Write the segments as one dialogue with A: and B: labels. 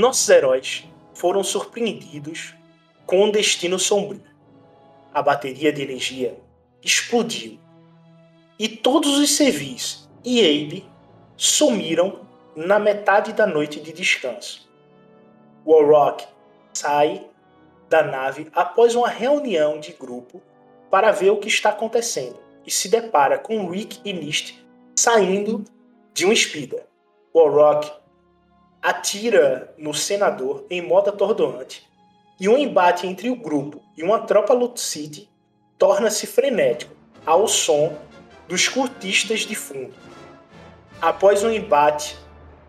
A: Nossos heróis foram surpreendidos com um destino sombrio. A bateria de energia explodiu e todos os civis e Abe sumiram na metade da noite de descanso. Warrock sai da nave após uma reunião de grupo para ver o que está acontecendo e se depara com Rick e Nist saindo de um speeder. Warrock atira no senador em modo atordoante, e um embate entre o grupo e uma tropa Loot City torna-se frenético ao som dos curtistas de fundo. Após um embate,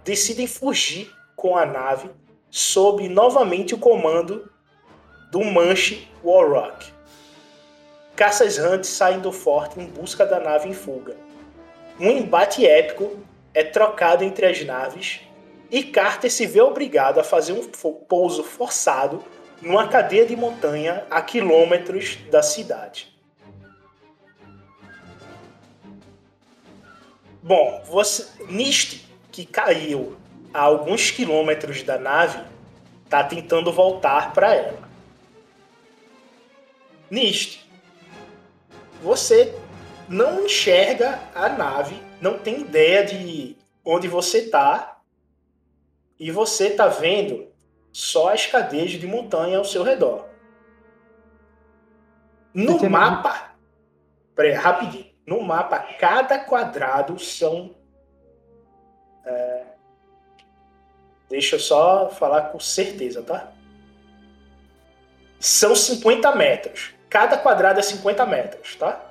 A: decidem fugir com a nave sob novamente o comando do Manche Warrock. Caças Hunt saem do forte em busca da nave em fuga. Um embate épico é trocado entre as naves e Carter se vê obrigado a fazer um pouso forçado numa cadeia de montanha a quilômetros da cidade. Bom, você, Nist, que caiu a alguns quilômetros da nave, está tentando voltar para ela. Nist, você não enxerga a nave, não tem ideia de onde você está e você está vendo só as cadeias de montanha ao seu redor. No mapa, peraí, rapidinho, no mapa, cada quadrado são. É, deixa eu só falar com certeza, tá? São 50 metros. Cada quadrado é 50 metros, tá?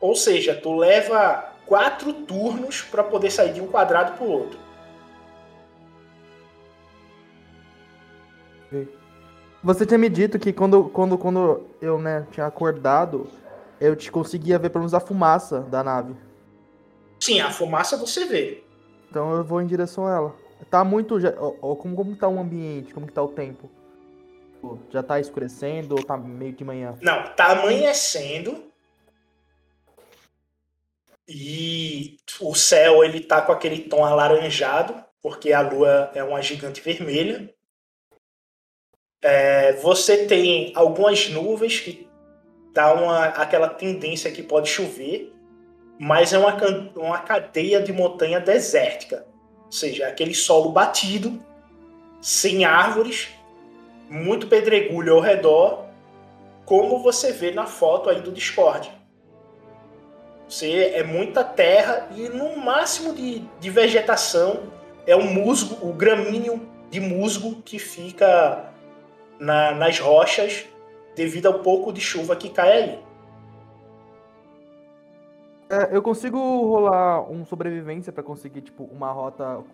A: Ou seja, tu leva quatro turnos para poder sair de um quadrado para o outro.
B: Você tinha me dito que quando, quando, quando eu né, tinha acordado, eu te conseguia ver pelo menos a fumaça da nave.
A: Sim, a fumaça você vê.
B: Então eu vou em direção a ela. Tá muito. Já, ó, ó, como, como tá o ambiente? Como que tá o tempo? Tipo, Já tá escurecendo ou tá meio de manhã?
A: Não, tá amanhecendo. E o céu ele tá com aquele tom alaranjado, porque a lua é uma gigante vermelha. É, você tem algumas nuvens que dá uma, aquela tendência que pode chover, mas é uma, uma cadeia de montanha desértica. Ou seja, aquele solo batido, sem árvores, muito pedregulho ao redor, como você vê na foto aí do Discord. Você é muita terra e no máximo de, de vegetação é o musgo, o gramíneo de musgo que fica na- nas rochas devido ao pouco de chuva que cai aí.
B: É, eu consigo rolar um sobrevivência pra conseguir, tipo, uma rota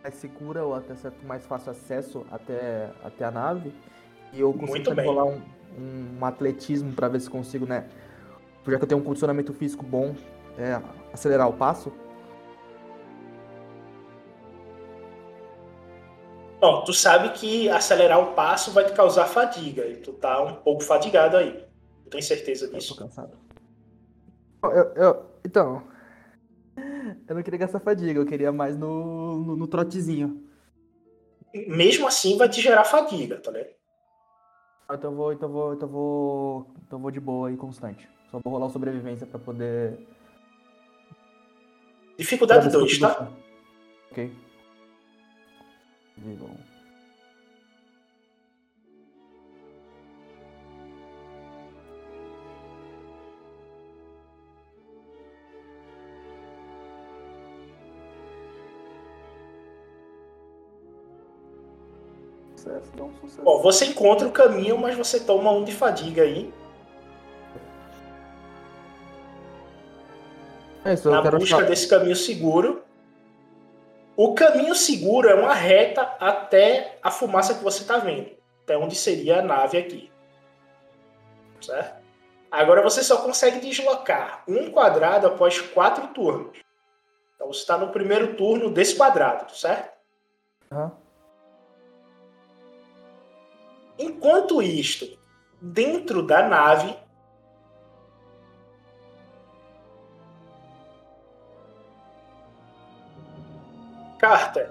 B: mais segura ou até certo mais fácil acesso até, até a nave. E eu consigo rolar um, um atletismo pra ver se consigo, né? Já que eu tenho um condicionamento físico bom, é, acelerar o passo.
A: Bom, tu sabe que acelerar o passo vai te causar fadiga e tu tá um pouco fadigado aí. Tu tem certeza
B: Eu tô
A: disso?
B: cansado. Eu- eu- então. Eu não queria gastar fadiga, eu queria mais no, no, no trotezinho.
A: Mesmo assim vai te gerar fadiga, tá ligado?
B: Então eu vou, então eu vou, então eu vou, então eu vou de boa e constante. Só vou rolar o sobrevivência pra poder.
A: Dificuldade
B: pra ver
A: 2,
B: se eu
A: tá?
B: Ok. Sucesso.
A: Bom, você encontra o caminho, mas você toma um de fadiga aí.
B: É
A: na busca
B: achar-
A: desse caminho seguro. O caminho seguro é uma reta até a fumaça que você está vendo, até onde seria a nave aqui. Certo? Agora você só consegue deslocar um quadrado após quatro turnos. Então você está no primeiro turno desse quadrado, certo?
B: Aham.
A: Enquanto isto, dentro da nave, Carter,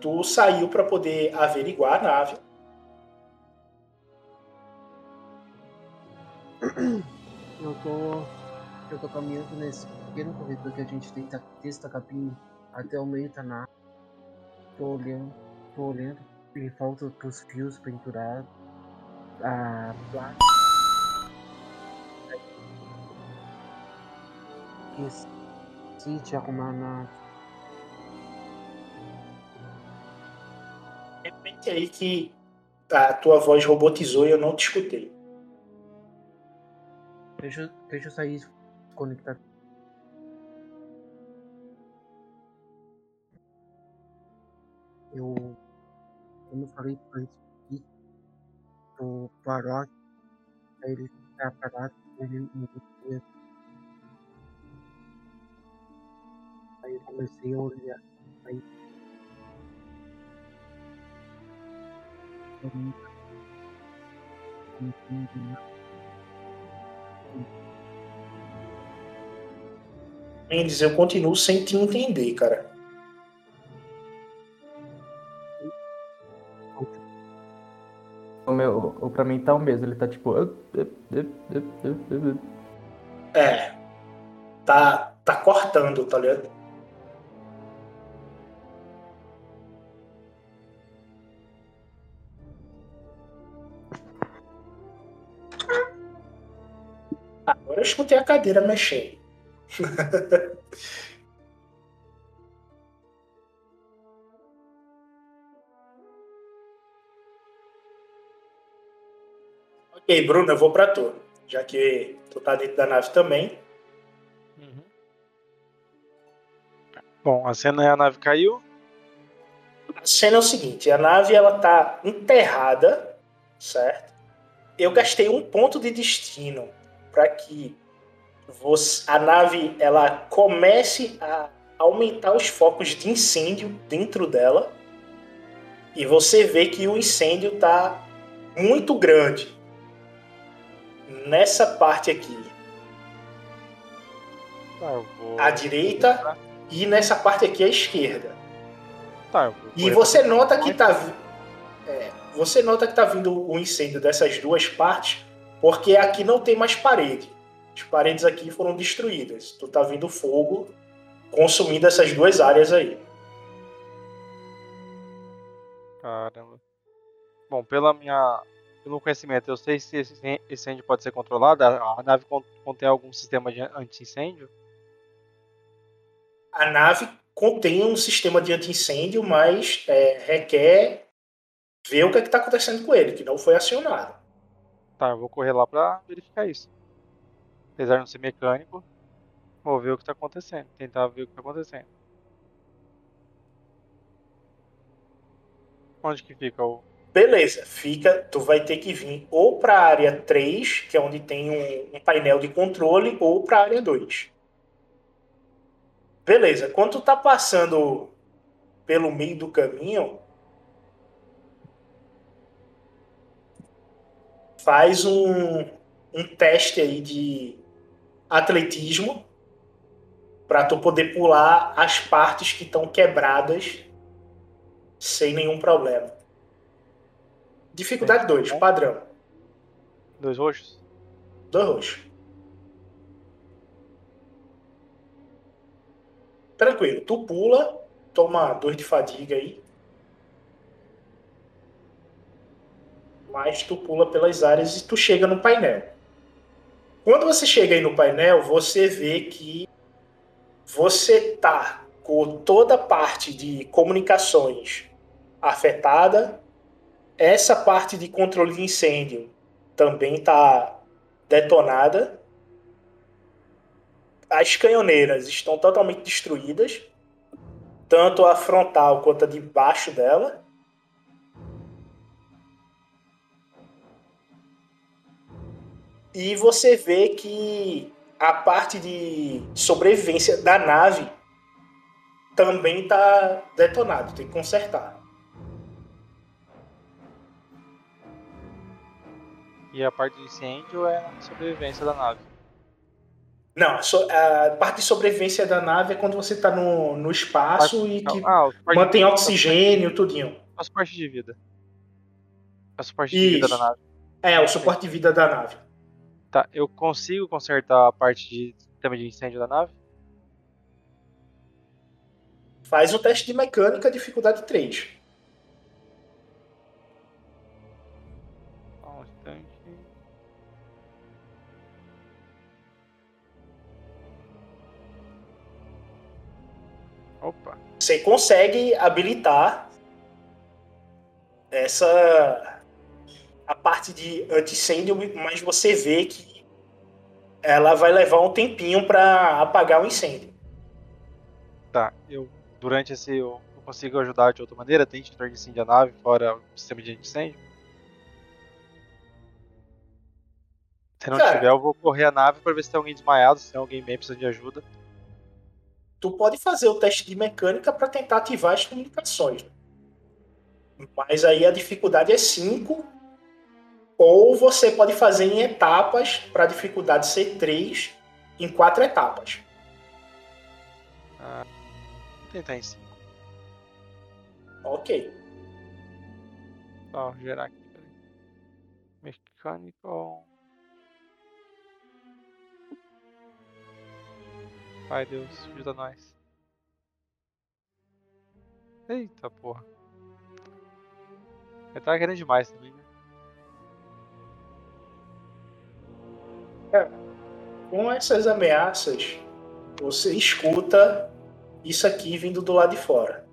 A: tu saiu para poder averiguar a nave.
C: Eu tô. Eu tô caminhando nesse pequeno corredor que a gente tem da texta capim até o meio da nave. Tô olhando, tô olhando em volta dos fios pendurados. A placa. Esqueci de arrumar na.
A: Aí que a tua voz robotizou e eu não te escutei.
C: Deixa, deixa eu sair conectar. Eu. Como eu falei antes aqui, do Baroque, aí ele tá parado, ele não conseguia. Aí eu comecei a olhar. Aí.
A: Mendes, eu continuo sem te entender, cara.
B: O meu, o, pra mim tá o mesmo, ele tá tipo.
A: É. Tá, tá cortando, tá ligado? Escutei a cadeira mexendo. ok, Bruno, eu vou pra tu. Já que tu tá dentro da nave também.
D: Bom, a cena é a nave caiu.
A: A cena é o seguinte, a nave ela tá enterrada, certo? Eu gastei um ponto de destino para que você- a nave ela comece a aumentar os focos de incêndio dentro dela. E você vê que o incêndio tá muito grande. Nessa parte aqui.
D: Tá, vou.
A: À direita e nessa parte aqui à esquerda.
D: Tá, vou
A: E você nota que tá. é, você nota que tá vindo o incêndio dessas duas partes, porque aqui não tem mais parede. As paredes aqui foram destruídas. Tu tá vindo fogo consumindo essas duas áreas aí.
D: Caramba. Bom, pela minha. Pelo conhecimento, eu sei se esse incê- incêndio pode ser controlado. A nave con- contém algum sistema de anti-incêndio?
A: A nave contém um sistema de anti-incêndio, mas é, requer ver o que, é que tá acontecendo com ele, que não foi acionado.
D: Tá, eu vou correr lá pra verificar isso. Apesar de não ser mecânico, vou ver o que tá acontecendo. Tentar ver o que tá acontecendo. Onde que fica o.
A: Beleza, fica. Tu vai ter que vir ou para a área 3, que é onde tem um, um painel de controle, ou para a área 2. Beleza, quando tu tá passando pelo meio do caminho, faz um, um teste aí de atletismo para tu poder pular as partes que estão quebradas sem nenhum problema. Dificuldade 2, padrão.
D: Dois roxos?
A: Dois roxos. Tranquilo, tu pula, toma dois de fadiga aí. Mas tu pula pelas áreas e tu chega no painel. Quando você chega aí no painel, você vê que você tá com toda a parte de comunicações afetada. Essa parte de controle de incêndio também está detonada. As canhoneiras estão totalmente destruídas, tanto a frontal quanto a de baixo dela. E você vê que a parte de sobrevivência da nave também está detonada, tem que consertar.
D: E a parte do incêndio é a sobrevivência da nave.
A: Não, a parte de sobrevivência da nave é quando você está no, no espaço e que
D: Ah,
A: mantém
D: de-
A: oxigênio, tudinho.
D: A suporte de vida. A suporte de vida da
A: Isso.
D: nave.
A: É, o suporte de vida da nave.
D: Tá, eu consigo consertar a parte de sistema de incêndio da nave?
A: Faz o teste de mecânica, dificuldade 3.
D: Só um instante. Opa.
A: Você consegue habilitar essa a parte de anti-incêndio, mas você vê que ela vai levar um tempinho para apagar o incêndio.
D: Tá, eu durante esse eu, consigo ajudar de outra maneira? Tem extintor de incêndio a nave fora o sistema de incêndio? Se não
A: Cara.
D: tiver, eu vou correr a nave pra ver se tem alguém desmaiado, se tem alguém bem precisando de ajuda.
A: Tu pode fazer o teste de mecânica para tentar ativar as comunicações. Mas aí a dificuldade é 5. Ou você pode fazer em etapas para a dificuldade ser 3 em quatro etapas.
D: Ah, vou tentar em 5.
A: Ok.
D: Só gerar aqui. Mechanical. Ai Deus, ajuda nós. Eita porra. Eu tava querendo demais também, né?
A: Com essas ameaças, você escuta isso aqui vindo do lado de fora.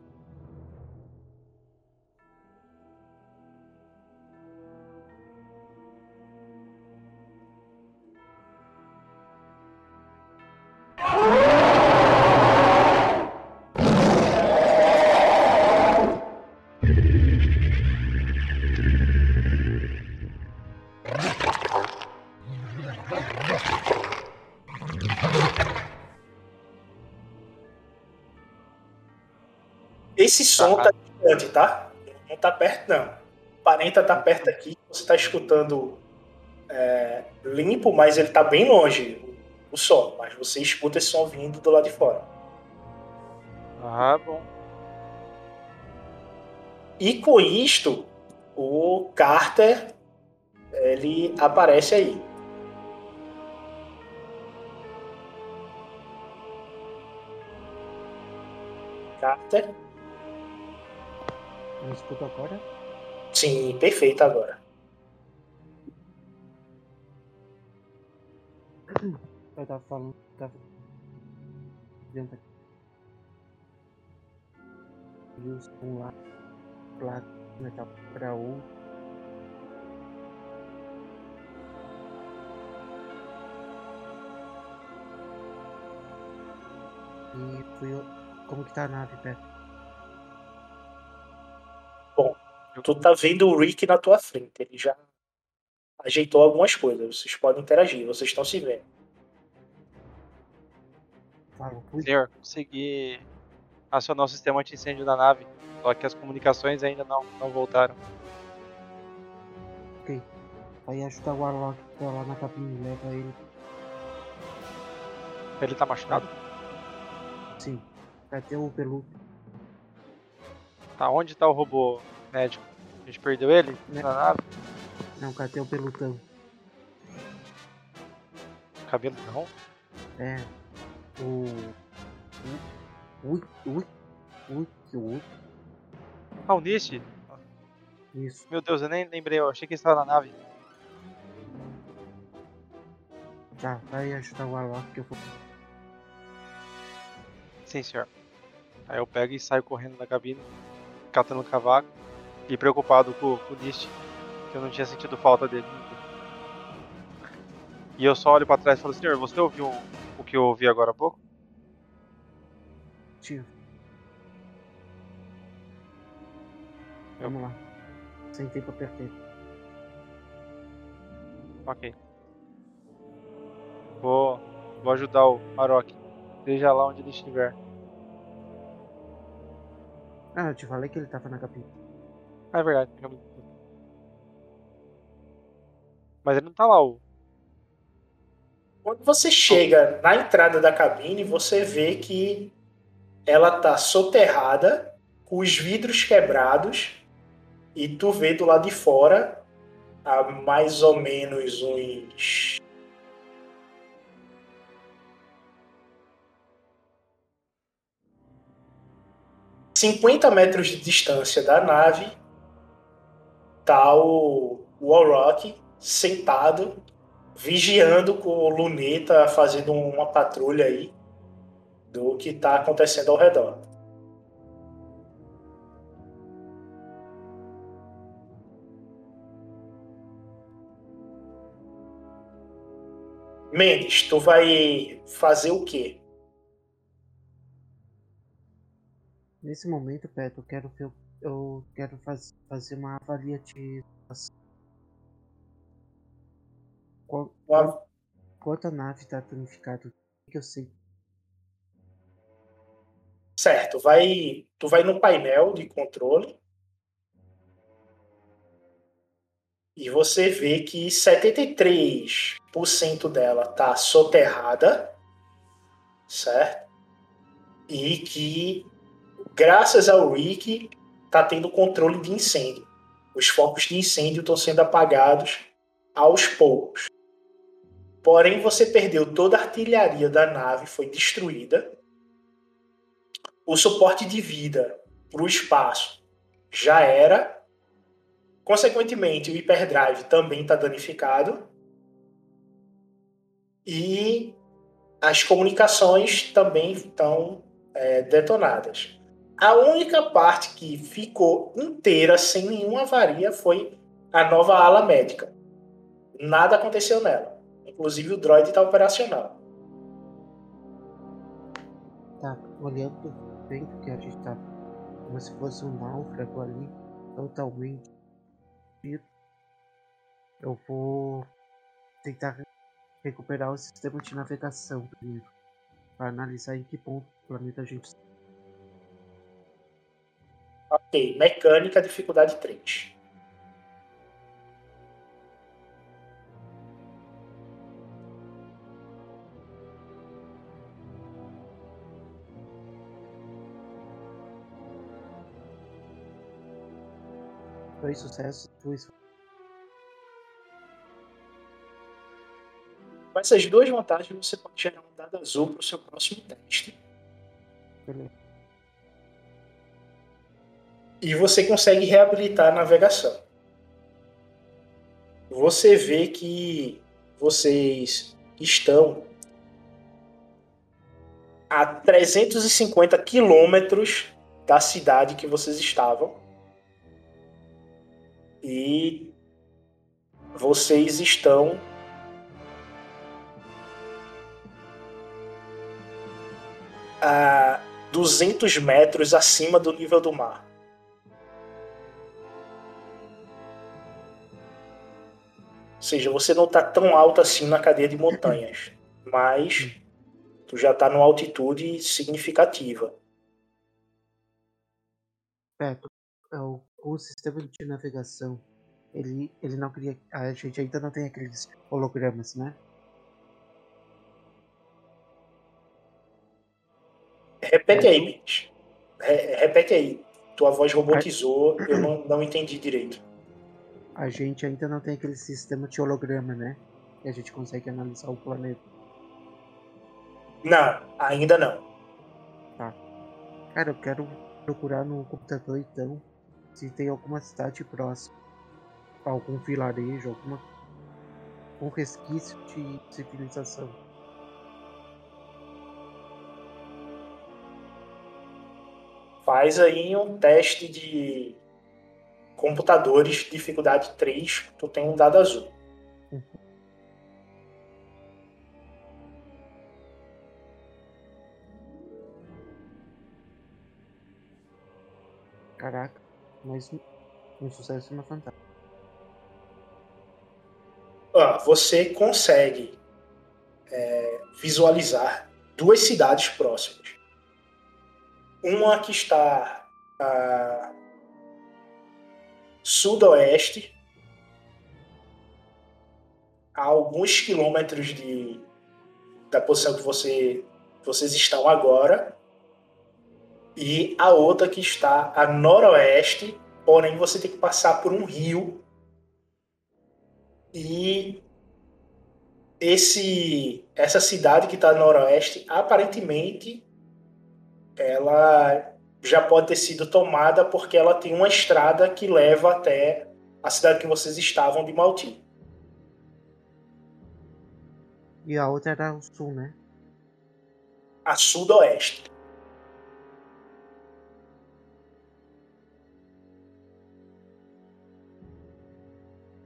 A: Som
D: Tá.
A: distante, tá? Não tá perto, não. Aparenta tá perto aqui, você tá escutando é, limpo, mas ele tá bem longe, o, o som. Mas você escuta esse som vindo do lado de fora.
D: Ah, bom.
A: E com isto, o Carter ele aparece aí. Carter,
C: Me escuta agora?
A: sim, perfeito agora.
C: Eu tava falando. Tava... E os um. Lá. Metal pra um. E fui. Como que tá a nave, Beto?
A: Tu tá vendo o Rick na tua frente. Ele já ajeitou algumas coisas. Vocês podem interagir, vocês estão se vendo.
C: Fui.
D: Senhor, consegui acionar o sistema de incêndio da nave. Só que as comunicações ainda não, não voltaram.
C: Aí ajudar o Warlock que tá lá na cabine, leva ele.
D: Ele tá machucado?
C: Sim. Cadê o peludo?
D: Tá, onde tá o robô médico? A gente perdeu ele
C: Né.
D: na nave?
C: Não, cadê o pelutão?
D: Cabelo não?
C: É. O. Ui, ui, ui, ui.
D: Ah, o Nish?
C: Isso.
D: Meu Deus, eu nem lembrei, eu achei que ele estava na nave.
C: Tá, vai ajudar o Warlock que eu vou.
D: Sim, senhor. Aí eu pego e saio correndo da cabine, catando o cavaco e preocupado com, com o Nish, que eu não tinha sentido falta dele. E eu só olho pra trás e falo, senhor, você ouviu o que eu ouvi agora há pouco?
C: Tio. Vamos lá. Sem tempo perder.
D: Ok. Vou, vou ajudar o Arok, seja lá onde ele estiver.
C: Ah, eu te falei que ele tava na cabine.
D: Ah, é verdade. Mas ele não tá lá, o.
A: Quando você chega na entrada da cabine, você vê que ela tá soterrada, com os vidros quebrados, e tu vê do lado de fora a mais ou menos uns. cinquenta metros de distância da nave tá o Warrock sentado vigiando com o Luneta fazendo uma patrulha aí do que está acontecendo ao redor. Mendes, tu vai fazer o quê?
C: Nesse momento, Beto, eu quero ver. Eu quero faz, fazer uma avaliativa. Qual,
A: Uma-
C: quanto a nave tá danificada? O que eu sei?
A: Certo, vai, tu vai no painel de controle e você vê que 73% dela tá soterrada, certo? E que graças ao Rick tá tendo controle de incêndio. Os focos de incêndio estão sendo apagados aos poucos. Porém, você perdeu toda a artilharia da nave, foi destruída o suporte de vida para o espaço já era. Consequentemente, o hyperdrive também está danificado. E as comunicações também estão é, detonadas. A única parte que ficou inteira, sem nenhuma avaria, foi a nova ala médica. Nada aconteceu nela. Inclusive, o droid está operacional.
C: Tá olhando bem que a gente tá como se fosse um náufrago ali, totalmente. Eu vou tentar re- recuperar o sistema de navegação primeiro, para analisar em que ponto do planeta a gente está.
A: Ok, mecânica, dificuldade 3.
C: Dois sucessos, dois.
A: Com essas duas vantagens, você pode gerar um dado azul para o seu próximo teste.
C: Beleza.
A: E você consegue reabilitar a navegação. Você vê que vocês estão a 350 quilômetros da cidade que vocês estavam. E vocês estão a 200 metros acima do nível do mar. Ou seja, você não está tão alto assim na cadeia de montanhas, mas tu já está numa altitude significativa.
C: Beto, é, o, o sistema de navegação, ele, ele não cria. A gente ainda não tem aqueles hologramas, né?
A: Repete aí, Mitch. Re- repete aí. Tua voz robotizou, eu não, não entendi direito.
C: A gente ainda não tem aquele sistema de holograma, né? Que a gente consegue analisar o planeta.
A: Não, ainda não.
C: Cara, eu quero procurar no computador então se tem alguma cidade próxima. Algum vilarejo, alguma. um resquício de civilização.
A: Faz aí um teste de computadores, dificuldade 3, tu tem um dado azul.
C: Caraca, mas um- sucesso e uma fantasma.
A: Ah, você consegue é, visualizar duas cidades próximas. Uma que está a sudoeste, a alguns quilômetros de, da posição que você, vocês estão agora, e a outra que está a noroeste, porém você tem que passar por um rio e esse essa cidade que está no noroeste aparentemente ela já pode ter sido tomada porque ela tem uma estrada que leva até a cidade que vocês estavam de Malti.
C: E a outra era o sul, né?
A: A sudoeste.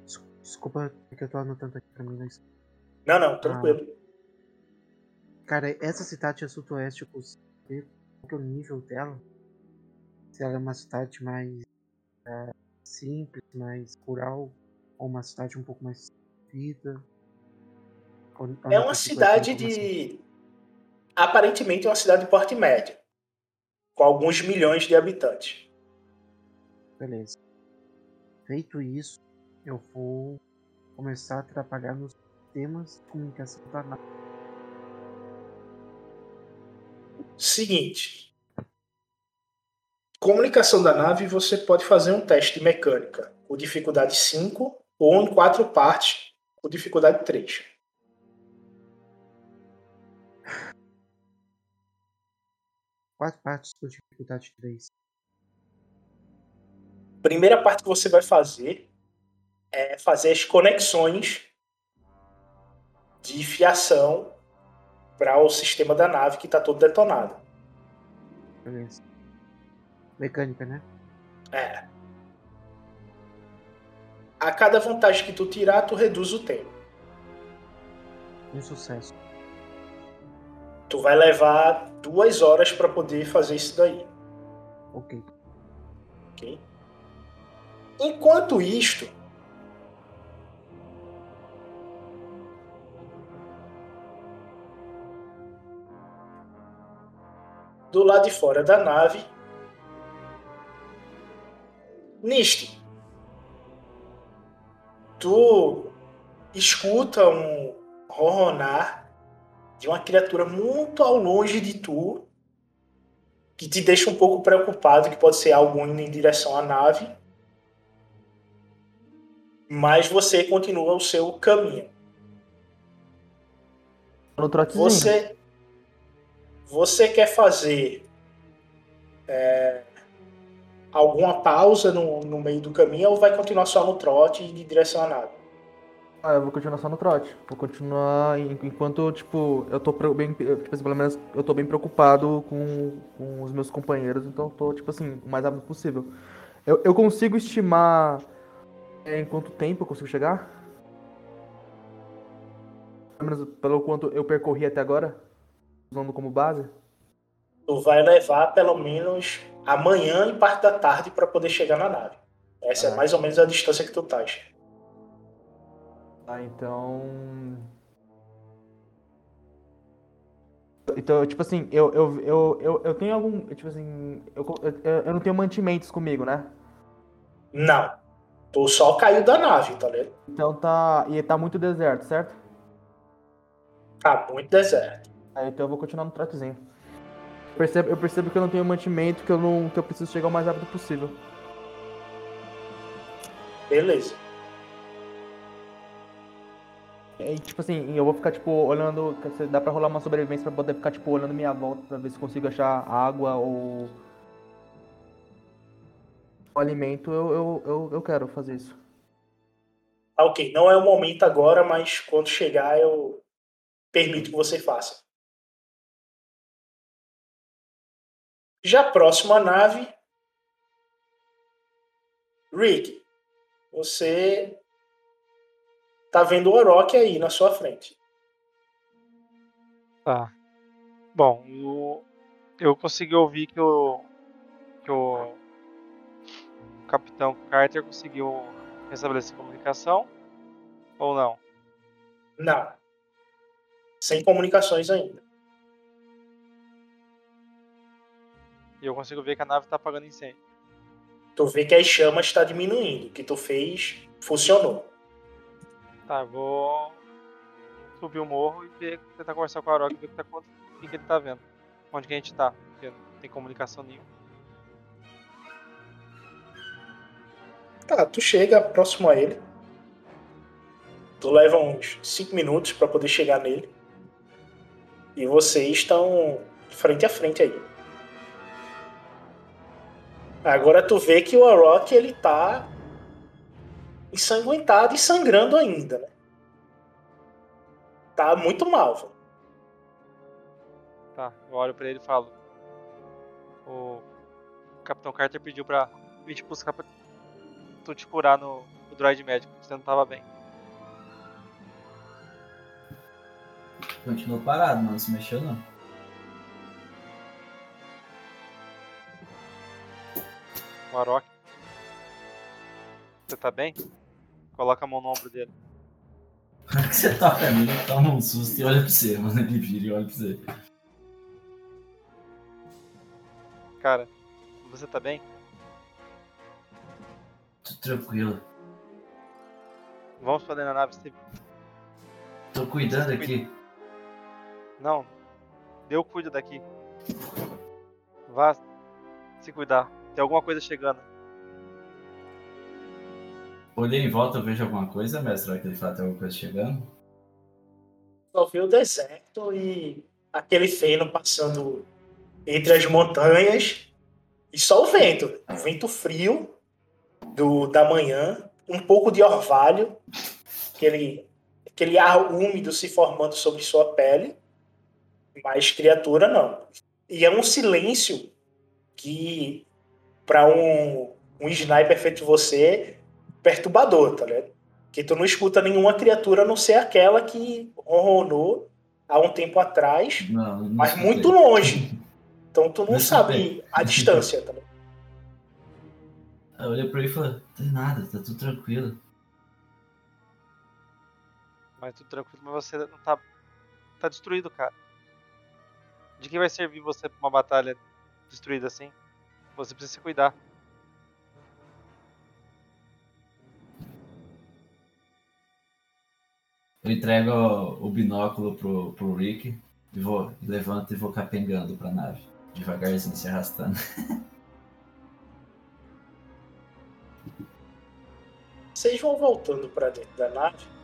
C: Des- Desculpa que eu tô anotando aqui pra mim. Mas...
A: Não, não, tranquilo.
C: Cara, essa cidade a sudoeste, eu consigo ver qual que é o nível dela. Se ela é uma cidade mais é, simples, mais rural, ou uma cidade um pouco mais vida.
A: É uma cidade de. Aparentemente é uma cidade de porte médio. Com alguns milhões de habitantes.
C: Beleza. Feito isso, eu vou começar a trabalhar nos temas de comunicação da.
A: Seguinte. Comunicação da nave, você pode fazer um teste de mecânica com dificuldade 5 ou em quatro partes com dificuldade 3.
C: Quatro partes por dificuldade 3.
A: Primeira parte que você vai fazer é fazer as conexões de fiação para o sistema da nave que está todo detonado.
C: Beleza. Mecânica, né?
A: É. A cada vantagem que tu tirar, tu reduz o tempo.
C: Um sucesso.
A: Tu vai levar duas horas para poder fazer isso daí.
C: Ok.
A: ok? Enquanto isto, do lado de fora da nave, Niste, tu escuta um ronronar de uma criatura muito ao longe de tu, que te deixa um pouco preocupado, que pode ser algo indo em direção à nave. Mas você continua o seu caminho.
B: No trotezinho.
A: Você, você quer fazer é, alguma pausa no, no meio do caminho ou vai continuar só no trote e de direção à nave?
B: Ah, eu vou continuar só no trote. Vou continuar en- enquanto, tipo, eu tô bem. Tipo assim, pelo menos eu tô bem preocupado com, com os meus companheiros, então eu tô, tipo assim, o mais rápido possível. Eu, eu consigo estimar é, em quanto tempo eu consigo chegar? Pelo menos pelo quanto eu percorri até agora? Usando como base?
A: Tu vai levar pelo menos amanhã e parte da tarde para poder chegar na nave. Essa é
B: Ah.
A: mais ou menos a distância que tu estás.
B: Ah, então. Então, tipo assim, eu, eu, eu, eu, eu tenho algum. Tipo assim, eu, eu, eu não tenho mantimentos comigo, né?
A: Não. Tu só caiu da nave, tá ligado?
B: Então tá. E tá muito deserto, certo?
A: Tá muito deserto.
B: Aí então eu vou continuar no trotezinho. Eu percebo, eu percebo que eu não tenho mantimento, que eu não. que eu preciso chegar o mais rápido possível.
A: Beleza.
B: Aí, tipo assim, eu vou ficar, tipo, olhando. Dá pra rolar uma sobrevivência pra poder ficar, tipo, olhando minha volta pra ver se consigo achar água ou. ou alimento. Eu, eu, eu, eu quero fazer isso.
A: Ah, ok. Não é o momento agora, mas quando chegar eu permito que você faça. Já próximo à nave. Rick, você tá vendo o Orochi aí na sua frente.
D: Tá. Bom, o- eu consegui ouvir que o. que o Capitão Carter conseguiu restabelecer comunicação. Ou não?
A: Não. Sem comunicações ainda.
D: E eu consigo ver que a nave tá apagando incêndio.
A: Tu vê que as chamas está diminuindo. O que tu fez funcionou.
D: Tá, vou subir o morro e ver, tentar conversar com o Arok e ver o que, tá, acontecendo, o que que ele tá vendo. Onde que a gente tá, porque não tem comunicação nenhuma.
A: Tá, tu chega próximo a ele. Tu leva uns 5 minutos para poder chegar nele. E vocês estão frente a frente aí. Agora tu vê que o Arok ele tá ensanguentado e sangrando ainda, né? Tá muito mal, velho.
D: Tá, eu olho pra ele e falo. O Capitão Carter pediu pra vir te buscar pra tu te curar no, no droid médico, você não tava bem.
E: Continuou parado, mano. Não se mexeu não.
D: O Arok. Você tá bem? Coloca a mão no ombro dele.
E: Na hora que você toca nele, ele toma um susto e olha pra você, mano. Ele vira e olha pra você.
D: Cara, você tá bem?
E: Tô tranquilo.
D: Vamos pra dentro da nave. Você...
E: Tô cuidando aqui.
D: Não, eu cuido daqui. Vá se cuidar. Tem alguma coisa chegando.
E: Olhei em volta, eu vejo alguma coisa, mestre? Olha que ele fala tem alguma coisa chegando.
A: Só vê o deserto e aquele feno passando entre as montanhas e só o vento. O vento frio do, da manhã, um pouco de orvalho, aquele, aquele ar úmido se formando sobre sua pele, mas criatura não. E é um silêncio que, para um, um sniper feito de você, perturbador, tá ligado? Que tu não escuta nenhuma criatura a não ser aquela que ronronou há um tempo atrás,
E: Não, não
A: mas
E: escutei.
A: muito longe. Então tu não
E: Não
A: sabe a distância, tá ligado?
E: Aí eu olhei pra ele e falei, não tem nada, tá tudo tranquilo.
D: Mas tudo tranquilo, mas você não tá. tá destruído, cara. De que vai servir você pra uma batalha destruída assim? Você precisa se cuidar.
E: Eu entrego o binóculo pro, pro Rick e vou, levanto e vou capengando pra nave. Devagarzinho, se arrastando.
A: Vocês vão voltando para dentro da nave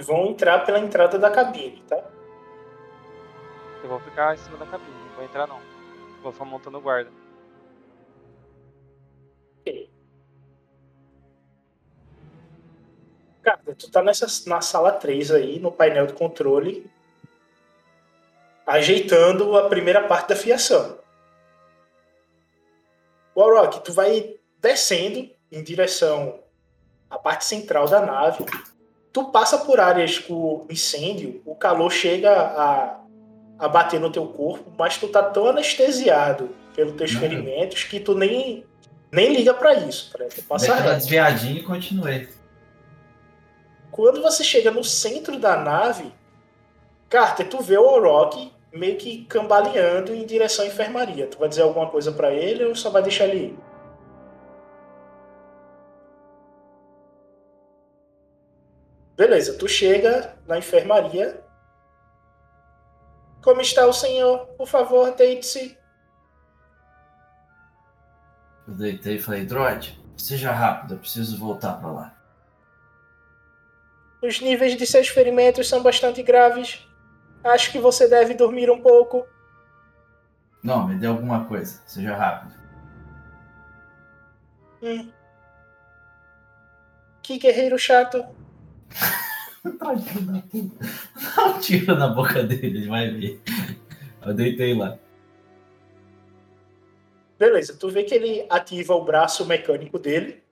A: E vão entrar pela entrada da cabine, tá?
D: Eu vou ficar em cima da cabine, não vou entrar não. Vou ficar montando guarda.
A: Cara, tu tá nessa, na sala 3 aí, no painel de controle, ajeitando a primeira parte da fiação. Warrock, tu vai descendo em direção à parte central da nave. Tu passa por áreas com incêndio, o calor chega a, a bater no teu corpo, mas tu tá tão anestesiado pelos teus
E: Não.
A: ferimentos que tu nem, nem liga pra isso. Tá? Tu passa
E: Dei aquela
A: reto.
E: desviadinha e continuei.
A: Quando você chega no centro da nave, Carter, tu vê o Orochi meio que cambaleando em direção à enfermaria. Tu vai dizer alguma coisa pra ele ou só vai deixar ele ir? Beleza, tu chega na enfermaria. Como está o senhor? Por favor, deite-se.
E: Eu deitei e falei, droid, seja rápido, eu preciso voltar pra lá.
A: Os níveis de seus ferimentos são bastante graves. Acho que você deve dormir um pouco.
E: Não, me dê alguma coisa, seja rápido.
A: Hum. Que guerreiro chato.
E: Dá um tiro na boca dele, ele vai ver. Eu deitei lá.
A: Beleza, tu vê que ele ativa o braço mecânico dele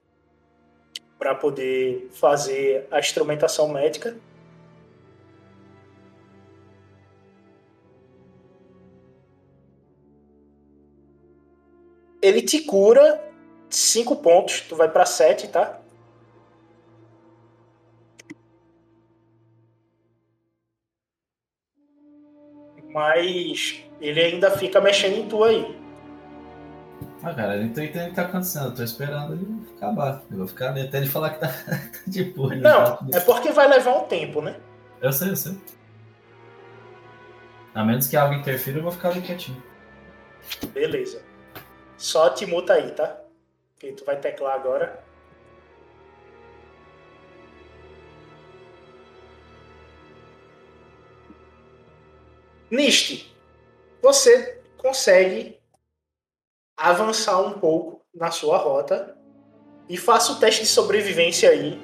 A: para poder fazer a instrumentação médica. Ele te cura 5 pontos, tu vai para 7, tá? Mas ele ainda fica mexendo em tu aí.
E: Ah, cara, eu não tô entendendo o que tá acontecendo. Eu tô esperando ele acabar. Eu vou ficar ali até ele falar que tá, tá de boa. ele
A: Não,
E: tá-
A: é porque vai levar um tempo, né?
E: Eu sei, eu sei. A menos que algo interfira, eu vou ficar ali quietinho.
A: Beleza. Só te muta aí, tá? Que tu vai teclar agora. Niste, você consegue avançar um pouco na sua rota e faça o teste de sobrevivência aí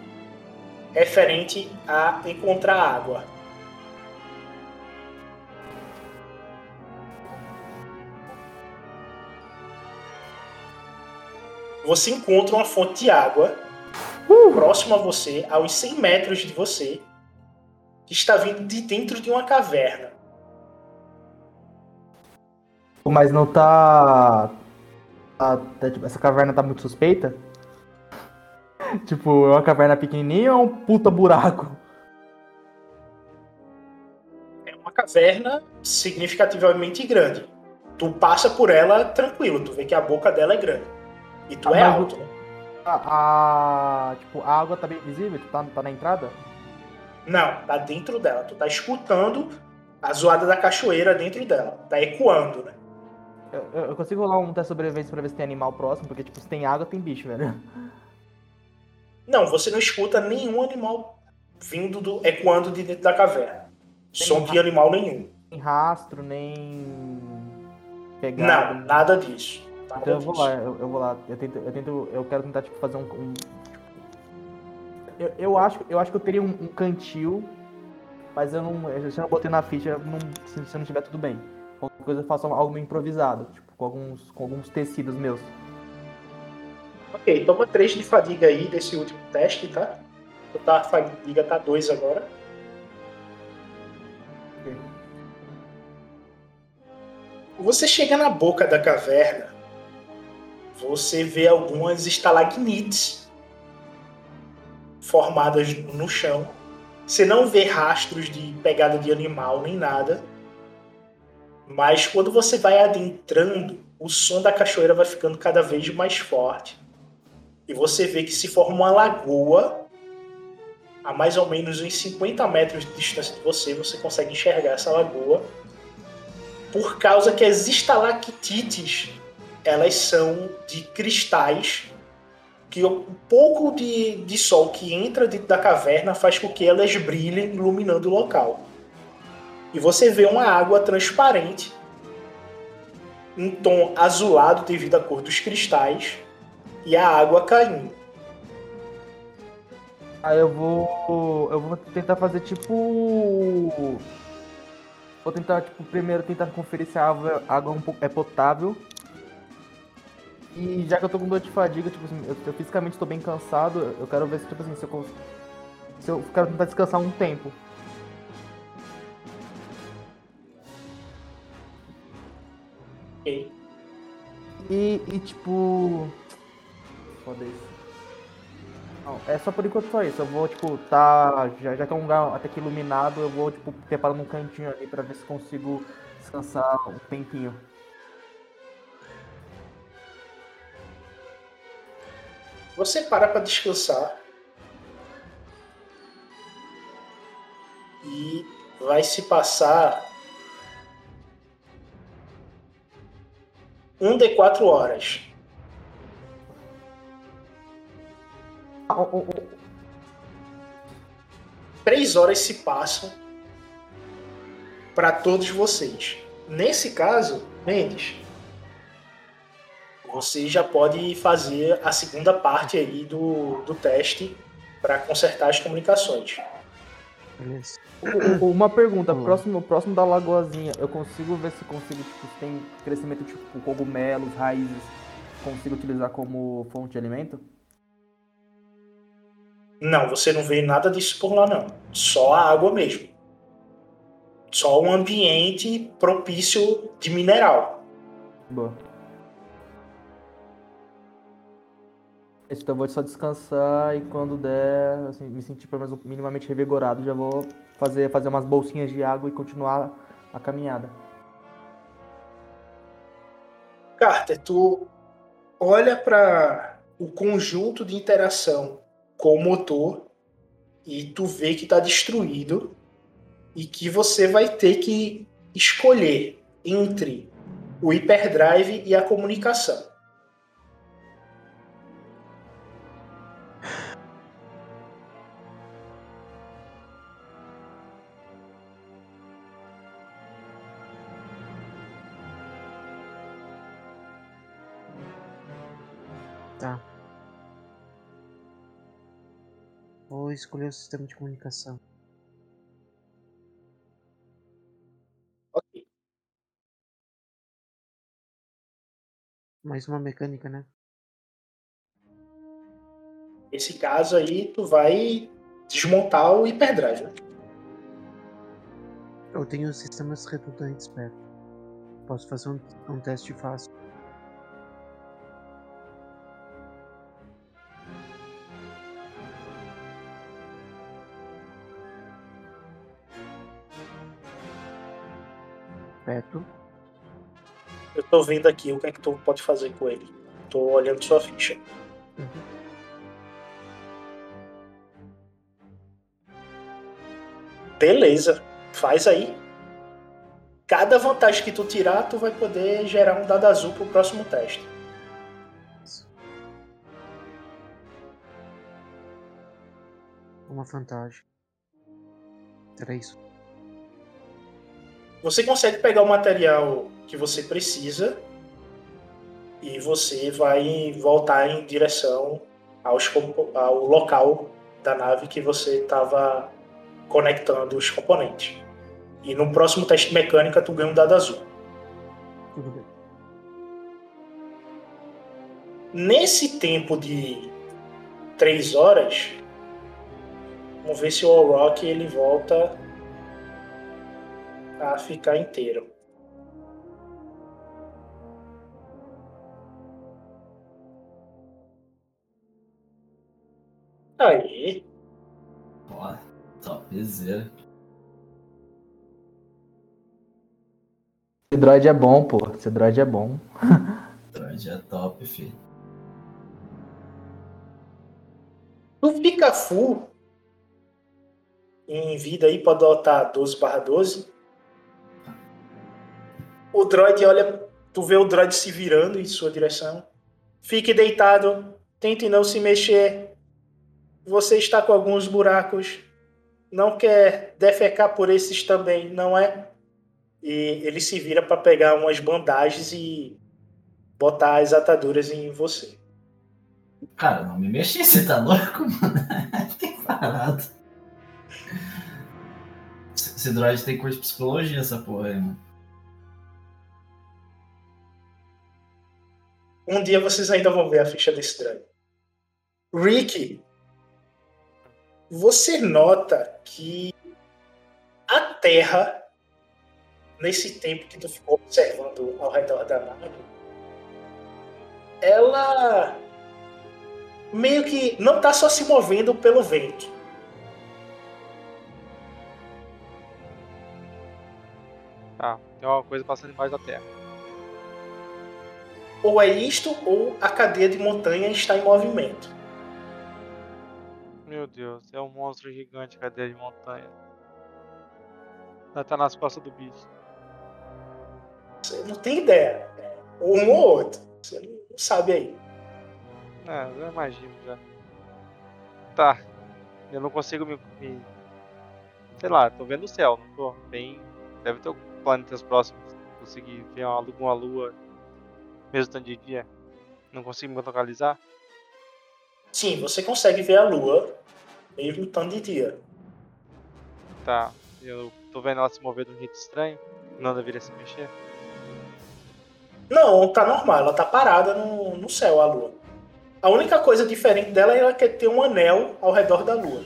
A: referente a encontrar água. você encontra uma fonte de água próximo a você, a uns 100 metros de você, que está vindo de dentro de uma caverna.
B: Mas não tá. tá- tá, tipo, essa caverna tá muito suspeita? tipo, é uma caverna pequenininha ou é um puta buraco?
A: É uma caverna significativamente grande. Tu passa por ela tranquilo, tu vê que a boca dela é grande. E tu
B: Ah,
A: é alto, né?
B: A, a- tipo, a água tá bem visível? Tu tá, tá na entrada?
A: Não, tá dentro dela. Tu tá escutando a zoada da cachoeira dentro dela. Tá ecoando, né?
B: Eu, eu- consigo rolar um teste de sobrevivência pra ver se tem animal próximo, porque, tipo, se tem água, tem bicho, velho.
A: Não, você não escuta nenhum animal vindo do. ecoando de dentro da caverna. Som de animal nenhum.
B: Nem rastro, nem. Pegada.
A: Não, nada disso. Nada
B: Então eu vou
A: disso.
B: lá, eu, eu vou lá. Eu tento, eu tento, eu quero tentar tipo fazer um. um- eu, eu acho, eu acho que eu teria um, um cantil, mas eu não, eu, se eu não botei na ficha, não, se, se não tiver tudo bem. Qualquer coisa eu faço algo improvisado, tipo com alguns, com alguns tecidos meus.
A: Ok, toma 3 de fadiga aí desse último teste, tá? Tu tá, a fadiga tá 2 agora. Você chega na boca da caverna você vê algumas estalagmites formadas no chão. Você não vê rastros de pegada de animal nem nada. Mas quando você vai adentrando, o som da cachoeira vai ficando cada vez mais forte. E você vê que se forma uma lagoa a mais ou menos uns 50 metros de distância de você. Você consegue enxergar essa lagoa. Por causa que as estalactites elas são de cristais que o pouco de, de sol que entra dentro da caverna faz com que elas brilhem, iluminando o local. E você vê uma água transparente, em tom azulado devido à cor dos cristais, e a água caindo.
B: Aí eu vou. Eu vou tentar fazer tipo. Vou tentar, tipo, primeiro tentar conferir se a água, água é, um é potável. E já que eu tô com dor de fadiga, tipo assim, eu, eu fisicamente estou bem cansado, eu quero ver se, tipo assim, se eu, se eu quero tentar descansar um tempo.
A: Ok.
B: E, e tipo. Foda isso. Não, é só por enquanto só isso. Eu vou, tipo, tá. Já, já que é um lugar até que iluminado, eu vou, tipo, preparando um cantinho ali pra ver se consigo descansar um tempinho.
A: Você para para descansar. E vai se passar um de quatro horas. Três horas se passam para todos vocês. Nesse caso, Mendes, você já pode fazer a segunda parte aí do, do teste para consertar as comunicações.
C: Beleza.
B: Uma pergunta, próximo, próximo da lagoazinha, eu consigo ver se consigo, tipo, se tem crescimento tipo cogumelos, raízes, consigo utilizar como fonte de alimento?
A: Não, você não vê nada disso por lá não. Só a água mesmo. Só um ambiente propício de mineral.
B: Boa. Então vou só descansar e quando der, assim, me sentir pelo menos minimamente revigorado, já vou fazer, fazer umas bolsinhas de água e continuar a caminhada.
A: Carter, tu olha para o conjunto de interação com o motor e tu vê que está destruído e que você vai ter que escolher entre o hyperdrive e a comunicação.
C: Escolher o sistema de comunicação.
A: Ok.
C: Mais uma mecânica, né?
A: Nesse caso aí, tu vai desmontar o hyperdrive, né?
C: Eu tenho sistemas redundantes perto. Posso fazer um, um teste fácil.
A: Eu tô vendo aqui o que é que tu pode fazer com ele. Tô olhando sua ficha. Beleza, faz aí. Cada vantagem que tu tirar, tu vai poder gerar um dado azul pro próximo teste.
C: Uma vantagem. Três.
A: Você consegue pegar o material que você precisa e você vai voltar em direção aos, ao local da nave que você estava conectando os componentes. E no próximo teste de mecânica tu ganha um dado azul. Nesse tempo de três horas, vamos ver se o All Rock ele volta a ficar inteiro. Aí.
E: Ó, top
B: Esse droid é bom, pô. Esse droid é bom.
E: droid é top, filho.
A: O Pikachu em vida aí pode adotar 12 barra 12 o droid olha, tu vê o droid se virando em sua direção. Fique deitado, tente não se mexer. Você está com alguns buracos. Não quer defecar por esses também, não é? E ele se vira para pegar umas bandagens e botar as ataduras em você.
E: Cara, não me mexi, você tá louco, mano? Fiquei parado. Esse droid tem curso de psicologia, essa porra aí, mano.
A: Um dia vocês ainda vão ver a ficha desse droid. Rick, você nota que a Terra, nesse tempo que tu ficou observando ao redor da nave, ela meio que não tá só se movendo pelo vento.
D: Tá, tem uma coisa passando embaixo da terra.
A: Ou é isto, ou a cadeia de montanha está em movimento.
D: Meu Deus, é um monstro gigante, cadeia de montanha. Ela tá nas costas do bicho.
A: Você não tem ideia. É um ou outro. Você não sabe aí.
D: É, eu imagino já. Tá. Eu não consigo me, me- Sei lá, tô vendo o céu, não tô bem. Deve ter planetas próximos. Conseguir ver uma, alguma lua mesmo tanto de dia. Não consigo me localizar.
A: Sim, você consegue ver a lua, mesmo tanto de dia.
D: Tá. Eu tô vendo ela se mover de um jeito estranho. Não deveria se mexer.
A: Não, tá normal, ela tá parada no, no céu, a lua. A única coisa diferente dela é ela quer ter um anel ao redor da lua.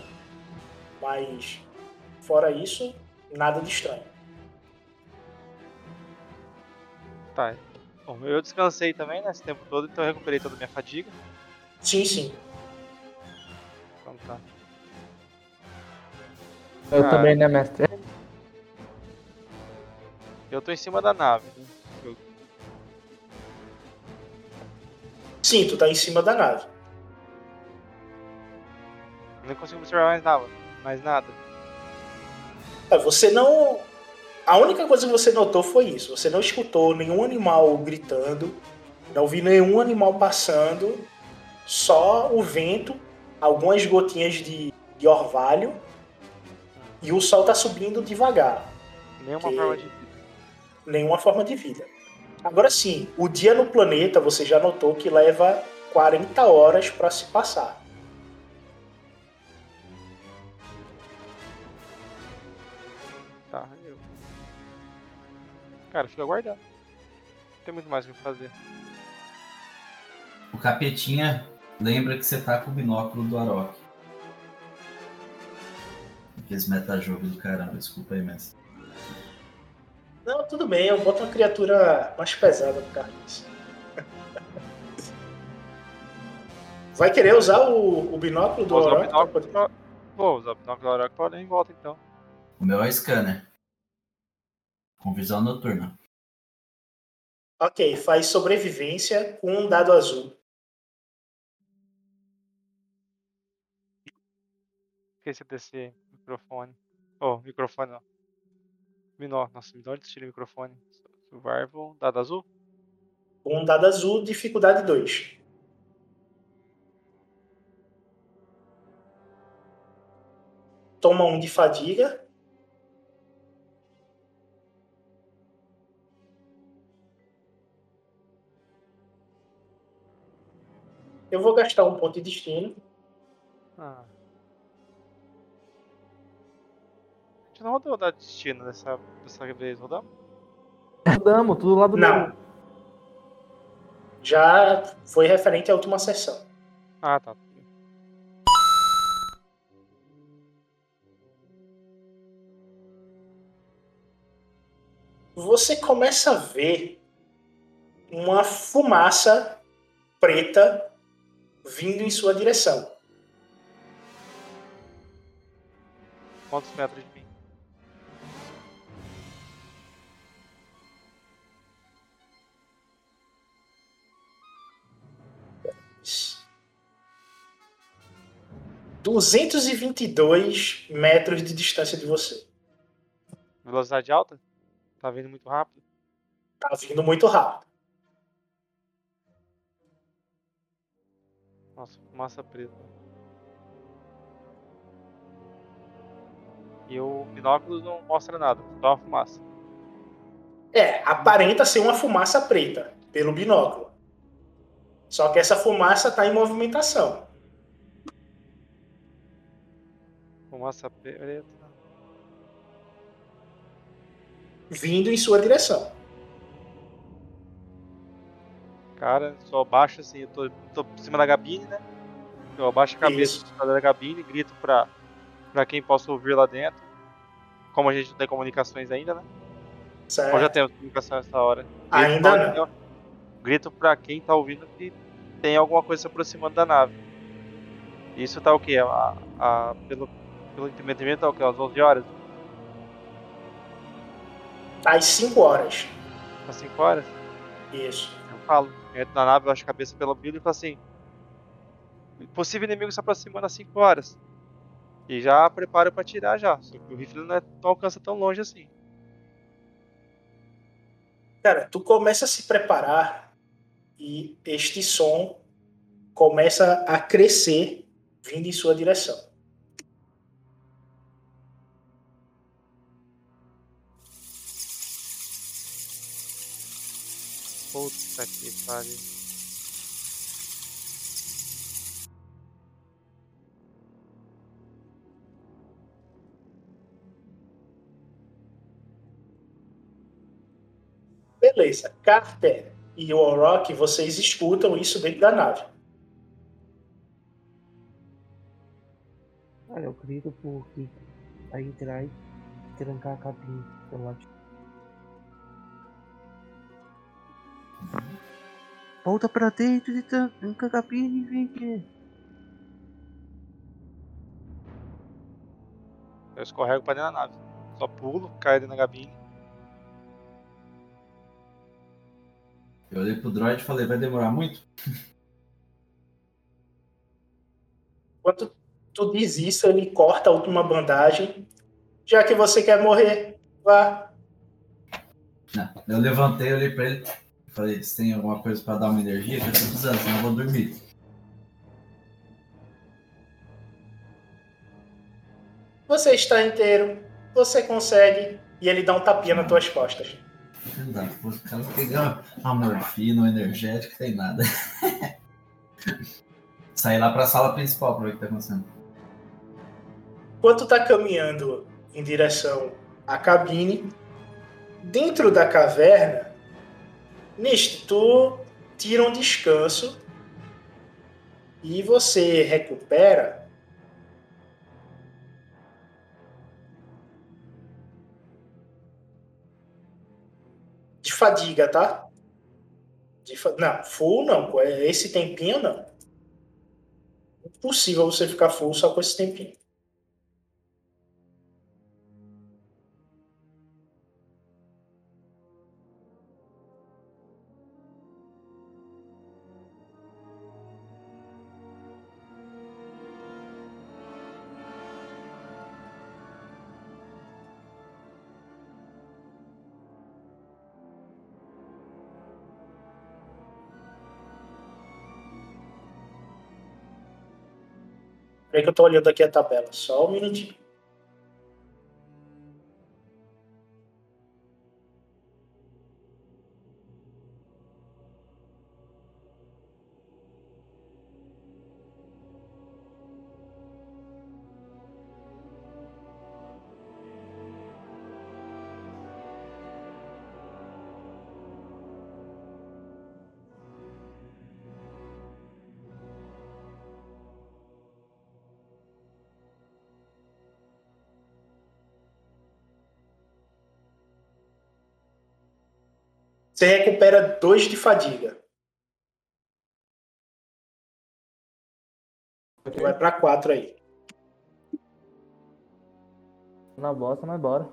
A: Mas, fora isso, nada de estranho.
D: Tá. Bom, eu descansei também nesse tempo todo, então eu recuperei toda a minha fadiga.
A: Sim, sim.
D: Então tá.
B: Eu
D: Ah.
B: também, né, mestre?
D: Eu tô em cima da nave, né? Eu-
A: Sim, tu tá em cima da nave.
D: não consigo observar mais nada. Mais nada.
A: É, Você não. A única coisa que você notou foi isso. Você não escutou nenhum animal gritando, não vi nenhum animal passando, só o vento, algumas gotinhas de, de orvalho e o sol tá subindo devagar.
D: Nenhuma forma de vida.
A: Nenhuma forma de vida. Agora sim, o dia no planeta você já notou que leva 40 horas para se passar.
D: Cara, fica aguardando. Não tem muito mais o que fazer.
E: O capetinha lembra que você tá com o binóculo do Arok. Aqueles metajogo do caramba, desculpa aí, mestre.
A: Não, tudo bem, eu boto uma criatura mais pesada no carro disso. Vai querer usar o, o binóculo do pra-
D: Vou usar o binóculo da hora pra olhar em volta então.
E: O meu é scanner. Com visão noturna.
A: Ok, faz sobrevivência com um dado azul.
D: Esqueci desse microfone. Oh, microfone não. Minor, nossa, me dá onde tira o microfone. Survival, dado azul?
A: Um dado azul, dificuldade 2. Toma um de fadiga. Eu vou gastar um ponto de destino.
D: Ah. A gente não rodou o dado destino dessa, dessa vez, rodamos?
B: Rodamos, tudo lá do
A: Não.
B: meio.
A: Já foi referente à última sessão.
D: Ah, tá.
A: você começa a ver uma fumaça preta vindo em sua direção.
D: quantos metros de mim?
A: Duzentos e vinte e dois metros de distância de você.
D: Velocidade alta? Tá vindo muito rápido?
A: Tá vindo muito rápido.
D: Fumaça preta. E o binóculo não mostra nada, só a fumaça.
A: É, aparenta ser uma fumaça preta pelo binóculo. Só que essa fumaça tá em movimentação.
D: Fumaça preta.
A: Vindo em sua direção.
D: Cara, só baixo assim, eu tô, tô por cima da cabine, né? Eu abaixo a cabeça da cabine, grito pra, pra quem possa ouvir lá dentro. Como a gente não tem comunicações ainda, né?
A: Certo.
D: Ou já temos comunicação nessa hora. Grito
A: Ainda
D: pra-
A: não.
D: Grito pra quem tá ouvindo que tem alguma coisa se aproximando da nave. Isso tá o quê? A, a- pelo, pelo entendimento tá o quê? Às 11 horas?
A: Tá às 5 horas.
D: Às 5 horas?
A: Isso.
D: Eu falo. Eu entro na nave, eu acho a cabeça pela Bíblia e falo assim: Possível inimigo se aproximando às 5 horas. E já preparo pra tirar já. Só que o rifle não, é, não alcança tão longe assim.
A: Cara, tu começa a se preparar e este som começa a crescer vindo em sua direção.
D: Puta que pariu.
A: Beleza. Carter e o Orok, vocês escutam isso dentro da nave.
C: Cara, eu grito Rick pra entrar e trancar a cabine pelo lado. de- Volta pra dentro e tran- tranca a cabine, Rick.
D: Eu escorrego pra dentro da nave. Só pulo, caio dentro da cabine.
E: Eu olhei pro droid e falei, vai demorar muito?
A: Enquanto tu diz isso, ele corta a última bandagem. Já que você quer morrer, vá.
E: Não. Eu levantei, olhei pra ele falei, você tem alguma coisa pra dar uma energia? Que eu tô precisando, senão eu vou dormir.
A: Você está inteiro, você consegue. E ele dá um tapinha nas tuas costas.
E: Filho da puta, o cara pegar uma morfina, um energético, tem nada. Sair lá pra sala principal pra ver o que tá acontecendo.
A: Enquanto tá caminhando em direção à cabine, dentro da caverna, Neste, tu tira um descanso e você recupera fadiga, tá? De fa- Não, full não. é Esse tempinho não. Impossível você ficar full só com esse tempinho. Peraí que eu tô olhando aqui a tabela. Só um minutinho. Você recupera dois de fadiga. Tu vai pra quatro aí.
B: Na bosta, mas bora.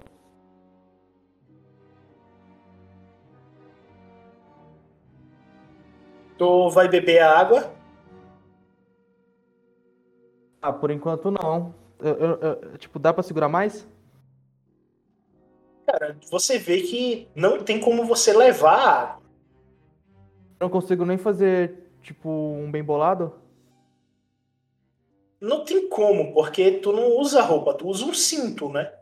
A: Tu vai beber a água.
B: Ah, por enquanto não. Eu, eu- eu- tipo, dá pra segurar mais?
A: Cara, você vê que não tem como você levar.
B: Eu não consigo nem fazer, tipo, um bem bolado?
A: Não tem como, porque tu não usa roupa, tu usa um cinto, né?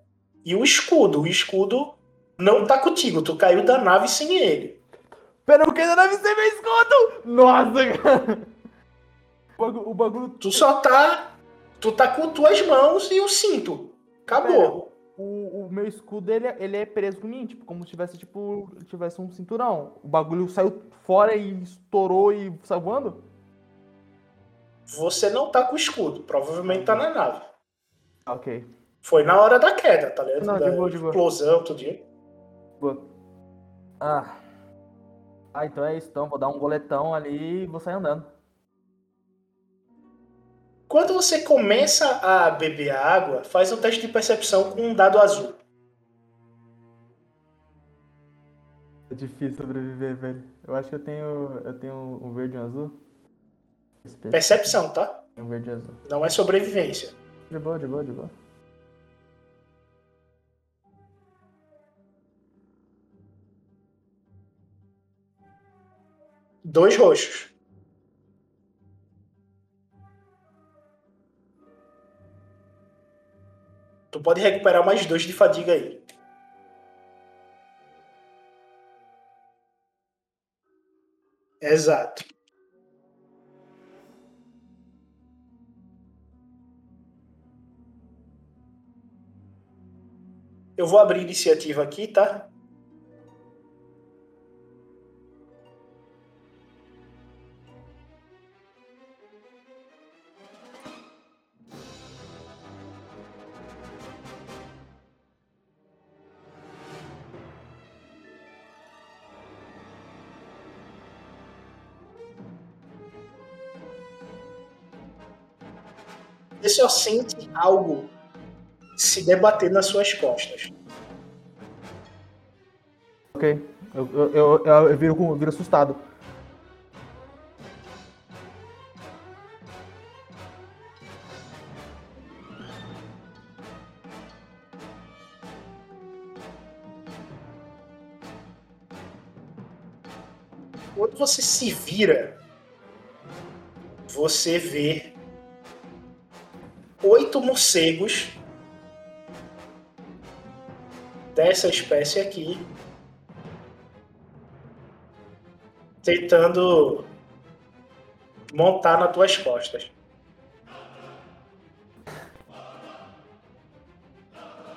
A: E o escudo. O escudo não tá contigo, tu caiu da nave sem ele.
B: Pera, porque ainda deve ser meu escudo! Nossa, cara! O bagulho, o bagulho
A: Tu só tá. Tu tá com tuas mãos e o cinto. Acabou.
B: o meu escudo, ele, é- ele é preso com mim, tipo, como se tivesse, tipo, tivesse um cinturão. O bagulho saiu fora e estourou e saiu voando?
A: Você não tá com o escudo, provavelmente tá na nave.
B: Ah, Ok.
A: Foi na hora da queda, tá ligado?
B: Não,
A: da
B: de boa, de boa.
A: explosão, tudo isso.
B: Boa. Ah. Ah, então é isso. Então, vou dar um boletão ali e vou sair andando.
A: Quando você começa a beber água, faz um teste de percepção com um dado azul.
B: É difícil sobreviver, velho. Eu acho que eu tenho. Eu tenho um verde e um azul.
A: Percepção, tá?
B: Um verde e azul.
A: Não é sobrevivência.
B: De boa, de boa, de boa.
A: Dois roxos. Tu pode recuperar mais dois de fadiga aí. Exato. Eu vou abrir iniciativa aqui, tá? Sente algo se debater nas suas costas.
B: Ok. Eu, eu, eu, eu, eu viro, eu viro assustado.
A: Quando você se vira, você vê oito morcegos dessa espécie aqui tentando montar nas tuas costas.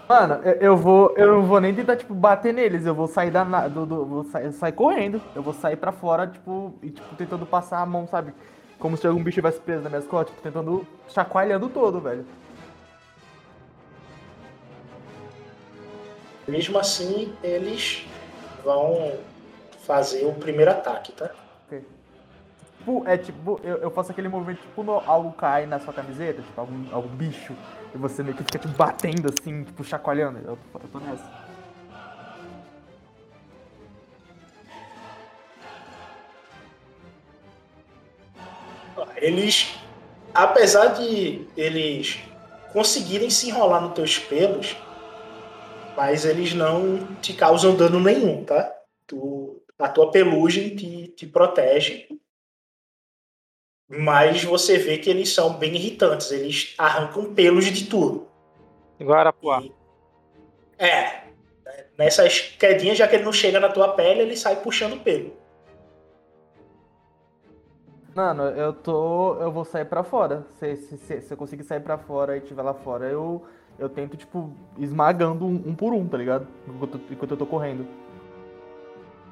B: Mano, eu, vou. Eu não vou nem tentar, tipo, bater neles. Eu vou sair da. Do, do- vou sair, sair correndo. Eu vou sair pra fora, tipo, e tipo, tentando passar a mão, sabe? Como se algum bicho tivesse preso nas minhas costas, tipo, tentando chacoalhando todo, velho.
A: Mesmo assim, eles vão fazer o primeiro ataque, tá?
B: Tipo, é tipo, eu, eu faço aquele movimento, tipo, quando algo cai na sua camiseta, tipo, algum, algum bicho, e você meio que fica, tipo, batendo assim, tipo, chacoalhando. Eu, eu tô nessa.
A: Eles, apesar de eles conseguirem se enrolar nos teus pelos, mas eles não te causam dano nenhum, tá? Tu, a tua pelugem te, te protege. Mas você vê que eles são bem irritantes, eles arrancam pelos de tudo.
D: Igual Arapuá.
A: É. Nessas quedinhas, já que ele não chega na tua pele, ele sai puxando pelo.
B: Mano, eu tô. Eu vou sair pra fora. Se, se, se, se eu conseguir sair pra fora e estiver lá fora, eu, eu tento, tipo, esmagando um, um por um, tá ligado? Enquanto, enquanto eu tô correndo.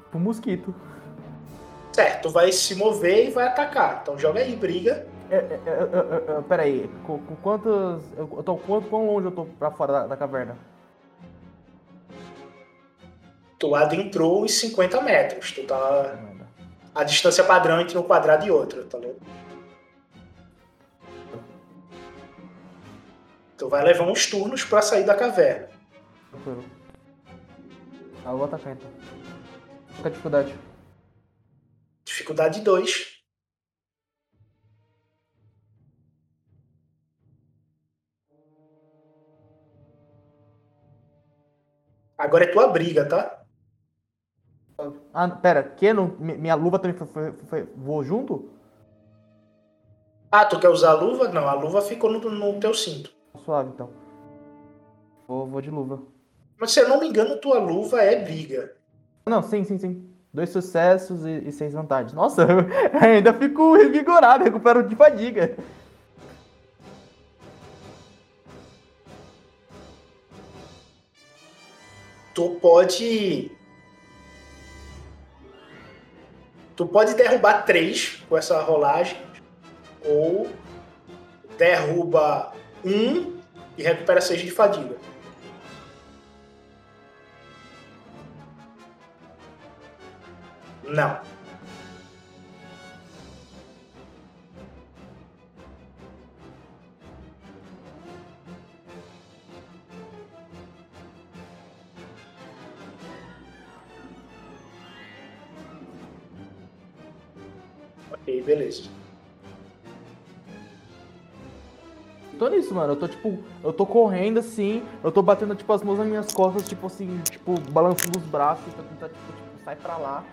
B: Tipo um mosquito.
A: Certo, vai se mover e vai atacar. Então joga aí, briga.
B: É, é, é, é, é, pera aí, com, com quantas. Eu, eu tô, quanto, quão longe eu tô pra fora da, da caverna?
A: Tu adentrou uns 50 metros. Tu tá. A distância padrão entre um quadrado e outro, tá ligado? Tu vai levar uns turnos pra sair da caverna.
B: tranquilo. Ah, vou atacar então. Qual é a dificuldade?
A: Dificuldade 2. Agora é tua briga, tá?
B: Ah, pera, que? Não, mi- minha luva também foi, foi- foi- voou junto?
A: Ah, tu quer usar a luva? Não, a luva ficou no, no teu cinto.
B: Suave então. Vou, vou de luva.
A: Mas se eu não me engano, tua luva é briga.
B: Não, sim, sim, sim. Dois sucessos e, e seis vantagens. Nossa, eu ainda fico revigorado, recupero de fadiga.
A: Tu pode. Tu pode derrubar três com essa rolagem. Ou derruba um e recupera seis de fadiga. Não. Beleza.
B: Tô nisso, mano. Eu tô tipo, eu tô correndo assim, eu tô batendo tipo as mãos nas minhas costas, tipo assim, tipo, balançando os braços pra tentar, tipo, tipo sai pra lá.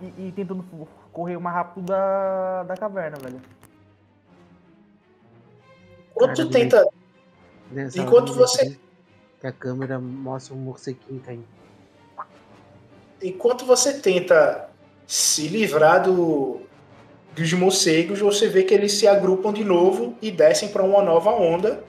B: E, e tentando correr o mais rápido da, da caverna, velho.
A: Enquanto tenta.
C: Nessa
A: Enquanto você-
C: Que a câmera mostra um morceguinho caindo.
A: Enquanto você tenta se livrar do, dos morcegos, você vê que eles se agrupam de novo e descem para uma nova onda.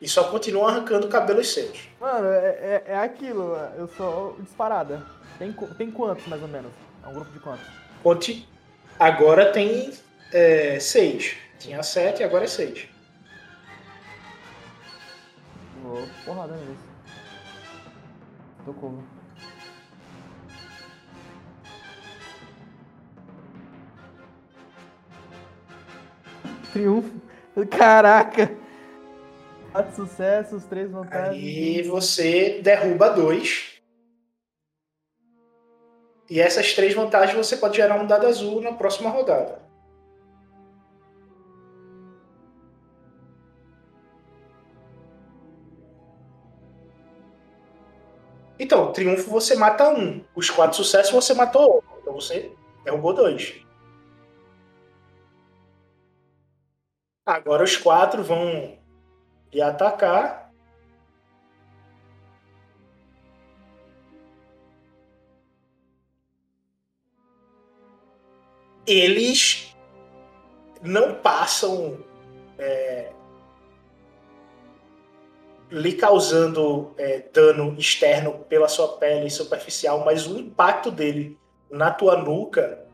A: E só continuam arrancando cabelos seus.
B: Mano, é, é, é aquilo, eu sou disparada. Tem, tem quantos, mais ou menos? É um grupo de quantos?
A: Conti- Agora tem é, seis. Tinha sete, agora é seis.
B: Vou porrada neles. Tocou. Triunfo. Caraca! Quatro sucessos, três vantagens.
A: Aí você derruba dois. E essas três vantagens você pode gerar um dado azul na próxima rodada. Então, triunfo você mata um. Os quatro sucessos você matou um. Então você derrubou dois. Agora os quatro vão lhe atacar. Eles não passam é, lhe causando é, dano externo pela sua pele superficial, mas o impacto dele na tua nuca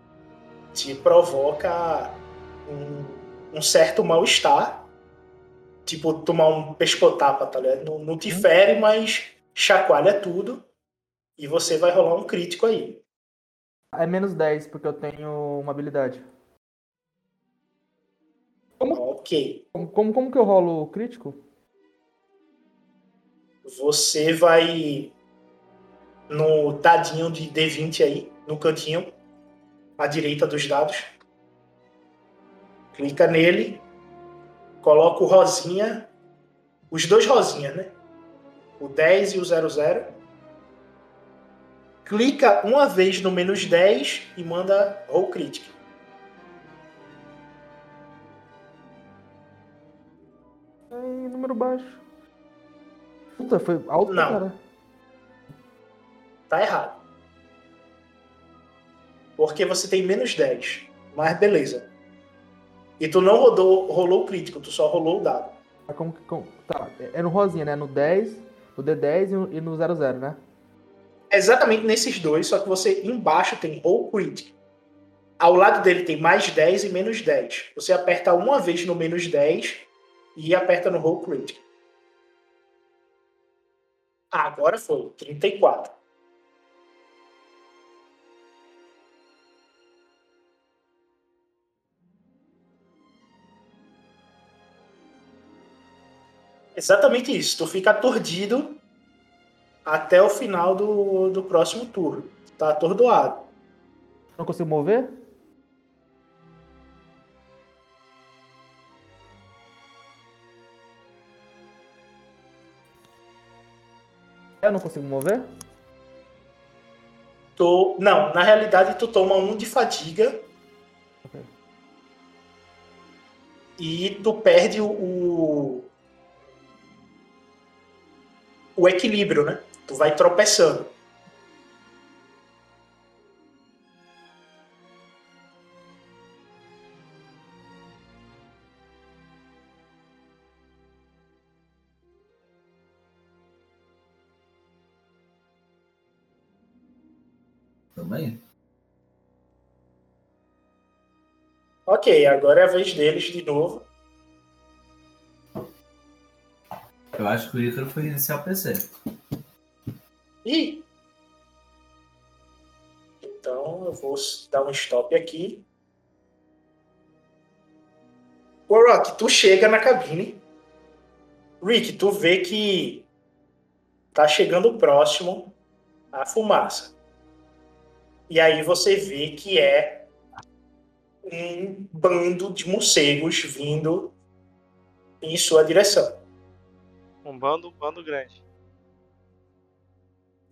A: te provoca um, um certo mal-estar. Tipo, tomar um pescotapa, tá ligado? Não, não te fere, mas chacoalha tudo. E você vai rolar um crítico aí.
B: É menos 10, porque eu tenho uma habilidade.
A: Ok.
B: Como, como, como que eu rolo o crítico?
A: Você vai no dadinho de D20 aí, no cantinho, à direita dos dados. Clica nele, coloca o rosinha, os dois rosinhas, né? O 10 e o 00. Clica uma vez no menos 10 e manda roll critic.
B: Ai, número baixo. Puta, foi alto,
A: Não.
B: cara.
A: Tá errado. Porque você tem menos 10. Mas beleza. E tu não rodou, rolou o crítico, tu só rolou o dado.
B: Ah, Como, como, tá, é é no rosinha, né? No 10, no D10 e no- e no 00, né?
A: Exatamente nesses dois, só que você embaixo tem roll critic. Ao lado dele tem mais 10 e menos 10. Você aperta uma vez no menos 10 e aperta no roll critic. Agora foi, 34. Exatamente isso. Tu fica aturdido até o final do, do próximo turno. Tá atordoado.
B: Não consigo mover? Eu não consigo mover?
A: Tu, não, na realidade tu toma um de fadiga
B: Ok.
A: e tu perde o, o equilíbrio, né? Tu vai tropeçando. Ok, agora é a vez deles de novo.
E: Eu acho que o Ícaro foi iniciar o PC.
A: Ih! Então eu vou dar um stop aqui. Warrock, tu chega na cabine. Rick, tu vê que tá chegando próximo a fumaça. E aí você vê que é um bando de morcegos vindo em sua direção.
D: Um bando, um bando grande.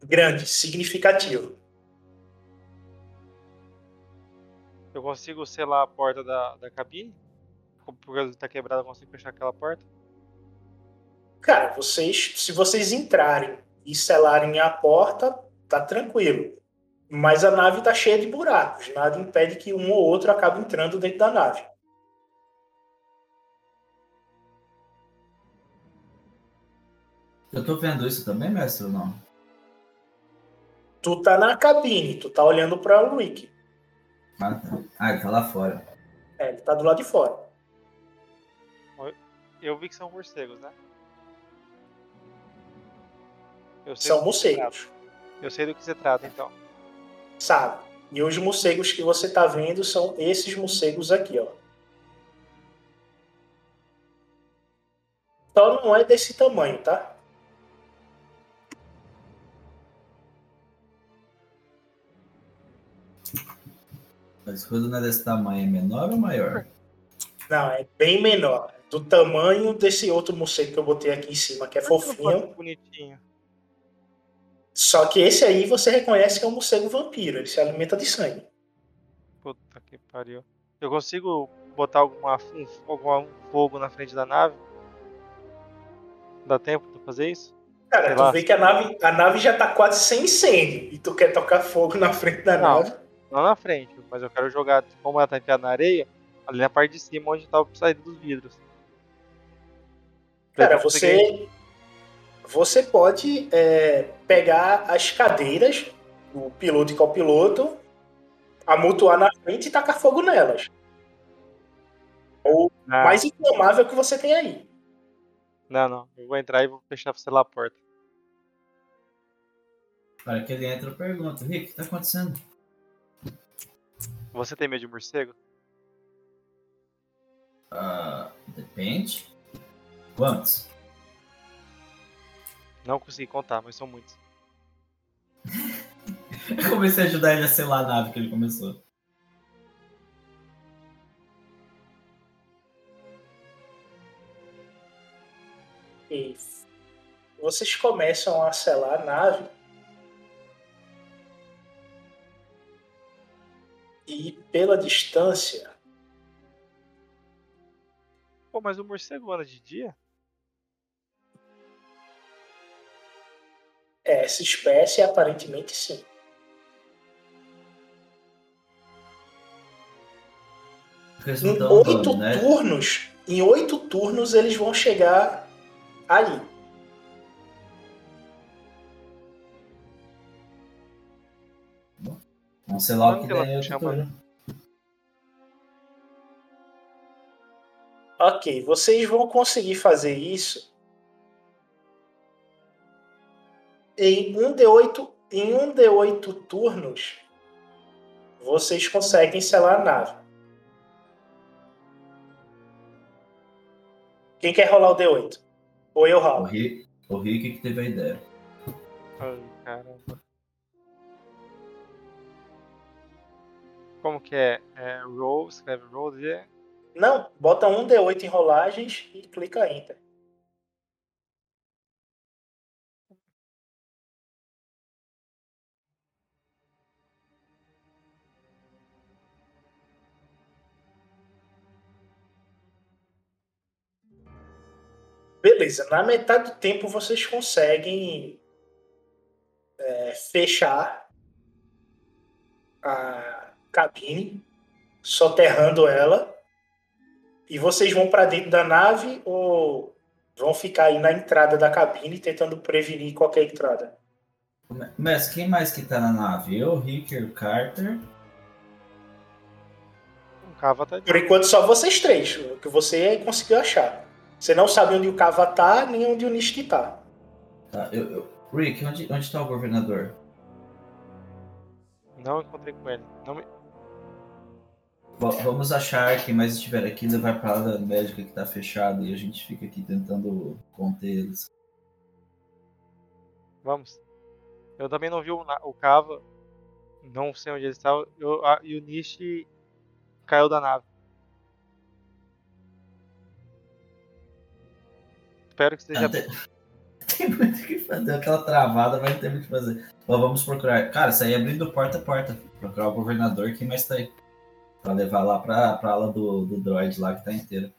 A: Grande, significativo.
D: Eu consigo selar a porta da, da cabine? Porque ela tá quebrada, eu consigo fechar aquela porta?
A: Cara, vocês, se vocês entrarem e selarem a porta, tá tranquilo. Mas a nave tá cheia de buracos. Nada impede que um ou outro acabe entrando dentro da nave.
E: Eu tô vendo isso também, mestre, ou não?
A: Tu tá na cabine, tu tá olhando para o Rick.
E: Ah, tá. Ah, ele tá lá fora.
A: É, ele tá do lado de fora.
D: Eu vi que são morcegos, né? Eu sei
A: São morcegos,
D: Eu sei do que se trata, então.
A: Sabe? E os morcegos que você tá vendo são esses morcegos aqui, ó. Só não é desse tamanho, tá?
E: Mas quando não é desse tamanho, é menor ou maior?
A: Não, é bem menor. Do tamanho desse outro morcego que eu botei aqui em cima, que é fofinho.
D: Bonitinho.
A: Só que esse aí você reconhece que é um morcego vampiro. Ele se alimenta de sangue.
D: Puta que pariu. Eu consigo botar alguma, um, algum fogo na frente da nave? Dá tempo de fazer isso?
A: Cara,
D: Sei
A: tu
D: lá.
A: vê que a nave, a nave já tá quase sem incêndio. E tu quer tocar fogo na frente da
D: Não.
A: nave.
D: Não na frente, mas eu quero jogar, como ela tá enfiada na areia, ali na parte de cima onde tá a saída dos vidros.
A: Cara, você. Você pode é, pegar as cadeiras, o piloto e copiloto, amontoar na frente e tacar fogo nelas. Ou
D: Ah,
A: mais inflamável que você tem aí.
D: Não, não. Eu vou entrar e vou fechar sei lá a porta.
E: Para que ele entra, eu pergunto. Rick, o que tá acontecendo?
D: Você tem medo de morcego?
E: Ah, depende. Quantos?
D: Não consegui contar, mas são muitos.
E: Eu comecei a ajudar ele a selar a nave que ele começou.
A: E vocês começam a selar a nave. E pela distância,
D: Pô, mas o morcego anda de dia?
A: Essa espécie aparentemente sim. Em oito
E: né?
A: turnos, em oito turnos eles vão chegar ali.
E: Vamos selar o
D: Quando
E: que der?
A: Ok, vocês vão conseguir fazer isso em um D8, em um D8 turnos. Vocês conseguem selar a nave. Quem quer rolar o D8? Ou eu
E: O,
A: ralo?
E: Rick, o Rick que teve a ideia.
D: Ai, caramba. Como que é? É roll, escreve roll
A: Não, bota um D8 em rolagens e clica Enter. Beleza, na metade do tempo vocês conseguem é, fechar a cabine, soterrando ela. E vocês vão para dentro da nave ou vão ficar aí na entrada da cabine tentando prevenir qualquer entrada?
E: Mas quem mais que tá na nave? Eu, Rick, o Carter.
D: um cava tá
A: Por enquanto só vocês três, o que você conseguiu achar. Você não sabe onde o Cava tá, nem onde o Nist tá.
E: Tá, eu, eu- Rick, onde, onde tá o governador?
D: Não encontrei com ele. Não me...
E: Va- Vamos achar quem mais estiver aqui levar pra ala médica que tá fechada e a gente fica aqui tentando conter eles.
D: Vamos. Eu também não vi o, o Cava. Não sei onde ele estava. Eu, a- e o Nishi caiu da nave. Espero que esteja bem.
E: tem- Tem muito o que fazer, aquela travada vai ter muito o que fazer. Ó, vamos procurar. Cara, sair abrindo porta a porta. Procurar o governador, quem mais tá aí? Pra levar lá pra, pra ala do, do droid lá que tá inteira.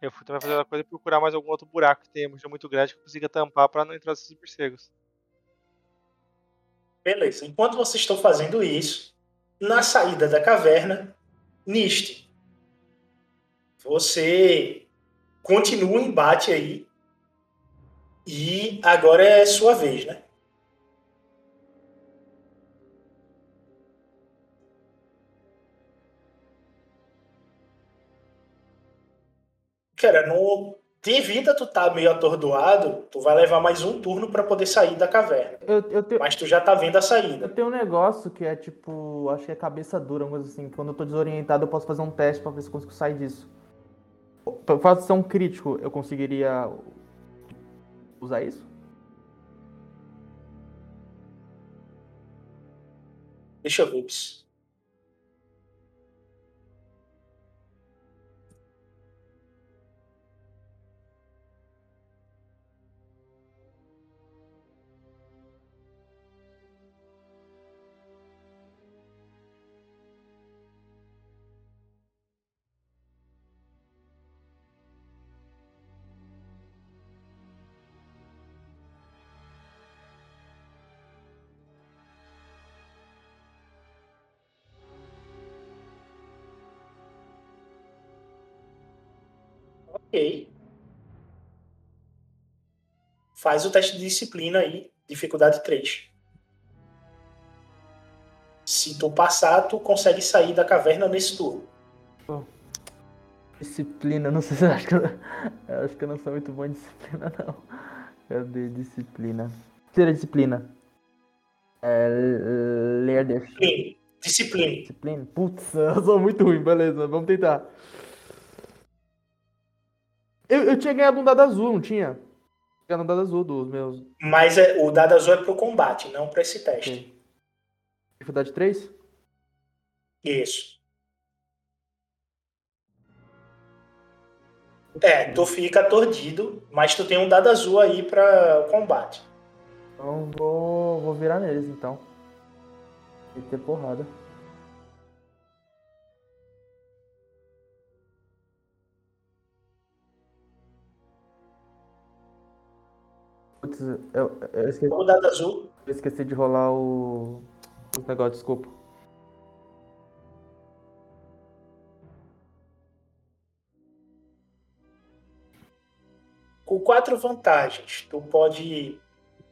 D: Eu fui também fazer uma coisa e procurar mais algum outro buraco que tenha mochila muito grande que eu consiga tampar pra não entrar esses morcegos.
A: Beleza. Enquanto vocês estão fazendo isso, na saída da caverna, Nist, você continua o embate aí. E agora é sua vez, né? Cara, no de vida tu tá meio atordoado, tu vai levar mais um turno pra poder sair da caverna.
B: Eu, eu, tenho,
A: Mas tu já tá vendo a
B: eu
A: saída.
B: tenho um negócio que é tipo, acho que é cabeça dura, uma coisa assim. Quando eu tô desorientado, eu posso fazer um teste pra ver se eu consigo sair disso. Pra fazer ser um crítico, eu conseguiria usar isso?
A: Deixa eu ver. Ok. Faz o teste de disciplina aí, dificuldade 3. Se tu passar, tu consegue sair da caverna nesse turno.
B: Disciplina, não sei se eu acho que eu, eu acho que eu não sou muito bom em disciplina, não. Cadê disciplina? Terceira disciplina. É, ler.
A: Disciplina. Disciplina.
B: Disciplina? Putz, eu sou muito ruim, beleza, vamos tentar. Eu, eu tinha ganhado um dado azul, não tinha? Ganhado um dado azul dos meus.
A: Mas é, o dado azul é pro combate, não pra esse teste.
B: Ok. Dificuldade 3?
A: Isso. É, tu fica atordido, mas tu tem um dado azul aí pra combate.
B: Então vou, vou virar neles então. E ter porrada. Putz, eu, eu, esqueci,
A: O dado azul,
B: eu esqueci de rolar o. Os negócios, desculpa.
A: com quatro vantagens. Tu pode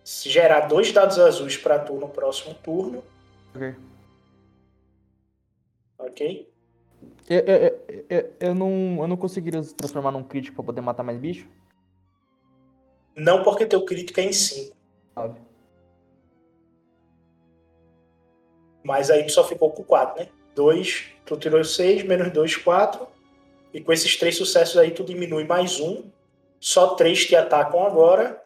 A: gerar dois dados azuis pra tu no próximo turno,
B: Ok.
A: ok?
B: Eu, eu, eu, eu, não, eu não conseguiria se transformar num crítico pra poder matar mais bicho?
A: Não porque teu crítico é em 5.
B: Sabe?
A: Mas aí tu só ficou com 4, né? 2, tu tirou 6, menos 2, 4. E com esses três sucessos aí tu diminui mais um. Só três te atacam agora.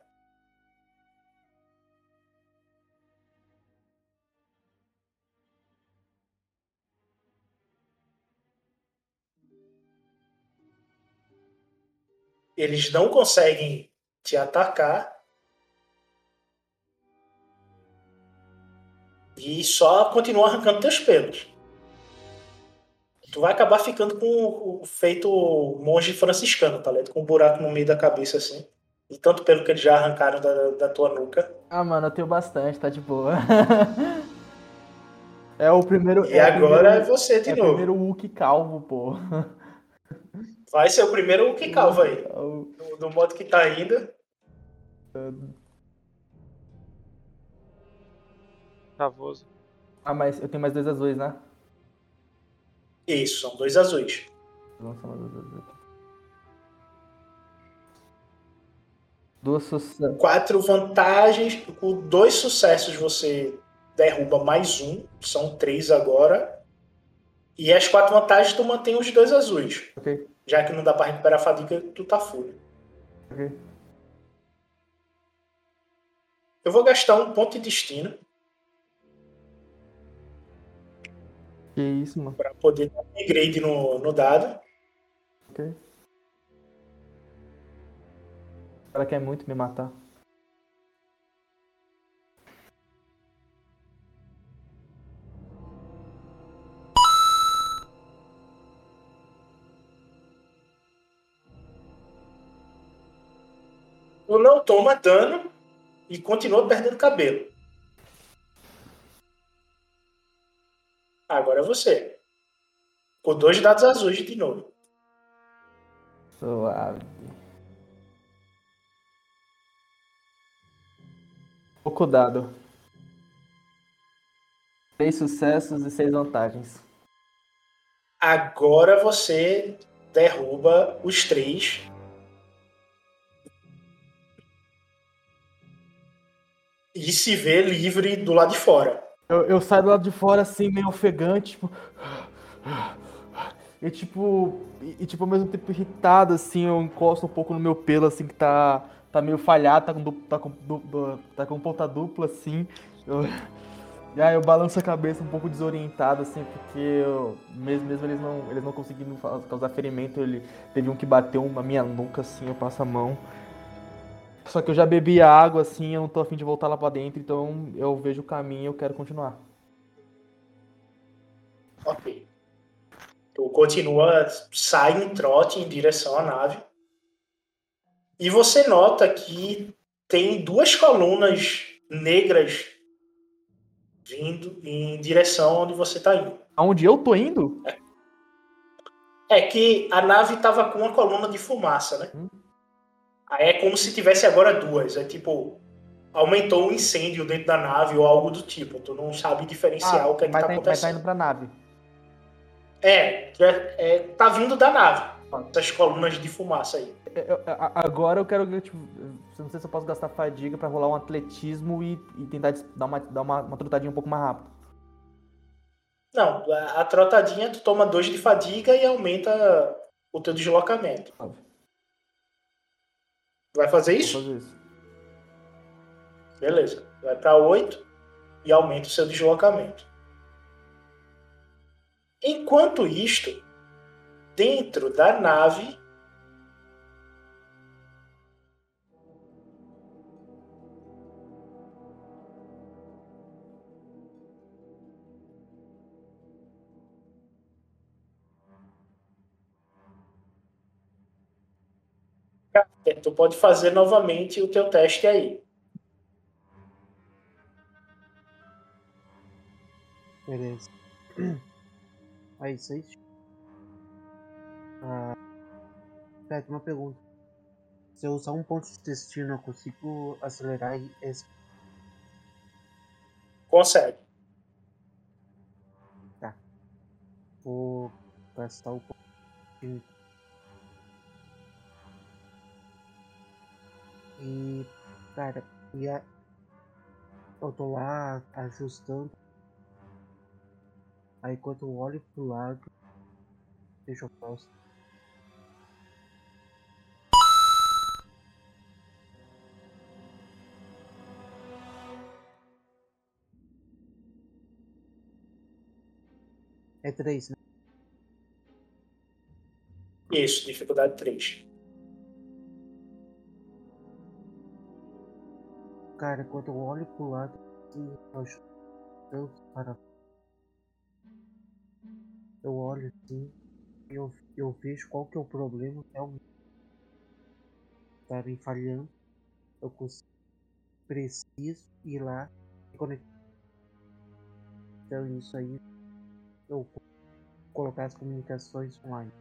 A: Eles não conseguem te atacar. E só continua arrancando teus pelos. Tu vai acabar ficando com o feito monge franciscano, tá ligado? Com um buraco no meio da cabeça, assim. E tanto pelo que eles já arrancaram da, da tua nuca.
B: Ah, mano, eu tenho bastante, tá de boa. é o primeiro.
A: E
B: é o
A: agora
B: primeiro-
A: é você de
B: é o
A: novo.
B: primeiro Wookie calvo, pô.
A: Vai ser o primeiro que calva aí.
B: O-
A: Do, do modo que tá indo.
D: Chavoso.
B: Ah, mas eu tenho mais dois azuis, né?
A: Isso, são dois azuis.
B: Mais dois azuis. Duas sucessos.
A: Quatro vantagens. Com dois sucessos você derruba mais um. São três agora. E as quatro vantagens tu mantém os dois azuis.
B: Ok,
A: Já que não dá pra recuperar a fadiga, tu tá full.
B: ok.
A: Eu vou gastar um ponto de destino
B: Que isso, mano.
A: para poder dar upgrade no, no dado.
B: Ok. O cara quer muito me matar.
A: Tu não toma dano e continua perdendo cabelo. Agora é você. Com dois dados azuis de novo.
B: Suave. Pouco dado. Três sucessos e seis vantagens.
A: Agora você derruba os três. E se vê livre do lado de fora.
B: Eu, eu saio do lado de fora assim, meio ofegante, tipo. E tipo. E, tipo, ao mesmo tempo irritado, assim, eu encosto um pouco no meu pelo, assim, que tá. Tá meio falhado, tá com, tá com, tá com ponta dupla, assim. Eu, e aí eu balanço a cabeça um pouco desorientado, assim, porque eu, mesmo, mesmo eles não, eles não conseguindo causar ferimento, ele teve um que bateu na minha nuca, assim, eu passo a mão. Só que eu já bebi água, assim, eu não tô afim de voltar lá pra dentro, então eu vejo o caminho e eu quero continuar.
A: Ok. Tu continua, sai em trote em direção à nave. E você nota que tem duas colunas negras vindo em direção onde você está indo.
B: Aonde eu tô indo?
A: É que a nave tava com uma coluna de fumaça, né? Aí é como se tivesse agora duas. É tipo, aumentou o incêndio dentro da nave ou algo do tipo. Tu não sabe diferenciar o que é que tá
B: tá, mas
A: acontecendo.
B: tá indo pra nave.
A: É, é, é, tá vindo da nave. Essas colunas de fumaça aí.
B: Eu- agora eu quero. Tipo, não sei se eu posso gastar fadiga pra rolar um atletismo e, e tentar dar, uma, dar uma, uma trotadinha um pouco mais rápido.
A: Não, a, a trotadinha tu toma dois de fadiga e aumenta o teu deslocamento. Vai fazer
B: Vou
A: isso?
B: fazer isso.
A: Beleza. Vai pra 8 e aumenta o seu deslocamento. Enquanto isto, dentro da nave, tu pode fazer novamente o teu teste aí.
C: Beleza. Isso aí. Ah, Pera, uma pergunta. Se eu usar um ponto de destino, eu consigo acelerar esse.
A: Consegue.
C: Vou gastar o ponto de destino. E, cara, e a... eu tô lá ajustando. Aí quando eu olho pro lado, deixa eu posto. É três, né?
A: Isso, dificuldade três.
C: Cara, quando eu olho pro lado, assim, eu acho tanto para. Eu olho assim, eu, eu vejo qual que é o problema realmente. Tá me falhando. Eu consigo, preciso ir lá e conectar. Então isso aí eu vou colocar as comunicações online.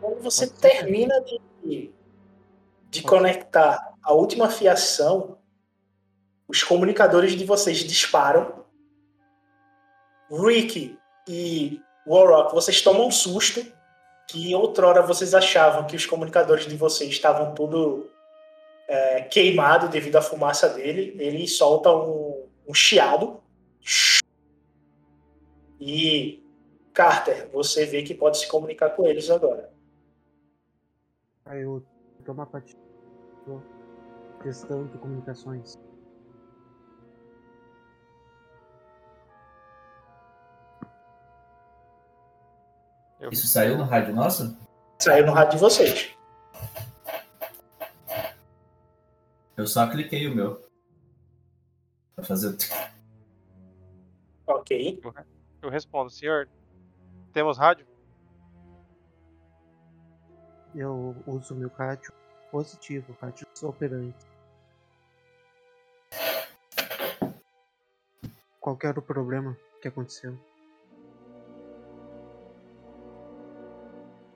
A: Quando você termina de, de conectar a última fiação, os comunicadores de vocês disparam. Rick e Warrock, vocês tomam um susto que outrora vocês achavam que os comunicadores de vocês estavam tudo é, queimado devido à fumaça dele. Ele solta um, um chiado. E Carter, você vê que pode se comunicar com eles agora.
C: Aí eu tomo a parte tô questão de comunicações.
D: Eu-
E: Isso saiu no rádio nosso?
A: Saiu no rádio de vocês.
E: Eu só cliquei o meu. Pra fazer o.
A: Ok.
D: Eu respondo, senhor, temos rádio?
C: Eu uso meu rádio positivo, rádio operante. Qual era o problema que aconteceu?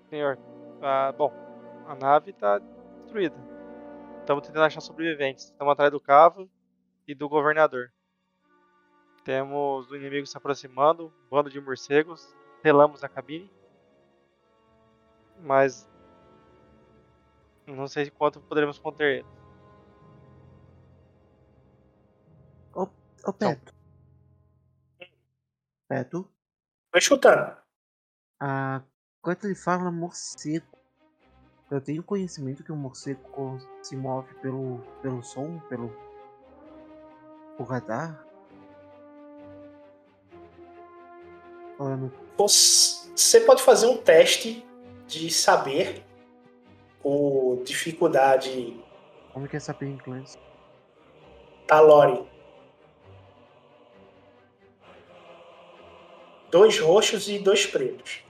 D: Senhor, ah, bom, a nave tá destruída. Estamos tentando achar sobreviventes. Estamos atrás do cavo e do governador. Temos o inimigo se aproximando, um bando de morcegos, relamos a cabine. Mas não sei quanto poderemos conter ele.
C: Ô Peto. Peto,
A: Tô escutando.
C: ah, quando ele fala morcego, eu tenho conhecimento que o morcego se move pelo, pelo som, pelo o radar?
A: Você pode fazer um teste de saber o dificuldade
C: Como que é saber inglês?
A: da Lore. Dois roxos e dois pretos.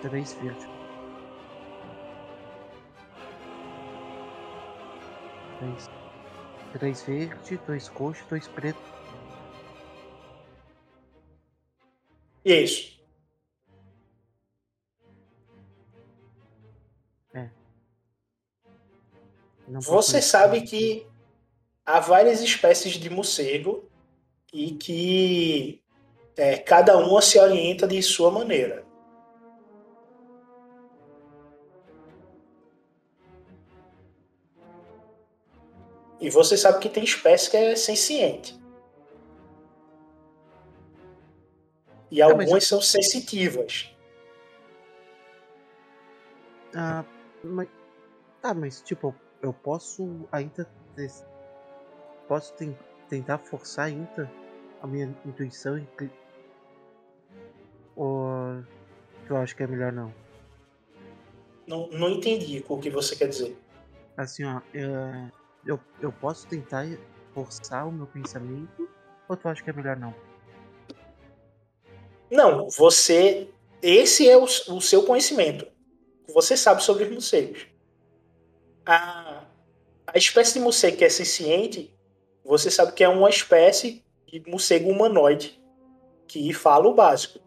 C: Três verde. Três. Três verde, dois roxo, dois preto.
A: Isso.
C: Não
A: Você sabe que há várias espécies de morcego e que é, cada uma se orienta de sua maneira. E você sabe que tem espécie que é senciente. E
C: Ah, mas
A: algumas são sensitivas.
C: Ah, mas. Tá, mas tipo, eu posso ainda. Posso ten- tentar forçar ainda a minha intuição e. Ou. Tu acha que é melhor não?
A: Não, não entendi o que você quer dizer.
C: Assim, ó. é, Eu, eu posso tentar forçar o meu pensamento? Ou tu acha que é melhor não?
A: Não, você. Esse é o, o seu conhecimento. Você sabe sobre os morcegos. A, a espécie de morcego que é senciente, você sabe que é uma espécie de morcego humanoide que fala o básico.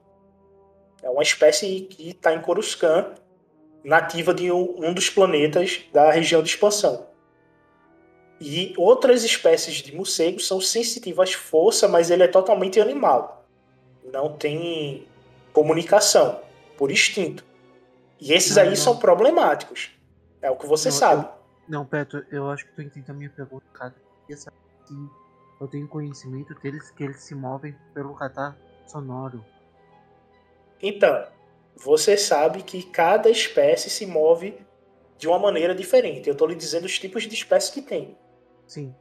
A: É uma espécie que está em Coruscant, nativa de um, um dos planetas da região de expansão. E outras espécies de morcego são sensitivas à força, mas ele é totalmente animal não tem comunicação por instinto. E esses
C: Não,
A: aí
C: não.
A: são problemáticos. É o que você
C: Não,
A: sabe.
C: Não, Peto, eu acho que tu entendeu a minha pergunta, cara. Eu saber se eu tenho conhecimento deles que eles se movem pelo radar sonoro.
A: Então, você sabe que cada espécie se move de uma maneira diferente. Eu estou lhe dizendo os tipos de espécies que tem.
C: Sim.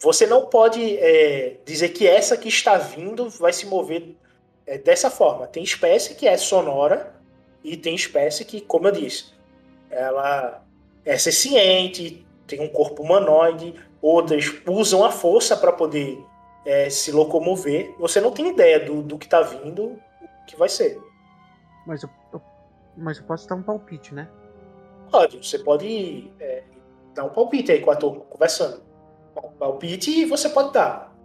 A: Você não pode é, dizer que essa que está vindo vai se mover é, dessa forma. Tem espécie que é sonora e tem espécie que, como eu disse, ela é senciente, tem um corpo humanoide, outras usam a força para poder é, se locomover. Você não tem ideia do, do que está vindo, o que vai ser.
C: Mas eu, eu- mas eu posso dar um palpite, né?
A: Pode, você pode é, dar um palpite aí com a turma, conversando. Palpite você pode dar.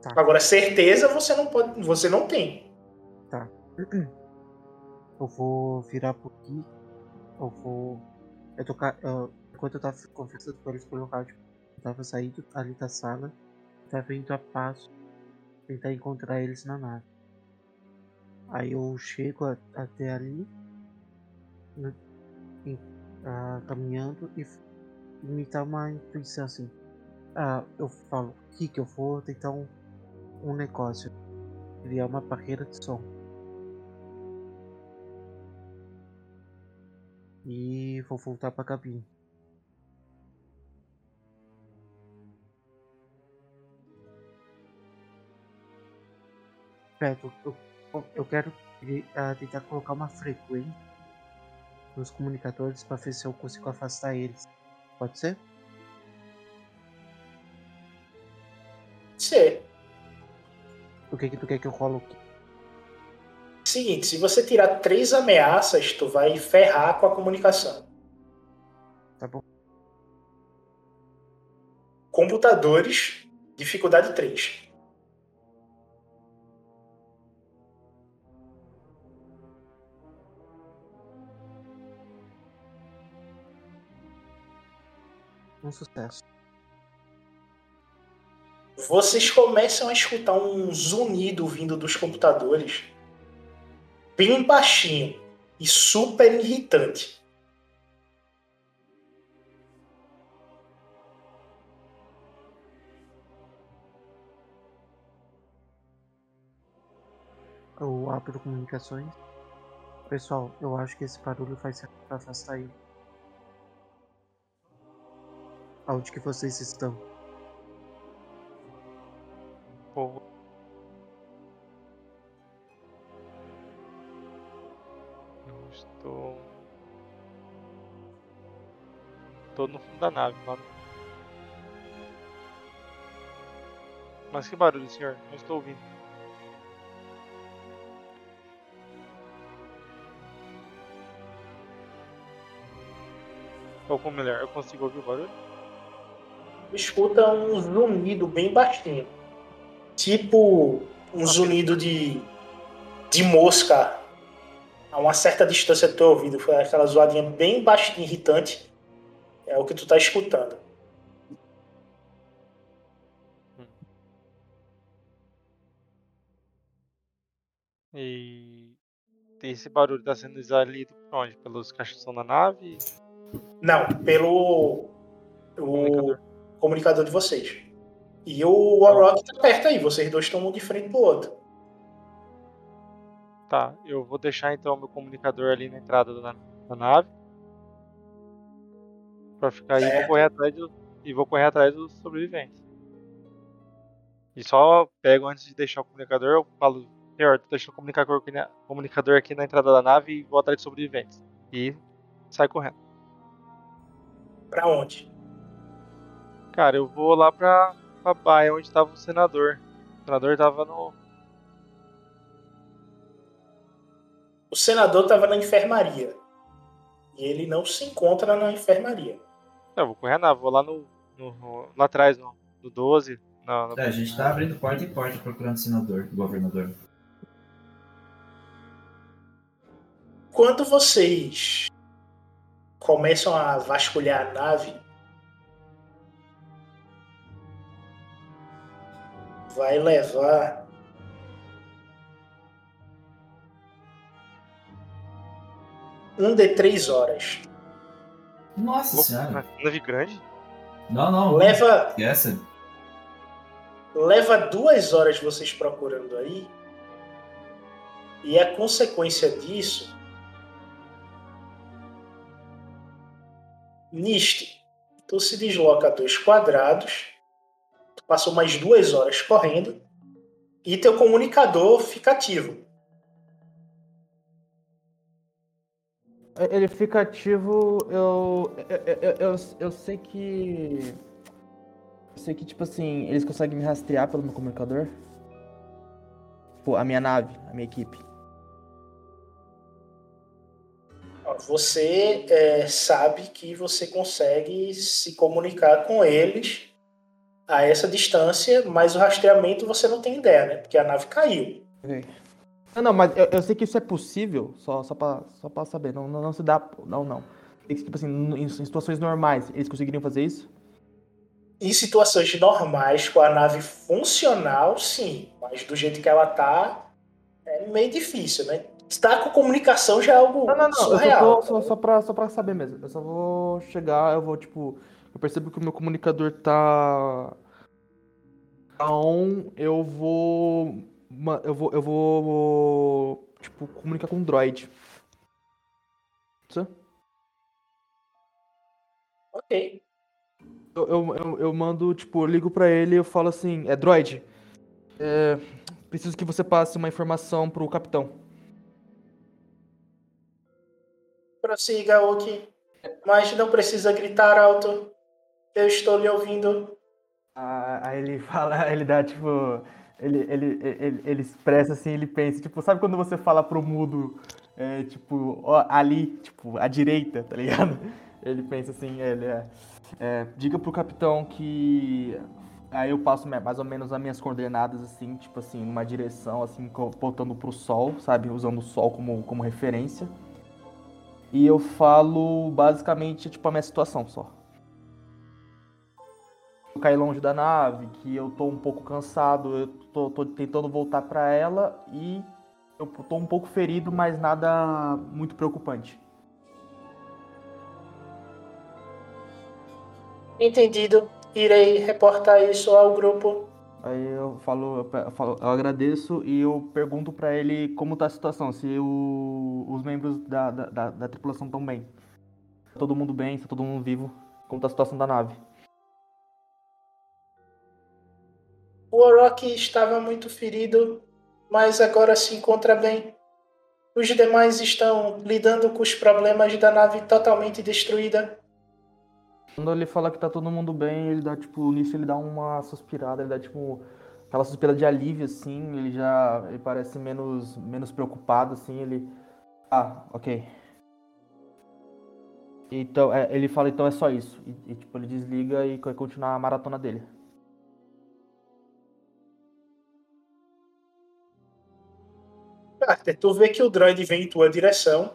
C: Tá.
A: Agora, certeza você não pode, você não tem.
C: Tá. Eu vou virar pro Gui. Eu vou. Eu tô. eu- enquanto eu tava conversando com eles pelo rádio, eu tava saindo ali da sala. Tava indo a passo. Tentar encontrar eles na nave. Aí eu chego a- até ali. né, em- ah, caminhando e f- me dá uma intuição assim. Ah, eu falo, que que eu vou tentar um, um negócio. Criar uma barreira de som. E vou voltar pra cabine. Certo, eu, eu- quero eh, tentar colocar uma frequência nos comunicadores pra ver se eu consigo afastar eles. Pode ser?
A: Ser.
C: O que que tu quer que eu rolo aqui?
A: Seguinte, se você tirar três ameaças, tu vai ferrar com a comunicação.
C: Tá bom.
A: Computadores, dificuldade 3.
C: Um sucesso.
A: Vocês começam a escutar um zunido vindo dos computadores, bem baixinho e super irritante.
C: Eu abro comunicações. Pessoal, eu acho que esse barulho ser pra afastar ele. Aonde que vocês estão?
D: Pô. Eu estou. Tô no fundo da nave, lá no... Mas que barulho, senhor? Não estou ouvindo. Ou como melhor, eu consigo ouvir o barulho?
A: Escuta um zunido bem baixinho. Tipo um zunido de, de mosca a uma certa distância do teu ouvido. Foi aquela zoadinha bem baixinha, irritante. É o que tu tá escutando.
D: E esse barulho tá sendo exalido por onde? Pelos som da nave?
A: Não, pelo o comunicador de vocês. E o Warrock tá perto aí, vocês dois estão um de frente pro outro.
D: Tá, eu vou deixar então meu comunicador ali na entrada da, da nave. Pra ficar aí e vou correr atrás do, e vou correr atrás dos sobreviventes. E só pego antes de deixar o comunicador, eu falo, senhor, deixa o comunicador aqui, na, comunicador aqui na entrada da nave e vou atrás de sobreviventes. E sai correndo.
A: Pra onde?
D: Cara, eu vou lá pra, pra baia onde tava o senador. O senador tava no.
A: O senador tava na enfermaria. E ele não se encontra na enfermaria.
D: Não, eu vou correr na, vou lá no. no- lá atrás, no, no 12. Na, na-
E: É, a gente tá abrindo porta em porta procurando senador, governador.
A: Quando vocês começam a vasculhar a nave, vai levar um de três horas.
E: Nossa senhora.
D: Nave grande?
E: Não, não.
A: Leva,
E: Esquece.
A: leva duas horas vocês procurando aí. E a consequência disso. Niste, tu se desloca dois quadrados, passou mais duas horas correndo, e teu comunicador fica ativo.
B: Ele fica ativo, eu, eu, eu, eu, eu sei que. Eu sei que, tipo assim, eles conseguem me rastrear pelo meu comunicador. Pô, a minha nave, a minha equipe.
A: Você é, sabe que você consegue se comunicar com eles a essa distância, mas o rastreamento você não tem ideia, né? Porque a nave caiu.
B: Não, não, mas eu, eu sei que isso é possível, só, só, pra, só pra saber. Não, não, não se dá. Não, não. Tem que, Tipo assim, em, em situações normais, eles conseguiriam fazer isso?
A: Em situações normais, com a nave funcional, sim. Mas do jeito que ela tá, é meio difícil, né? Estar com comunicação já é algo
B: Não, não, não.
A: surreal.
B: Eu só, tô, só, só, pra, só pra saber mesmo. Eu só vou chegar, eu vou, tipo. Eu percebo que o meu comunicador tá. On, eu vou. Eu vou. Eu vou. Tipo, comunicar com o droid.
A: Ok.
B: Eu, eu, eu, eu mando, tipo, eu ligo pra ele e eu falo assim, é droid. é, preciso que você passe uma informação pro capitão.
A: Prossiga, Oki. Mas não precisa gritar alto. Eu estou lhe ouvindo.
B: Ah, Aí ele fala, ele dá tipo. Ele, ele, ele, ele expressa assim, ele pensa, tipo, sabe quando você fala pro mudo, é, tipo, ó, ali, tipo, à direita, tá ligado? Ele pensa assim, ele é, é, diga pro capitão que. Aí eu passo mais ou menos as minhas coordenadas, assim, tipo assim, numa direção, assim, apontando pro sol, sabe? Usando o sol como, como referência. E eu falo basicamente, tipo, a minha situação só. Caí longe da nave, que eu tô um pouco cansado, eu tô, tô tentando voltar pra ela e eu tô um pouco ferido, mas nada muito preocupante.
A: Entendido. Irei reportar isso ao grupo.
B: Aí eu falo, eu, falo, eu agradeço e eu pergunto pra ele como tá a situação, se o- os membros da, da, da, da tripulação estão bem. Tá todo mundo bem, tá todo mundo vivo, como tá a situação da nave.
A: O Orochi estava muito ferido, mas agora se encontra bem. Os demais estão lidando com os problemas da nave totalmente destruída.
B: Quando ele fala que tá todo mundo bem, ele dá, tipo, nisso ele dá uma suspirada, ele dá, tipo, aquela suspirada de alívio, assim, ele já, ele parece menos, menos preocupado, assim, ele... Ah, ok. Então, é, ele fala, então é só isso. E, e, tipo, ele desliga e vai continuar a maratona dele.
A: Carter, tu vê que o droid vem em tua direção.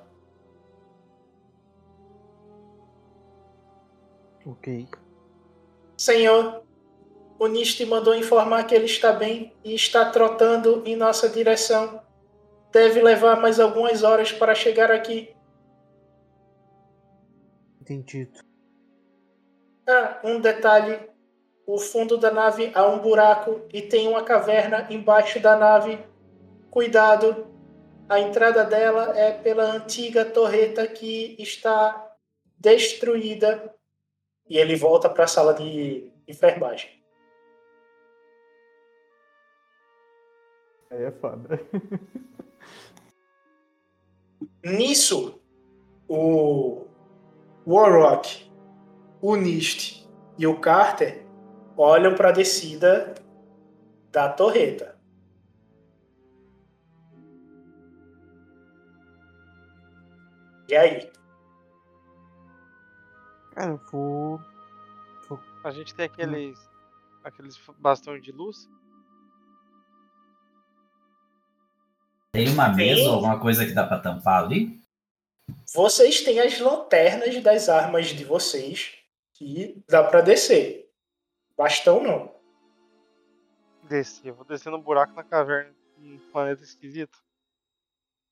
C: Ok.
A: Senhor, o Nist mandou informar que ele está bem e está trotando em nossa direção. Deve levar mais algumas horas para chegar aqui.
C: Entendido.
A: Ah, um detalhe. O fundo da nave há um buraco e tem uma caverna embaixo da nave. Cuidado. A entrada dela é pela antiga torreta que está destruída. E ele volta para a sala de enfermagem.
B: Aí é foda.
A: Nisso, o Warrock, o Nist e o Carter olham para a descida da torreta. E aí?
C: Cara, eu vou.
D: A gente tem aqueles. aqueles bastões de luz.
E: Tem uma mesa
A: Tem.
E: ou alguma coisa que dá pra tampar ali?
A: Vocês têm as lanternas das armas de vocês que dá para descer. Bastão não.
D: Descer. Eu vou descer no buraco na caverna. Um planeta esquisito.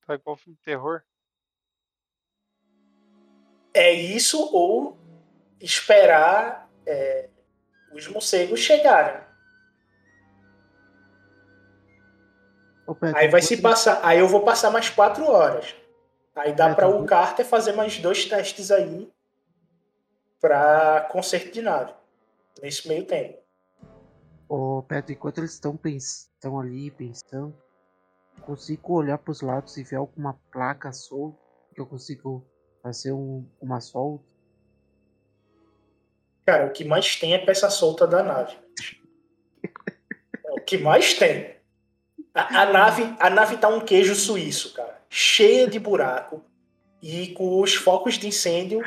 D: Tá igual filme de terror.
A: É isso ou esperar é, os morcegos chegarem. Aí vai se passar. Aí eu vou passar mais quatro horas. Aí dá para o. Carter fazer mais dois testes aí para conserto de nave. Nesse meio tempo.
C: Ô, Petro, enquanto eles estão pens... estão ali pensando, consigo olhar pros lados e ver alguma placa solta que eu consigo fazer um... uma solta.
A: Cara, o que mais tem é peça solta da nave. O que mais tem. A, a nave, a nave tá um queijo suíço, cara. Cheia de buraco e com os focos de incêndio,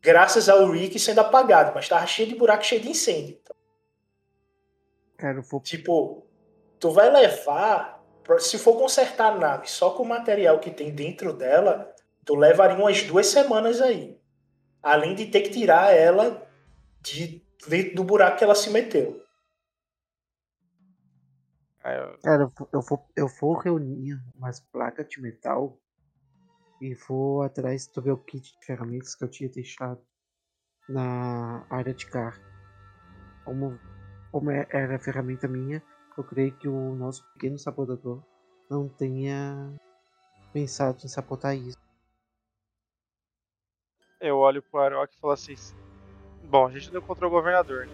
A: graças ao Rick sendo apagado, mas tava cheio de buraco, cheio de incêndio.
C: Cara, vou
A: Tipo, tu vai levar, se for consertar a nave só com o material que tem dentro dela, tu levaria umas duas semanas aí. Além de ter que tirar ela de dentro do buraco que ela se meteu.
C: Cara, eu vou, eu vou, eu vou reunir umas placas de metal e vou atrás do meu kit de ferramentas que eu tinha deixado na área de carro. Como, como é- era a ferramenta minha, eu creio que o nosso pequeno sabotador não tenha pensado em sabotar isso.
D: Eu olho pro Arok e falo assim: Bom, a gente não encontrou o governador, né?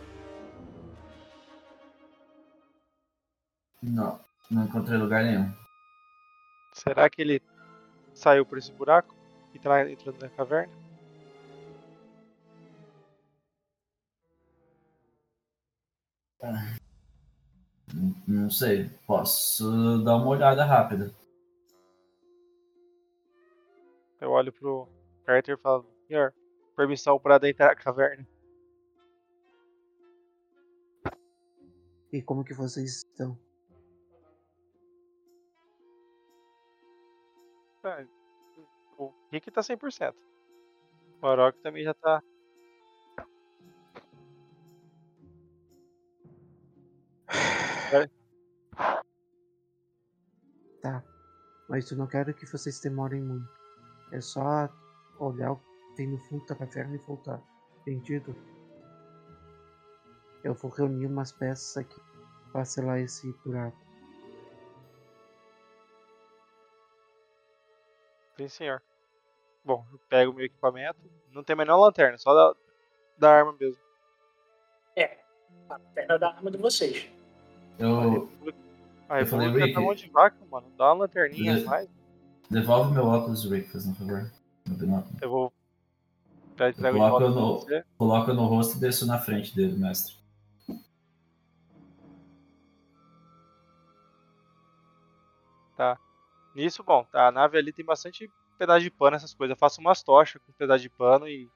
E: Não, não encontrei lugar nenhum.
D: Será que ele saiu por esse buraco e tá entrando na caverna?
E: Não, não sei. Posso dar uma olhada rápida.
D: Eu olho pro Carter e falo: Senhor, permissão para adentrar a caverna.
C: E como que vocês estão?
D: Ah, O Rick tá 100%. O Arok também já tá.
C: Tá. Mas eu não quero que vocês demorem muito. É só olhar o tem no fundo da caverna e voltar. Entendido? Eu vou reunir umas peças aqui para selar esse buraco.
D: Sim, senhor. Bom, eu pego o meu equipamento. Não tem a menor lanterna, só da, da arma mesmo.
A: É, a perna da arma de vocês.
E: Eu.
D: A
E: Eu falei,
D: República tá mão de vaca, mano. Dá uma lanterninha a
E: Beleza.
D: mais.
E: Devolve meu óculos, Rick, fazendo um favor.
D: Eu vou. Já entrego de
E: Coloca no-
D: você.
E: Coloca no rosto e desço na frente dele, mestre.
D: Tá. Nisso, bom, tá, a nave ali tem bastante pedaço de pano, essas coisas. Eu faço umas tochas com pedaço de pano e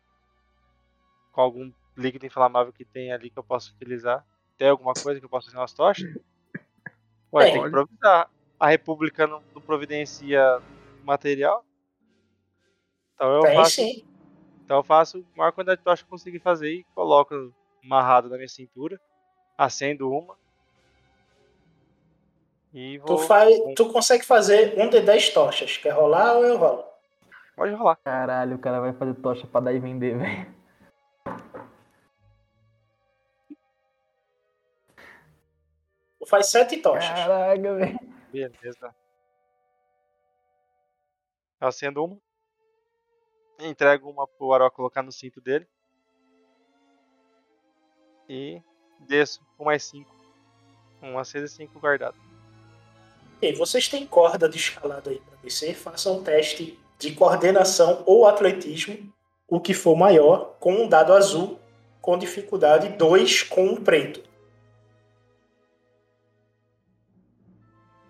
D: com algum líquido inflamável que tem ali que eu posso utilizar. Tem alguma coisa que eu possa fazer umas tochas? Ué,
A: Tem.
D: tem que improvisar. A República não, não providencia material. Então eu
A: Tem
D: faço.
A: sim.
D: Então eu faço a maior quantidade de tocha que eu conseguir fazer e coloco amarrado na minha cintura. Acendo uma. E
A: Tu,
D: vou.
A: faz, tu consegue fazer um de 10 tochas. Quer rolar ou eu rolo?
D: Pode rolar.
B: Caralho, o cara vai fazer tocha pra dar e vender, velho.
A: Tu faz 7 tochas.
B: Caraca, velho.
D: Beleza. Acendo uma. Entrego uma pro Aró colocar no cinto dele. E desço com mais cinco. Um acesa e cinco guardado.
A: Ok, vocês têm corda de escalada aí para descer. Façam um teste de coordenação ou atletismo, o que for maior, com um dado azul, com dificuldade 2 com um preto.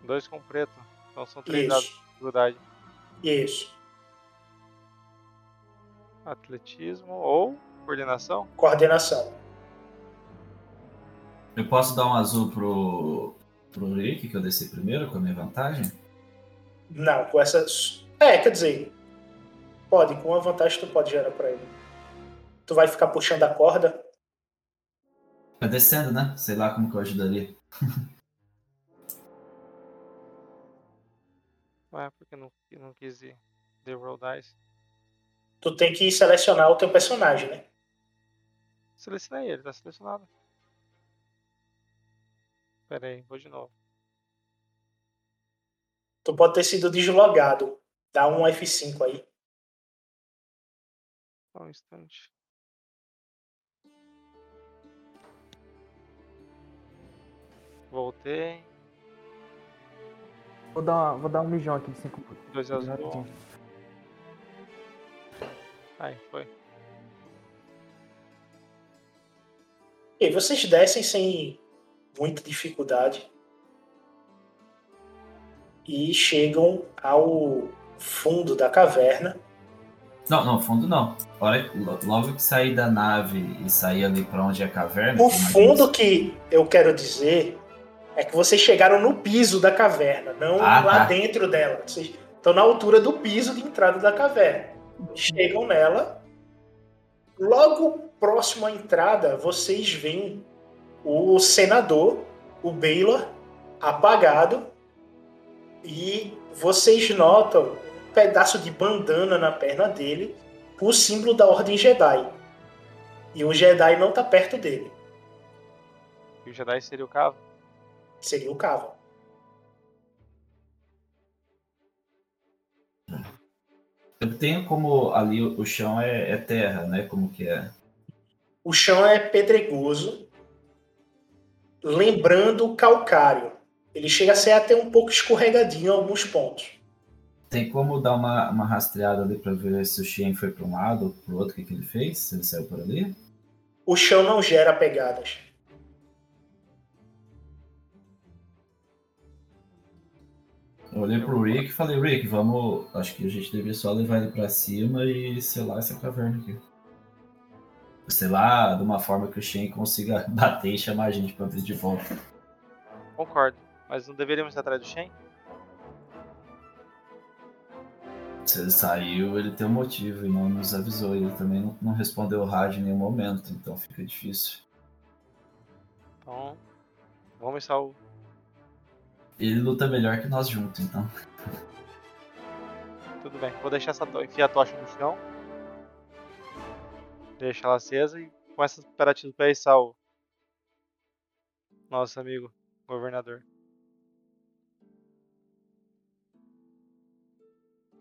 D: Dois com preto. Então são três dados de dificuldade.
A: isso.
D: Atletismo ou coordenação?
A: Coordenação.
E: Eu posso dar um azul pro, pro Rick, que eu desci primeiro, com a minha vantagem?
A: Não, com essas. É, quer dizer. Pode, com uma vantagem tu pode gerar pra ele. Tu vai ficar puxando a corda.
E: Tá descendo, né? Sei lá como que eu ajudaria.
D: Ué, porque não, não quis ir. The Roll Dice.
A: Tu tem que selecionar o teu personagem, né?
D: Selecionei ele, tá selecionado. Pera aí, vou de novo.
A: Tu pode ter sido deslogado. Dá um F5 aí.
D: Só um instante. Voltei.
B: Vou dar, vou dar um mijão aqui de 5
D: Dois azul. Aí, foi.
A: E vocês descem sem muita dificuldade e chegam ao fundo da caverna.
E: Não, não, fundo não. Hora, logo que sair da nave e sair ali pra onde é a caverna.
A: O fundo que eu quero dizer é que vocês chegaram no piso da caverna, não
E: Ah,
A: lá
E: tá.
A: dentro dela. Vocês estão na altura do piso de entrada da caverna. Chegam nela. Logo próximo à entrada, vocês veem o senador, o Baylor, apagado. E vocês notam um pedaço de bandana na perna dele, o símbolo da Ordem Jedi. E o Jedi não está perto dele.
D: E o Jedi seria o cavo?
A: Seria o Cavo.
E: Eu tenho como ali o o chão é, é terra, né? Como que é?
A: O chão é pedregoso, lembrando calcário. Ele chega a ser até um pouco escorregadinho em alguns pontos.
E: Tem como dar uma, uma rastreada ali pra ver se o Xien foi pra um lado ou pro outro, o que, que ele fez? Se ele saiu por ali?
A: O chão não gera pegadas.
E: Eu olhei pro Rick e falei, Rick, vamos. Acho que a gente deveria só levar ele pra cima e selar essa caverna aqui. Sei lá, de uma forma que o Shen consiga bater e chamar a gente pra vir de volta.
D: Concordo. Mas não deveríamos ir atrás do Shen?
E: Se ele saiu, ele tem um motivo e não nos avisou. Ele também não, não respondeu o rádio em nenhum momento, então fica difícil.
D: Então. Vamos o.
E: Ele luta melhor que nós juntos, então.
D: Tudo bem. Vou deixar essa to... enfiar a tocha no chão. Deixa ela acesa e com essa operativa pra içar o nosso amigo governador.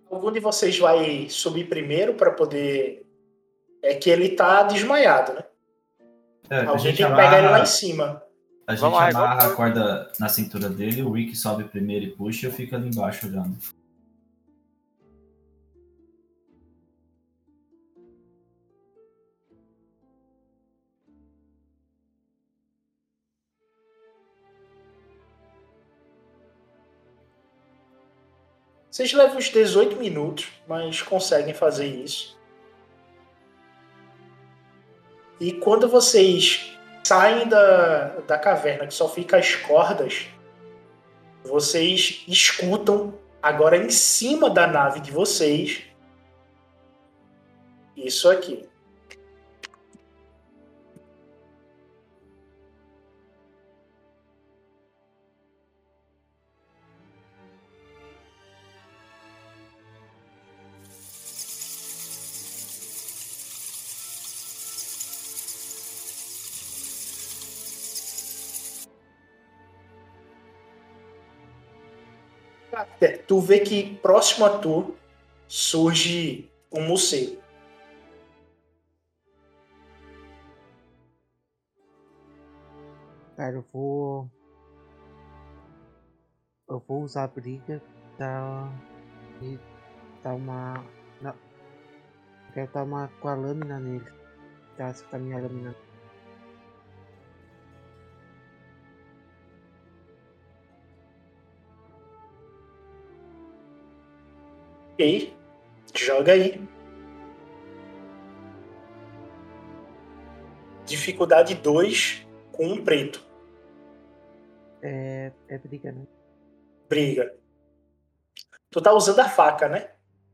A: Algum de vocês vai subir primeiro para poder. É que ele tá desmaiado, né?
E: É, a
A: Alguém
E: gente
A: tem que pegar ele lá em cima.
E: A gente
D: Vamos lá,
E: amarra a corda na cintura dele, o Rick sobe primeiro e puxa e eu fico ali embaixo olhando.
A: Vocês levam uns 18 minutos, mas conseguem fazer isso. E quando vocês saem da, da caverna, que só fica as cordas, vocês escutam agora em cima da nave de vocês isso aqui. Tu vê que próximo a tu surge um morcego.
C: Cara, eu vou. Eu vou usar a briga pra. E dar uma. Não. Quero dar uma com a lâmina nele. Tá, essa tá minha lâmina.
A: Ok? Joga aí. Dificuldade 2 com um preto.
C: É. É briga, né?
A: Briga. Tu tá usando a faca, né?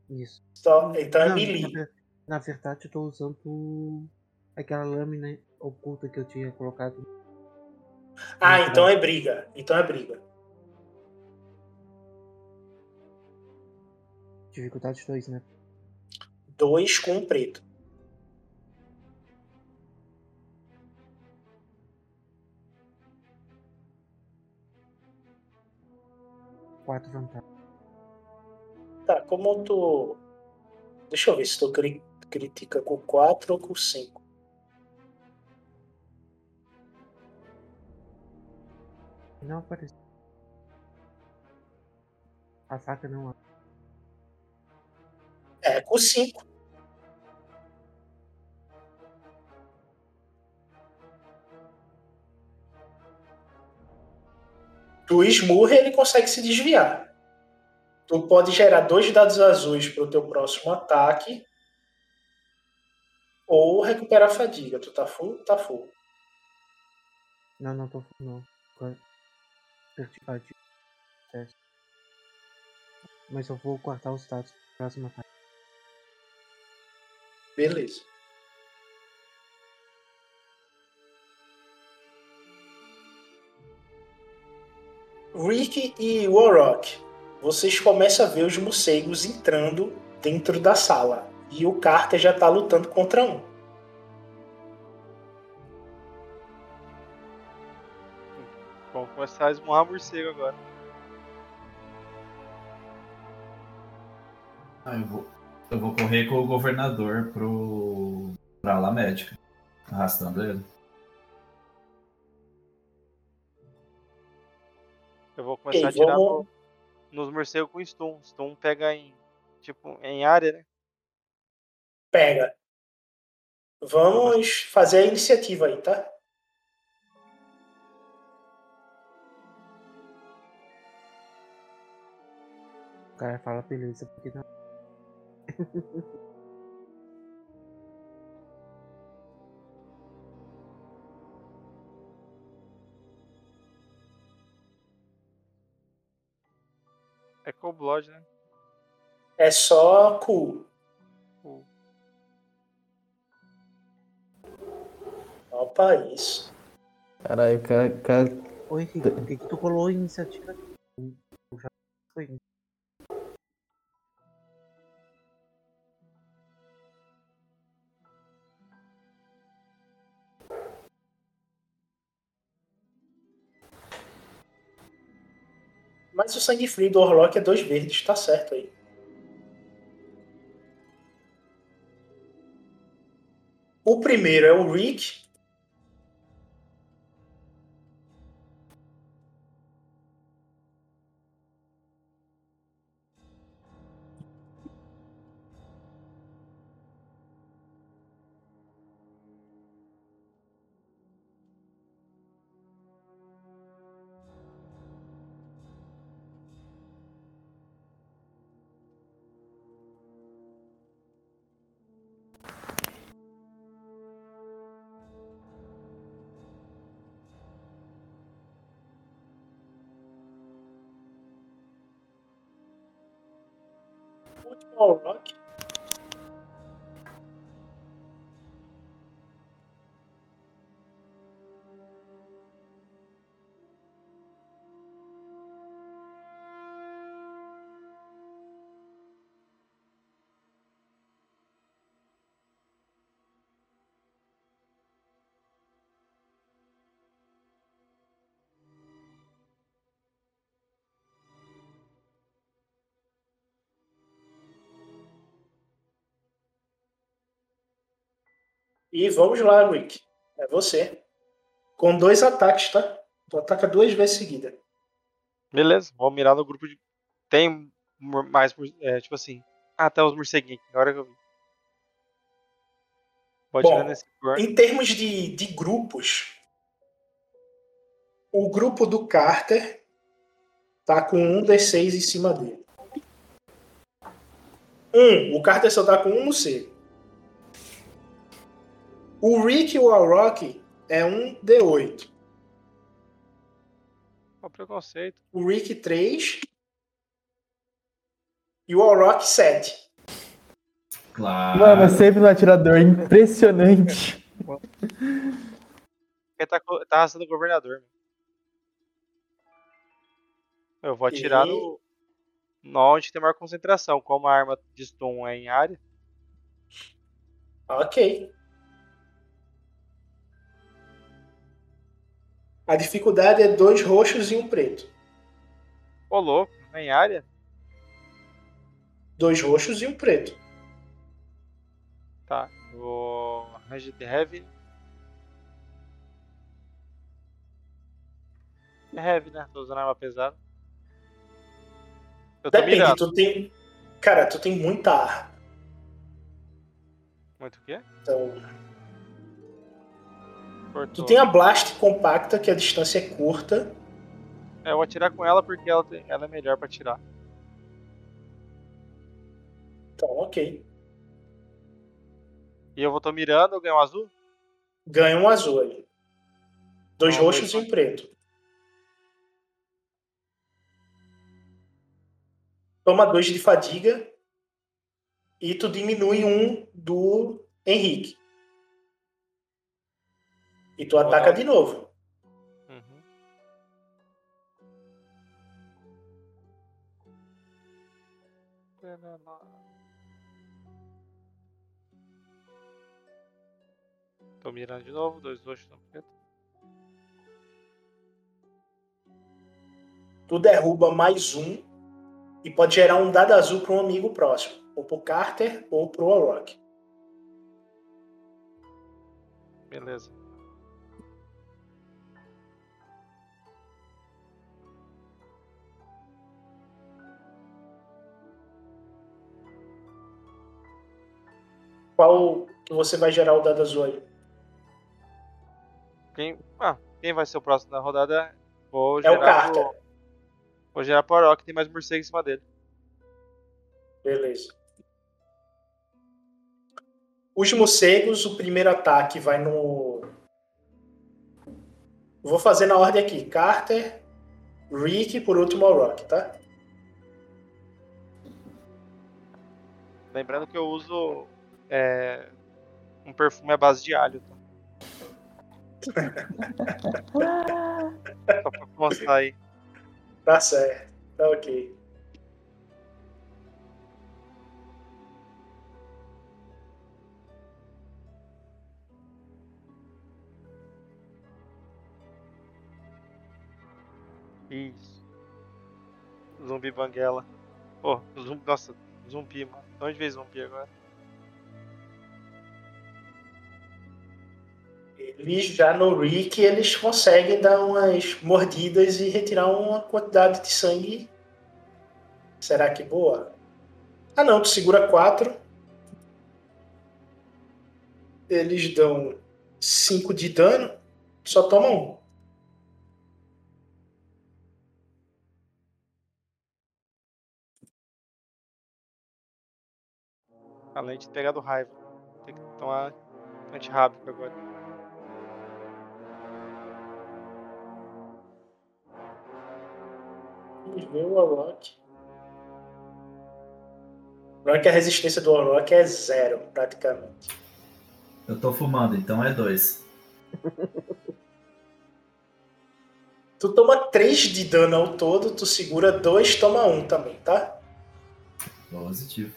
C: Isso.
A: Só- Então é melee.
C: na, na verdade, eu tô usando aquela lâmina oculta que eu tinha colocado.
A: Ah, então é briga. Então é briga.
C: Dificuldade 2, né?
A: 2 com um preto.
C: Quatro vantagens.
A: Tá, como tu. Deixa eu ver se tu cri- critica com 4 ou com 5.
C: Não apareceu. A faca não.
A: É, com 5. Tu esmurra ele consegue se desviar. Tu pode gerar dois dados azuis para o teu próximo ataque. Ou recuperar a fadiga. Tu tá full? Tá full.
C: Não, não tô. Não. Agora- Certificado. Teste. Mas eu vou cortar os status do próximo ataque.
A: Beleza. Rick e Warrock, vocês começam a ver os morcegos entrando dentro da sala. E o Carter já tá lutando contra um.
D: Vamos começar a esmurrar morcego agora.
E: Ah, eu vou, eu vou correr com o governador pro. pra ala médica. Arrastando ele.
D: Eu vou começar
A: Ok,
D: a atirar
A: vamos-
D: no- nos morcegos com stun. Stun pega em. Tipo, em área, né?
A: Pega. Vamos fazer a iniciativa aí, tá?
C: O cara fala beleza, porque não.
D: É Cold Blood, né?
A: É só cool.
D: Cool.
A: Opa, isso.
B: Caralho, cara, cara.
C: Oi, por que, que tu rolou a iniciativa?
A: Mas o sangue frio do Orlock é dois verdes, tá certo aí. O primeiro é o Rick. E vamos lá, Rick. É você. Com dois ataques, tá? Tu ataca duas vezes seguida.
D: Beleza, vou mirar no grupo de. Tem mais. É, tipo assim. Tem os morceguinhos aqui, agora que eu vi. Pode
A: Bom,
D: nesse.
A: Em termos de, de grupos, o grupo do Carter tá com um D6 em cima dele. Um, o Carter só tá com um morcego. O Rick e o Alrock é um D8.
D: Qual o preconceito?
A: O Rick 3 e o Alrock 7.
E: Claro.
B: Mano, é sempre no atirador, impressionante.
D: Ele tá, tá arrastando o governador. Eu vou atirar
A: E-
D: no. no onde tem maior concentração. Como a arma de stun é em área.
A: Ok. A dificuldade é dois roxos e um preto.
D: Ô louco, é em área?
A: dois roxos e um preto.
D: Tá, vou. Range de Heavy. É Heavy, né? Tô usando arma pesada. Eu
A: Depende, tu tem. Cara, tu tem muita arma.
D: Muito o quê?
A: Então,
D: Cortou.
A: tu tem a Blast compacta, que a distância é curta.
D: É, eu vou atirar com ela porque ela, tem- ela é melhor pra atirar.
A: Então, ok.
D: E eu vou tô mirando, eu ganho um azul?
A: Ganha um azul aí. Dois
D: Não,
A: roxos e um preto. Toma dois de fadiga. E tu diminui um do Henrique. E tu ataca de novo.
D: Uhum. Tô mirando de novo, dois roxos no preto.
A: Tu derruba mais um. E pode gerar um dado azul para um amigo próximo. Ou pro Carter ou pro Orok.
D: Beleza.
A: Qual que você vai gerar o dado azul aí?
D: Quem, ah, quem vai ser o próximo da rodada? Vou
A: É o Carter.
D: pro- Vou gerar pro Orok, tem mais morcego em cima dele.
A: Beleza. Os morcegos, o primeiro ataque vai no. Vou fazer na ordem aqui. Carter, Rick, por último o Rock, tá?
D: Lembrando que eu uso é, um perfume à base de alho. Tá? Só pra mostrar aí.
A: Tá certo. Tá ok.
D: Isso. Zumbi banguela. Pô, zumbi, nossa, zumbi, mano. De onde veio zumbi agora?
A: Já no Rick, eles conseguem dar umas mordidas e retirar uma quantidade de sangue. Será que boa? Ah não, tu segura 4. Eles dão 5 de dano, só toma um.
D: Além de pegar do raiva. Tem que tomar antirrábico agora.
A: Vamos ver o Orok. Lembrando que a resistência do Orok é zero, praticamente.
E: Eu tô fumando, então é dois.
A: Tu toma 3 de dano ao todo, tu segura 2, toma 1 um também, tá?
E: Positivo.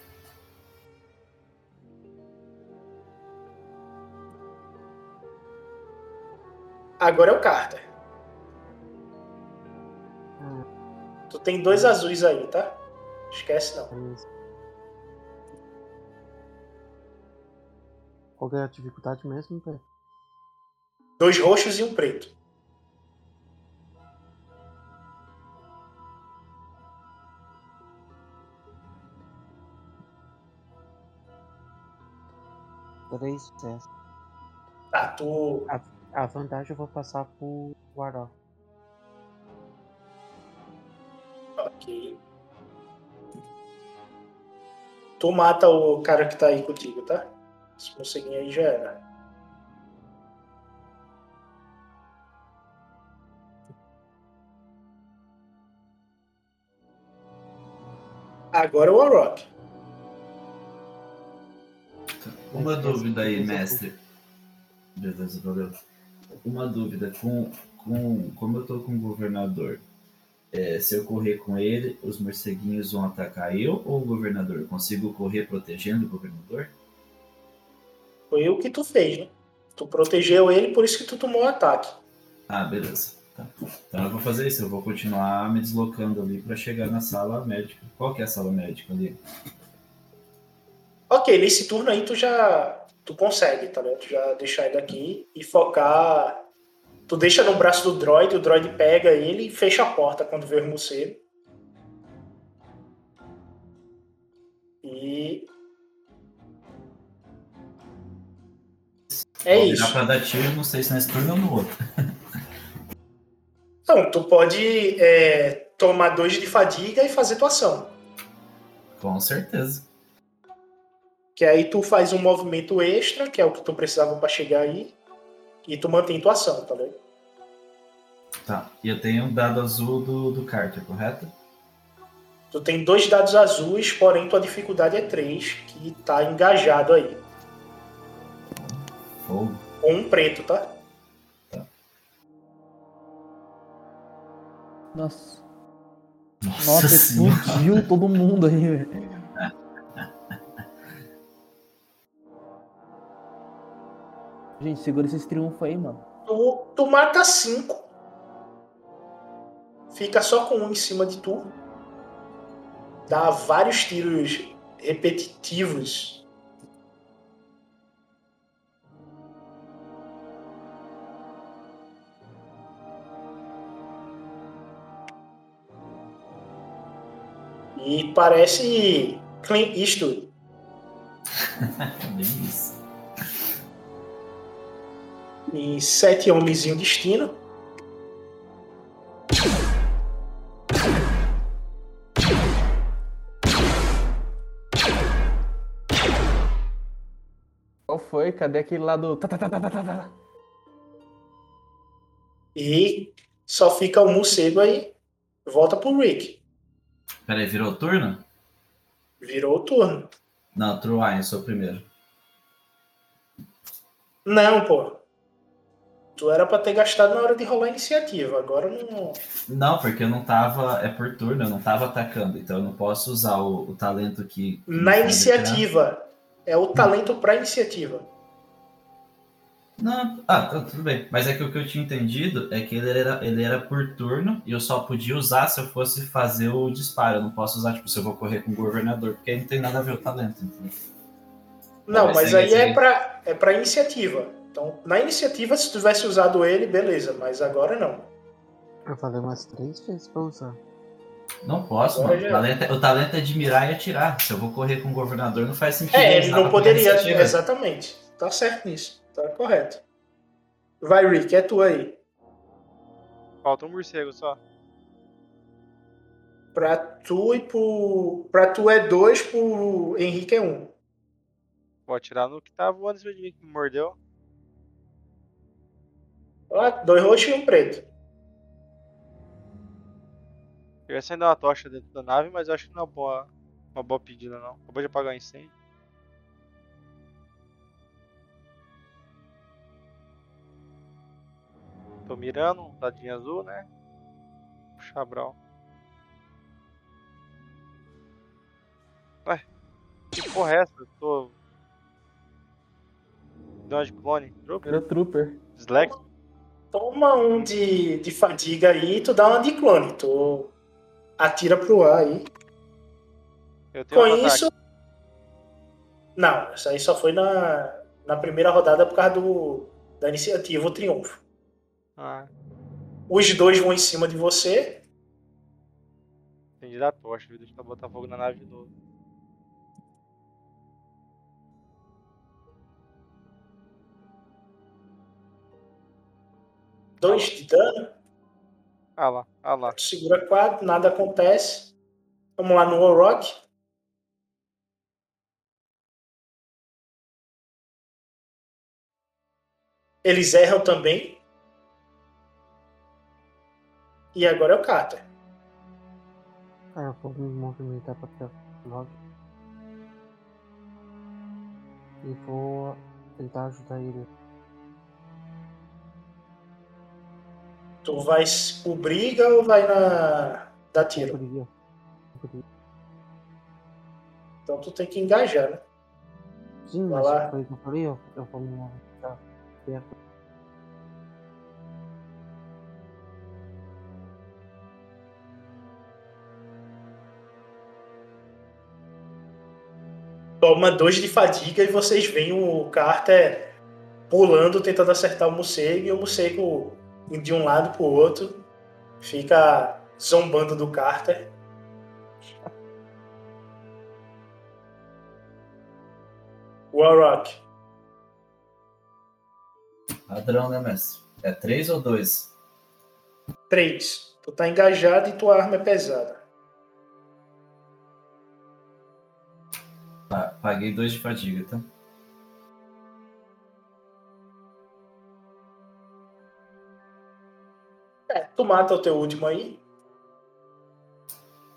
A: Agora é o Carter. Tu tem dois azuis aí, tá? Esquece não.
C: Qual é a dificuldade mesmo, Pé?
A: Dois roxos e um preto.
C: Três sucessos.
A: Tá, tu.
C: A vantagem eu vou passar pro Warlock.
A: Ok. Tu mata o cara que tá aí contigo, tá? Esse morceguinho aí já era. Agora o Warrock.
E: Uma dúvida aí, mestre. Beleza, valeu. Uma dúvida, com, com, como eu tô com o governador, é, se eu correr com ele, os morceguinhos vão atacar eu ou o governador? Consigo correr protegendo o governador?
A: Foi o que tu fez, né? Tu protegeu ele, por isso que tu tomou o ataque.
E: Ah, beleza. Tá. Então eu vou fazer isso, eu vou continuar me deslocando ali para chegar na sala médica. Qual que é a sala médica ali?
A: Ok, nesse turno aí tu já. Tu consegue, tá ligado? Tu já deixar ele aqui e focar. Tu deixa no braço do droid, o droid pega ele e fecha a porta quando vê o morcego. E. É
E: Vou
A: isso.
E: virar pra dar tiro, não sei se nesse turno ou no outro.
A: Então, tu pode é, tomar dois de fadiga e fazer tua ação.
E: Com certeza.
A: Que aí tu faz um movimento extra, que é o que tu precisava pra chegar aí, e tu mantém tua ação, tá ligado?
E: Tá. E eu tenho um dado azul do, do Carter, correto?
A: Tu tem dois dados azuis, porém tua dificuldade é 3, que tá engajado aí.
E: Fogo.
A: Ou um preto, tá?
B: Nossa.
E: Nossa,
B: Nossa,
E: senhora.
B: explodiu todo mundo aí, velho. Gente, segura esses triunfos aí, mano.
A: Tu, tu mata 5. Fica só com um em cima de tu. Dá vários tiros repetitivos. E parece Clint Eastwood.
E: Bem isso.
A: E sete homens em um destino.
B: Qual foi? Cadê aquele lá do.
A: E só fica o morcego aí. Volta pro Rick.
E: Peraí, virou turno?
A: Virou o turno.
E: Não, Truain, eu sou o primeiro.
A: Não, pô. Tu era pra ter gastado na hora de rolar a iniciativa. Agora não.
E: Não, porque eu não tava. É por turno, eu não tava atacando, então eu não posso usar o, o talento que.
A: Na iniciativa. É o talento pra iniciativa.
E: Não, ah, tá, tudo bem. Mas é que o que eu tinha entendido é que ele era, ele era por turno e eu só podia usar se eu fosse fazer o disparo. Eu não posso usar, tipo, se eu vou correr com o governador, porque aí não tem nada a ver o talento, entendeu?
A: Não,
E: Mas
A: aí é
E: segue.
A: pra, é pra iniciativa. Então, na iniciativa, se tu tivesse usado ele, beleza. Mas agora não.
C: Eu falei umas três vezes pra usar.
E: Não posso, mano. O talento, é- o talento é de mirar e atirar. Se eu vou correr com o governador, não faz sentido.
A: É, ele não poderia. Exatamente. Tá certo nisso. Tá correto. Vai, Rick, é tu aí.
D: Falta um morcego só.
A: Pra tu e pro. Pra tu é dois, pro Henrique é um.
D: Vou atirar no que tá voando em cima de mim, que me mordeu.
A: Ó, dois roxos e um preto.
D: Eu ia acender uma tocha dentro da nave, mas eu acho que não é uma boa, uma boa pedida, não. Acabou de apagar o incêndio. Tô mirando, um dadinho azul, né? Puxar brau. Ué, que porra é essa? Eu tô. Deu uma de clone. Trooper?
B: Era trooper.
D: Slack?
A: Toma um de, de fadiga aí e tu dá uma de clone. Tu atira pro ar aí. Com
D: um
A: isso. Não, isso aí só foi na, na primeira rodada por causa do, da iniciativa, o triunfo.
D: Ah,
A: Os dois vão em cima de você.
D: entendi da tocha, viu? Deixa eu botar fogo na nave de novo.
A: Dois de dano.
D: Ah lá, ah lá.
A: Tu segura quatro, nada acontece. Vamos lá no Warrock. Eles erram também. E agora é o Carter.
C: Ah, eu vou me movimentar pra cá logo. E vou tentar ajudar ele.
A: Tu vai por briga ou vai na. dar tiro? Então tu tem que engajar, né?
C: Sim,
A: Vai
C: mas
A: lá.
C: foi o que eu falei, eu, eu vou me perto.
A: toma dois de fadiga e vocês veem o Carter pulando, tentando acertar o morcego, e o morcego de um lado pro outro, fica zombando do Carter. Warrock,
E: Padrão, né, mestre? É três ou dois?
A: 3. Tu tá engajado e tua arma é pesada.
E: Tá, paguei dois de fadiga, tá?
A: Tu mata o teu último aí.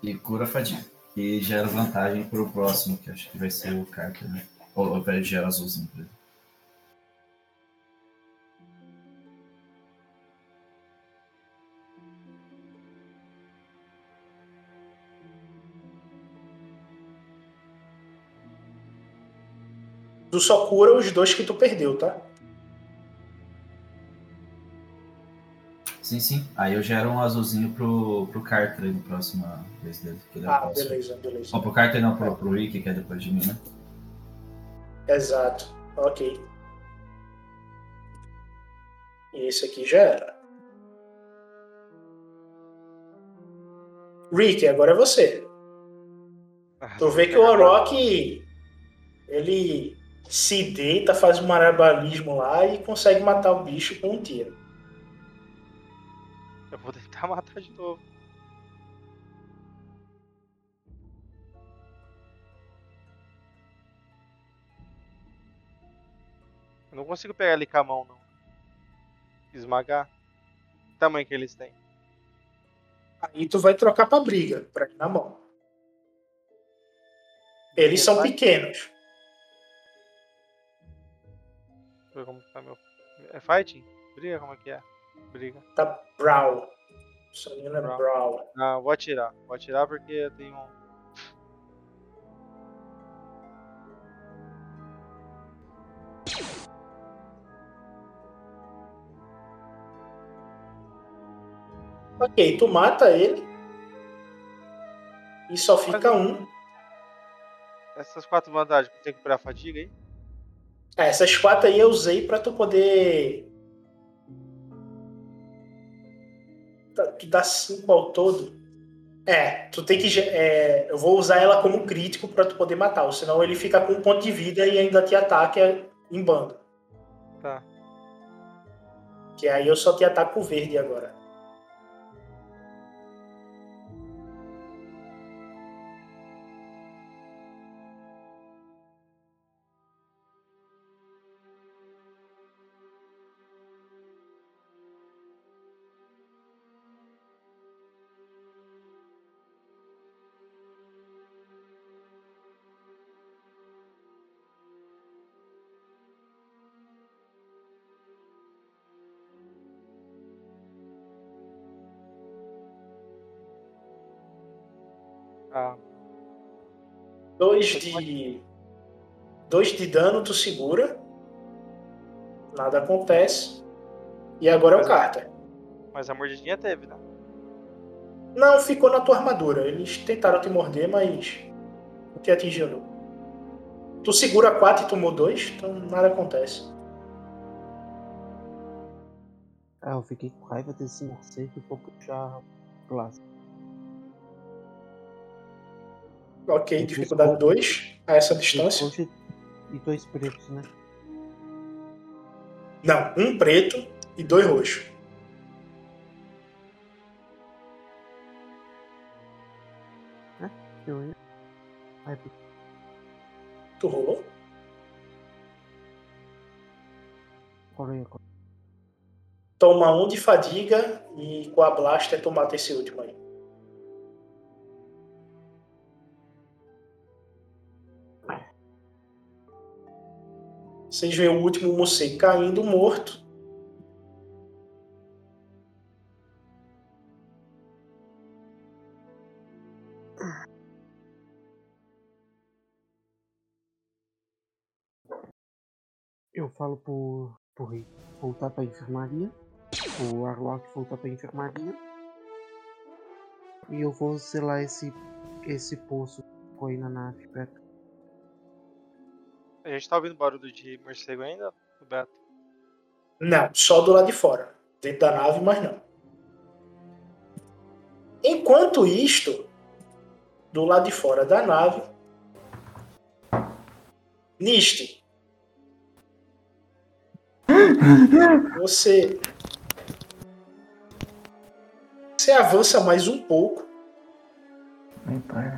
E: E cura a fadiga. E gera vantagem pro próximo, que acho que vai ser o Carter, né? Ou, ou vai gerar azulzinho pra ele.
A: Tu só cura os dois que tu perdeu, tá?
E: Sim, sim. Aí eu gero um azulzinho pro, pro Carter aí no próximo vez dele. É
A: Ah, beleza, beleza.
E: Ó, pro Carter não, pro, pro Rick, que é depois de mim, né?
A: Exato. Ok. E esse aqui já era. Rick, agora é você. Tu vê que o Orochi ele se deita, faz um marabalismo lá e consegue matar o bicho com um tiro.
D: Matar de novo. Eu não consigo pegar ele com a mão, não. Esmagar. Que tamanho que eles têm?
A: Aí tu vai trocar pra briga, pra ir na mão. Eles são pequenos.
D: Como tá meu. É fighting? Briga? Como é que é? Briga.
A: Tá Brawl. É
D: Brawl.
A: Brawl.
D: Ah, vou atirar. Vou atirar porque eu tenho um.
A: Ok, tu mata ele. E só fica um.
D: Essas quatro vantagens, tem que recuperar a fadiga aí?
A: É, essas quatro aí eu usei pra tu poder. Que dá cinco ao todo. É, tu tem que. é, eu vou usar ela como crítico pra tu poder matar, ou senão ele fica com um ponto de vida e ainda te ataca em bando.
D: Tá.
A: Que aí eu só te ataco verde agora. Dois de. Dois de dano, tu segura. Nada acontece. E agora é o
D: Mas-
A: Carter.
D: mas a mordidinha teve, né?
A: Não, ficou na tua armadura. Eles tentaram te morder, mas não te atingiu não. Tu segura 4 e tomou 2, então nada acontece.
C: Ah, eu fiquei com raiva desse morcego e vou puxar Blast.
A: Ok, dificuldade
C: fiz
A: 2 a essa distância.
C: E dois pretos, né?
A: Não, um preto e dois roxos. Tu rolou? Toma um de fadiga e com a blaster tu mata esse último aí. Vocês veem o último morcego caindo morto.
C: Eu falo pro, pro Rick voltar pra enfermaria. O Arlock voltar pra enfermaria. E eu vou selar esse, esse poço que ficou aí na nave.
D: A gente tá ouvindo barulho de morcego ainda, Beto?
A: Não, só do lado de fora. Dentro da nave, mas não. Enquanto isto, do lado de fora da nave, Niste, você você avança mais um pouco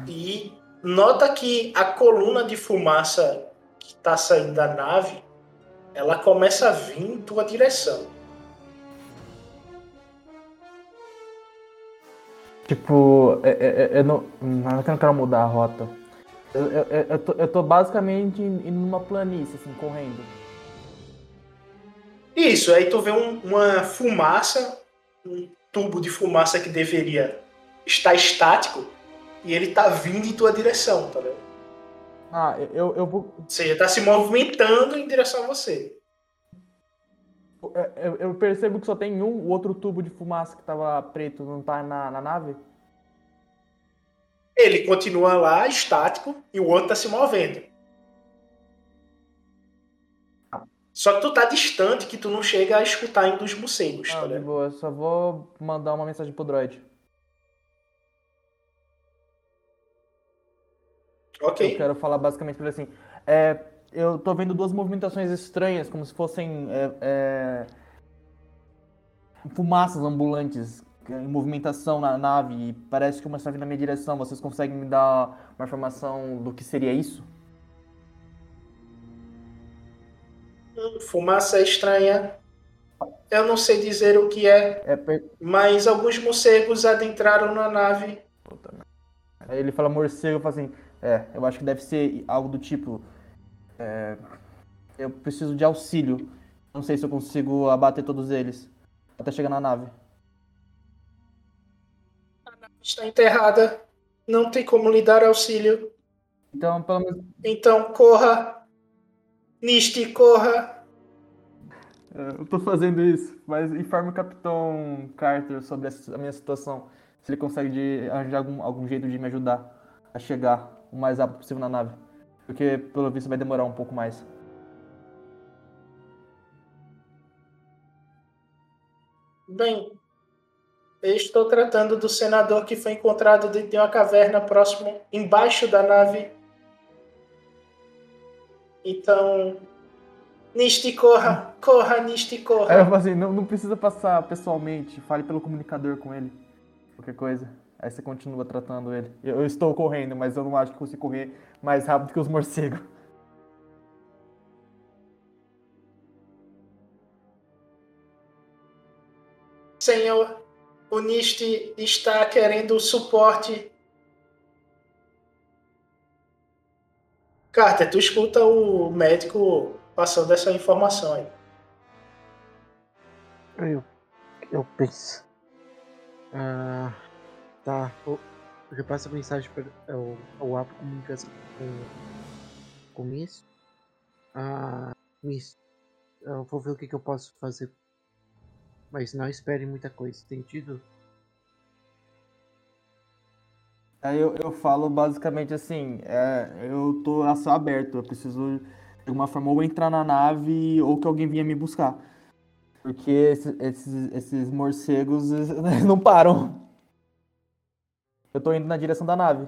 A: e nota que a coluna de fumaça que está saindo da nave, ela começa a vir em tua direção.
B: Tipo, é, é, é, eu não, eu não quero mudar a rota. Eu, eu, eu, eu tô, eu tô basicamente indo numa planície, assim, correndo.
A: Isso, aí tu vê um- uma fumaça, um tubo de fumaça que deveria estar estático, e ele tá vindo em tua direção, tá vendo?
B: Ah, eu- eu, vou.
A: Ou seja, tá se movimentando em direção a você.
B: Eu, eu percebo que só tem um, o outro tubo de fumaça que tava preto não tá na, na nave.
A: Ele continua lá, estático, e o outro tá se movendo. Só que tu tá distante que tu não chega a escutar ainda os morcegos, tá
B: Ah, de
A: ligado?
B: boa, eu só vou mandar uma mensagem pro droid.
A: Ok.
B: Eu quero falar basicamente ele assim. É, eu tô vendo duas movimentações estranhas, como se fossem é, é, fumaças ambulantes em movimentação na nave. E parece que uma está vindo na minha direção. Vocês conseguem me dar uma informação do que seria isso?
A: Hum, Fumaça estranha. Eu não sei dizer o que é,
B: É, per-
A: mas alguns morcegos adentraram na nave.
B: Aí ele fala morcego, eu falo assim, é, eu acho que deve ser algo do tipo, é, eu preciso de auxílio, não sei se eu consigo abater todos eles, até chegar na nave.
A: Está enterrada. Não tem como lhe dar auxílio.
B: Então, pelo menos,
A: Então corra. Niste, corra.
B: é, eu tô fazendo isso, mas informe o Capitão Carter sobre a minha situação, se ele consegue de, arranjar algum, algum jeito de me ajudar a chegar o mais rápido possível na nave, porque pelo visto vai demorar um pouco mais.
A: Bem, eu estou tratando do senador que foi encontrado dentro de uma caverna próximo, embaixo da nave. Então, Niste, corra. Corra, Niste, corra.
B: falo assim, não, não precisa passar pessoalmente, fale pelo comunicador com ele. Qualquer coisa. Aí você continua tratando ele. Eu, eu estou correndo, mas eu não acho que consigo correr mais rápido que os morcegos.
A: Senhor, o Niste está querendo suporte. Carter, tu escuta o médico passando essa informação aí.
C: Eu, eu penso. Ah, tá. Eu, repasso a mensagem para o, o app comunicação com, com Miss. Ah, Miss, eu vou ver o que, que eu posso fazer. Mas não espere muita coisa, entendido?
B: Aí eu, eu falo basicamente assim, é, eu tô a céu aberto, eu preciso de alguma forma ou entrar na nave ou que alguém venha me buscar. Porque esse- esses, esses morcegos eles não param. Eu tô indo na direção da nave.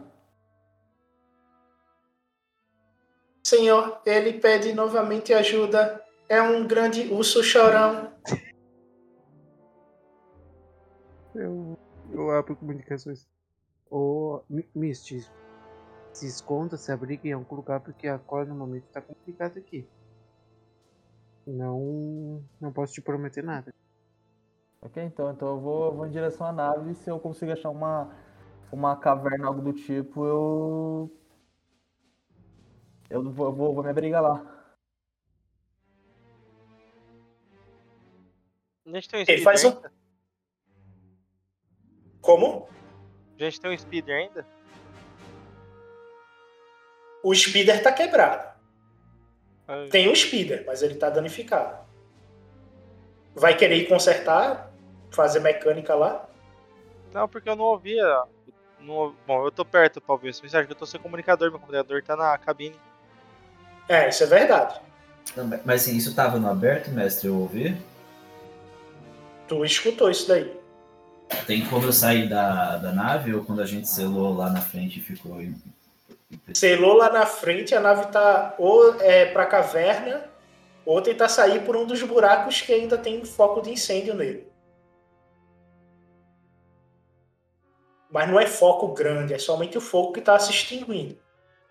A: Senhor, ele pede novamente ajuda. É um grande urso chorão.
C: Eu, eu abro comunicações. Ô, Mi- Misty, se esconda, se abrigue em algum lugar, porque agora no momento tá complicado aqui. Não, não posso te prometer nada.
B: Ok, então, então eu vou, vou em direção à nave e se eu conseguir achar uma, uma caverna, algo do tipo, eu. Eu vou, vou, vou me abrigar lá.
D: A gente tem um
A: Ele
D: speeder
A: faz um-
D: ainda?
A: Como?
D: A gente tem um speeder ainda?
A: O speeder tá quebrado.
D: Ah,
A: Tem um speeder, mas ele tá danificado. Vai querer ir consertar? Fazer mecânica lá?
D: Não, porque eu não ouvia. Bom, eu tô perto pra ouvir essa mensagem, que eu tô sem comunicador, meu comunicador tá na cabine.
A: É, isso é verdade.
E: Não, mas- assim, isso tava no aberto, mestre, eu ouvi?
A: Tu escutou isso daí.
E: Tem como eu sair da, da nave ou quando a gente selou lá na frente e ficou. em-
A: Selou lá na frente, a nave tá ou é pra caverna, ou tentar sair por um dos buracos que ainda tem foco de incêndio nele. Mas não é foco grande, é somente o fogo que tá se extinguindo.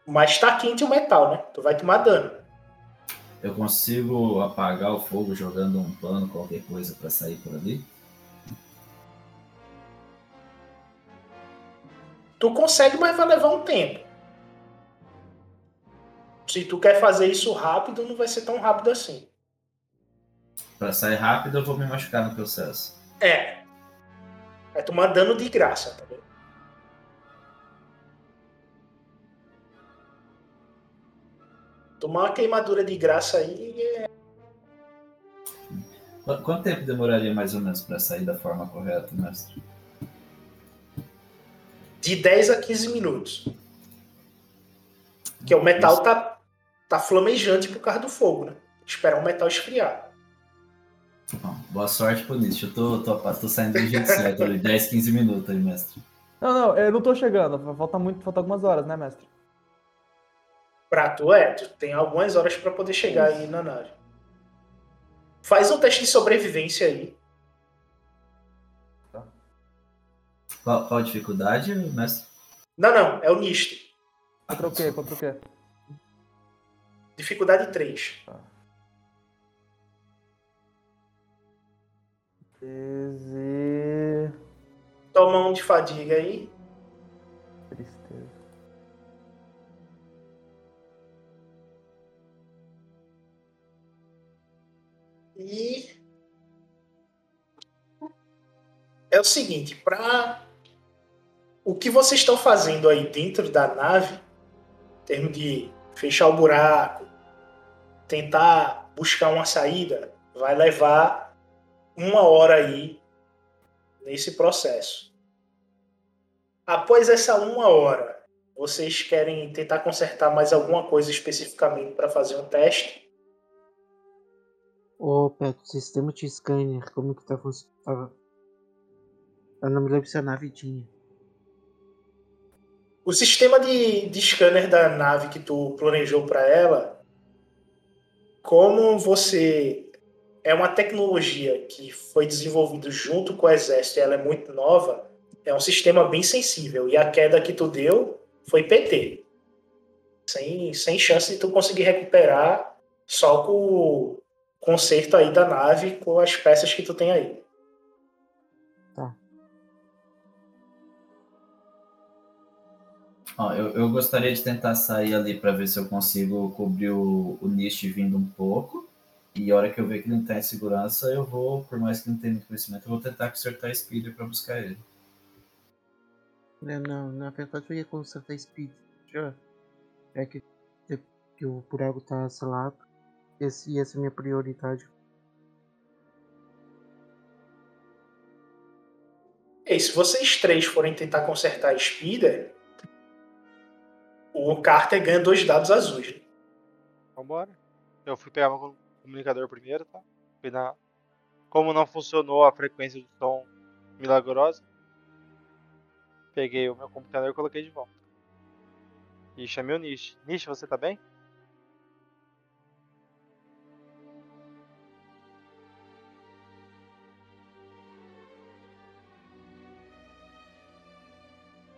A: Mas tá quente o metal, né? Tu vai tomar dano.
E: Eu consigo apagar o fogo jogando um pano, qualquer coisa pra sair por ali?
A: Tu consegue, mas vai levar um tempo. Se tu quer fazer isso rápido, não vai ser tão rápido assim.
E: Pra sair rápido, eu vou me machucar no processo.
A: É. Vai tomar dano de graça, tá vendo? Tomar uma queimadura de graça aí é
E: Qu- Quanto tempo demoraria mais ou menos pra sair da forma correta, mestre?
A: de 10 a 15 minutos. Que o metal tá, tá flamejante por causa do fogo, né? Esperar o metal esfriar.
E: Bom, boa sorte pro Nietzsche. Eu tô, tô, tô saindo do jeito certo ali. 10, 15 minutos aí, mestre.
B: Não, não, eu não tô chegando. Falta muito, falta algumas horas, né, mestre?
A: Pra tu é, tu tem algumas horas pra poder chegar aí na nave. Faz um teste de sobrevivência aí.
E: Qual, qual a dificuldade, mestre?
A: Não, não, é o NIST.
B: Contra o quê? Contra o quê?
A: Dificuldade 3.
B: 13.
A: Toma um de fadiga aí. E é o seguinte, para o que vocês estão fazendo aí dentro da nave, em termos de fechar o buraco, tentar buscar uma saída, vai levar uma hora aí nesse processo. Após essa uma hora, vocês querem tentar consertar mais alguma coisa especificamente para fazer um teste?
C: Ô, Peto, o sistema de scanner, como que tá funcionando? Eu não me lembro se a nave tinha.
A: O sistema de, de scanner da nave que tu planejou para ela, como você é uma tecnologia que foi desenvolvida junto com o exército, e ela é muito nova, é um sistema bem sensível. E a queda que tu deu foi PT. Sem, sem chance de tu conseguir recuperar só com conserto aí da nave com as peças que tu tem aí.
E: Ó, eu, eu gostaria de tentar sair ali pra ver se eu consigo cobrir o, o niche vindo um pouco. E a hora que eu ver que ele não tá em segurança, eu vou, por mais que não tenha muito conhecimento, eu vou tentar consertar a speeder pra buscar ele.
C: Não, não, na verdade eu ia consertar speed. Já. É que, é que o buraco tá selado. Esse, essa é a minha prioridade.
A: E se vocês três forem tentar consertar a Speeder, o Carter ganha dois dados azuis. né?
D: Vambora. Eu fui pegar meu comunicador primeiro, tá? Fui na... Como não funcionou a frequência de som milagrosa, peguei o meu computador e coloquei de volta. E chamei o Nish. Nish, você tá bem?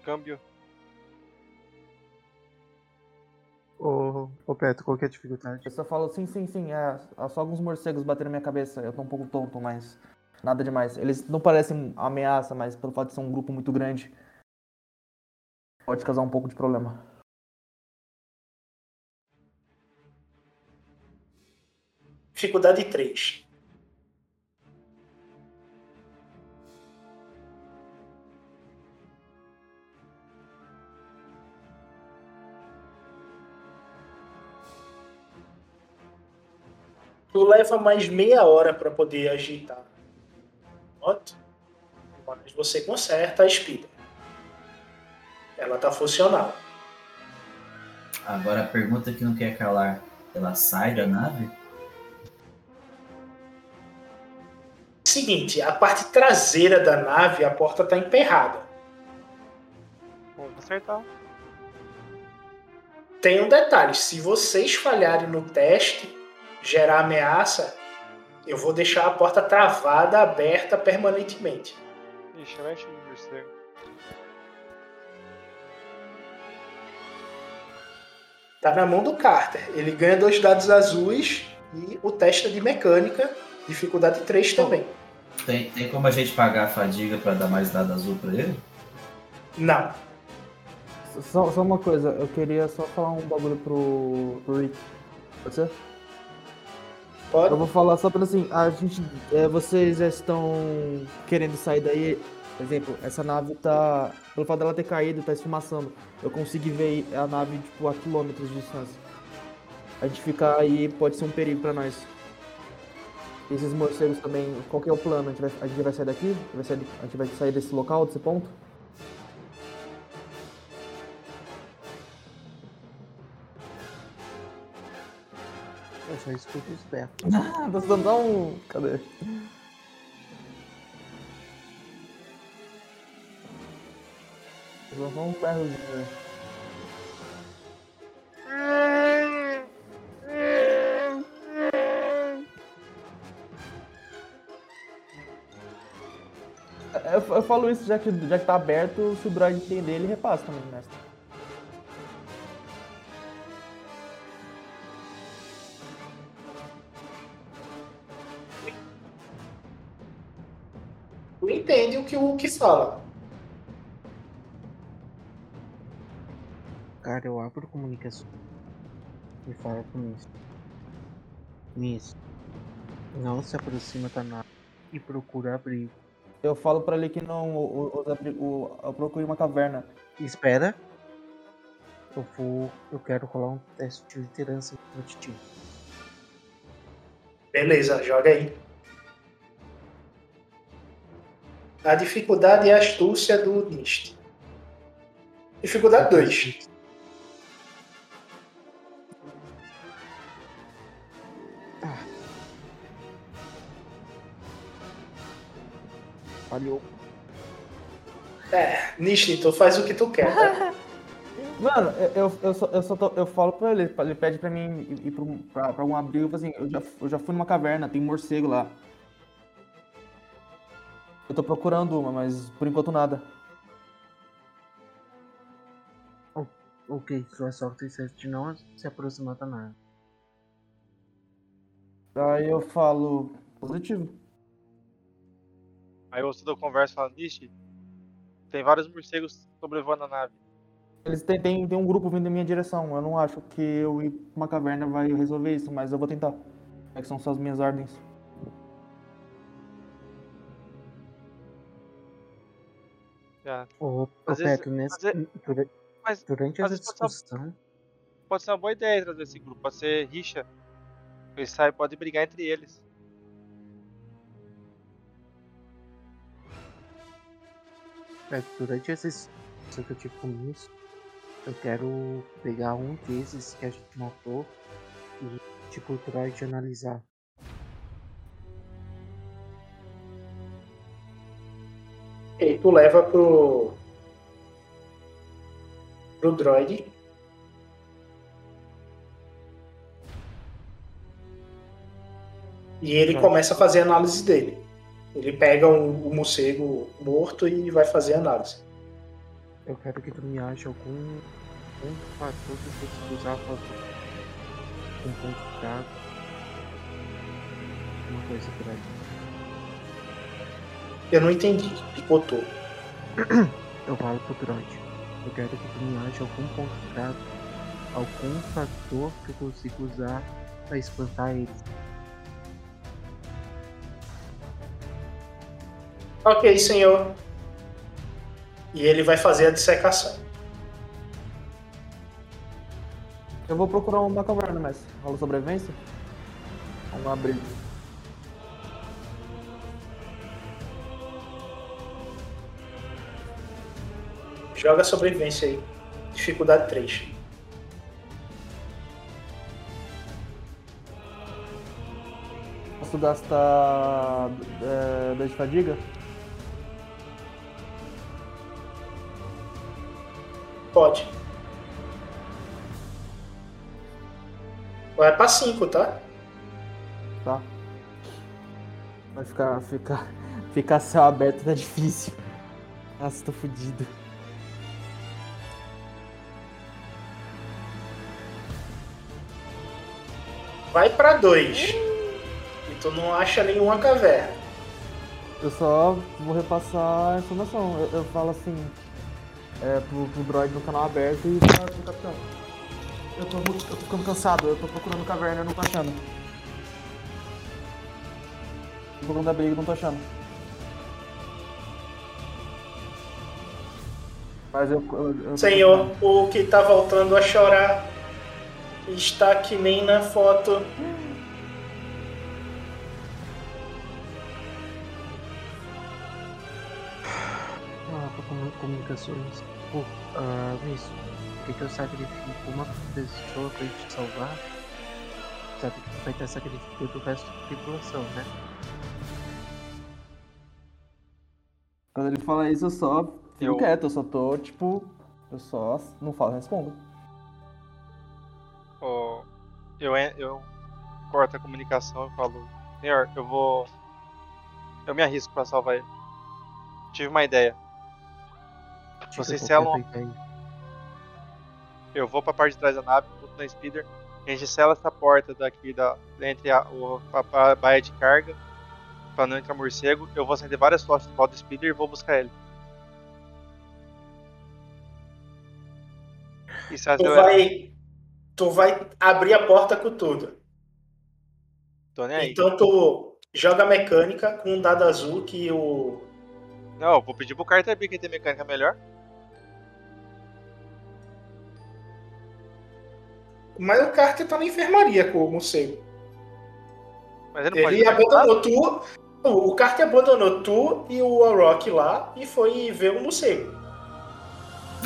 D: Câmbio.
C: Ô, ô Peto, qual que é a dificuldade?
B: Eu só falo sim, sim, sim. É, é só alguns morcegos bateram na minha cabeça. Eu tô um pouco tonto, mas nada demais. Eles não parecem ameaça, mas pelo fato de ser um grupo muito grande, pode causar um pouco de problema.
A: Dificuldade 3. Tu leva mais meia hora para poder agitar. Moto. Mas você conserta a Speeder. Ela tá funcional.
E: Agora a pergunta que não quer calar. Ela sai da nave?
A: Seguinte, a parte traseira da nave, a porta tá emperrada.
D: Vamos acertar.
A: Tem um detalhe: se vocês falharem no teste, gerar ameaça, eu vou deixar a porta travada, aberta permanentemente.
D: Ixi, mexe no morcego.
A: Tá na mão do Carter. Ele ganha dois dados azuis e o teste de mecânica, dificuldade 3 também.
E: Tem, tem como a gente pagar a fadiga pra dar mais dado azul pra ele?
A: Não.
B: Só, só uma coisa, eu queria só falar um bagulho pro, pro Rick. Pode ser? Eu vou falar só pelo assim, a gente. é, vocês já estão querendo sair daí. Por exemplo, essa nave tá. Pelo fato dela ter caído, tá esfumaçando. Eu consegui ver a nave, tipo, a quilômetros de distância. A gente ficar aí pode ser um perigo pra nós. Esses morcegos também, qual que é o plano? A gente vai, a gente vai sair daqui? A gente vai sair desse local, desse ponto?
C: Eu escuto os berros.
B: Ah, tô dando um. Cadê? Só um berrozinho, né? Eu, eu falo isso já que, já que tá aberto, se o droid entender, ele repassa também, mestre.
A: Que o que fala.
C: Cara, eu abro comunicação e falo pro Miss. Miss, não se aproxima da nave e procura abrigo.
B: Eu falo pra ele que não. O, o, abri- o- eu procurei uma caverna.
C: Espera. Eu vou. Eu quero rolar um teste de liderança tio.
A: Beleza, joga aí. A dificuldade é a astúcia do Nist. Dificuldade 2.
C: Falhou.
A: É, Nist, tu faz o que tu quer, tá?
B: Mano, eu, eu, só, eu, só tô- eu falo pra ele, ele pede pra mim ir, ir pra, um- pra, pra um abrigo, falo assim, eu já, eu já fui numa caverna, tem morcego lá. Eu tô procurando uma, mas por enquanto nada.
C: Ok, sua sorte é de não se aproximar da nave.
B: Aí eu falo, positivo.
D: Aí eu ouço da conversa falando, Nishi, tem vários morcegos sobrevoando a nave.
B: Eles têm, tem, tem um grupo vindo em minha direção, eu não acho que eu ir pra uma caverna vai resolver isso, mas eu vou tentar. É que são só as minhas ordens.
D: Já.
C: Ô, ô
D: Às vezes-
C: Petro, nesse,
D: às vezes-
C: dura-
D: Mas
C: durante essa
D: vezes pode ser-
C: discussão,
D: pode ser uma boa ideia trazer esse grupo, pode ser rixa. Eles saem, podem brigar entre eles.
C: é, durante essa discussão que eu tive com isso, eu quero pegar um desses que a gente matou e, tipo, o droid analisar.
A: E tu leva pro. pro droid. E ele
C: Tá.
A: começa a fazer a análise dele. Ele pega um- o morcego morto e vai fazer a análise.
C: Eu quero que tu me ache algum ponto fator que eu possa usar a favor. Um ponto fraco. Uma coisa por aí.
A: Eu não entendi. Picotou.
C: Eu falo pro droid. Eu quero que tu me ache algum ponto fraco. Algum fator que eu consiga usar pra espantar eles.
A: Ok, senhor. E ele vai fazer a dissecação.
B: Eu vou procurar uma caverna, mas rola sobrevivência? Um abrigo.
A: Joga sobrevivência aí. Dificuldade 3.
B: posso gastar é, 10 de fadiga?
A: Pode. Vai pra 5, tá?
B: Tá. Vai ficar, ficar, ficar céu aberto tá difícil. Nossa, tô fudido.
A: Vai pra 2. E tu não acha nenhuma caverna.
B: Eu só vou repassar a informação. Eu, eu falo assim, é, pro, pro droid no canal aberto e pra, pro capitão. Eu tô, muito- eu tô ficando cansado, eu tô procurando caverna, eu não tô achando. Tô procurando a briga, não tô achando. Mas eu. eu, eu
A: Senhor, o que tá voltando a chorar está que nem na foto.
C: Ah, comu- comunicações. Pô, ah, isso. Por que, que eu sacrifico uma pessoa pra te salvar? Sabe que vai ter sacrifício do resto da tripulação, né?
B: Quando ele fala isso, eu só fico
D: Eu-
B: quieto, eu só tô, tipo. Eu só não falo, respondo.
D: Eu, eu corto a comunicação e falo, senhor, eu vou. Eu me arrisco pra salvar ele. Tive uma ideia. Vocês selam. Eu vou pra parte de trás da nave, vou na speeder. A gente sela essa porta daqui da, entre a, o, a, a baia de carga pra não entrar morcego. Eu vou acender várias em volta do speeder e vou buscar ele. E se
A: Tu vai, tu vai abrir a porta com tudo.
D: Tô nem aí.
A: Então tu joga mecânica com um dado azul que o.
D: Não, vou pedir pro Carter B quem tem mecânica melhor.
A: Mas o Carter tá na enfermaria com o morcego.
D: Mas ele
A: Ele abandonou tu. O Carter abandonou tu e o Rock lá e foi ver o morcego.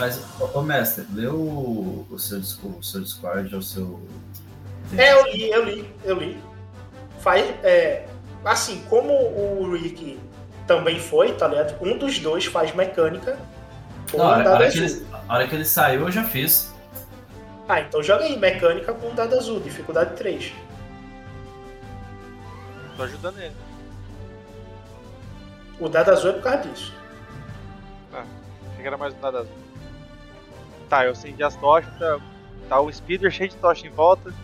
E: Mas, ô, ô, mestre, lê o, o, seu, o seu Discord ou o seu.
A: É, eu li, eu li, eu li. Faz, é, assim, como o Rick também foi, tá ligado? Um dos dois faz mecânica.
E: Não, a, hora,
A: dado
E: hora que
A: azul.
E: ele, a hora que ele saiu, eu já fiz.
A: Ah, então joga aí, mecânica com um dado azul, dificuldade 3.
D: Tô ajudando ele.
A: O dado azul é por causa disso.
D: Achei que era mais um nada azul. Tá, eu acendi as tochas, tá, tá o speeder cheio de tocha em volta.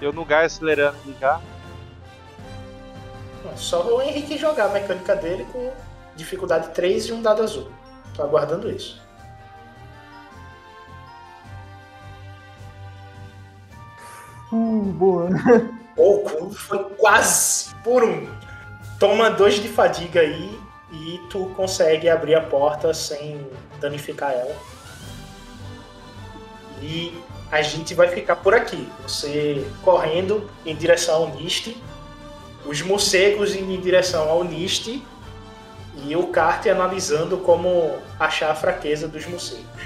D: Eu no gás acelerando ali já.
A: Só o Henrique jogar a mecânica dele com dificuldade 3 e um dado azul. Tô aguardando isso.
B: Hum, boa.
A: Pouco, foi quase por um. Toma dois de fadiga aí e tu consegue abrir a porta sem danificar ela. E a gente vai ficar por aqui. Você correndo em direção ao Nist, os morcegos indo em direção ao Nist e o Kart analisando como achar a fraqueza dos morcegos.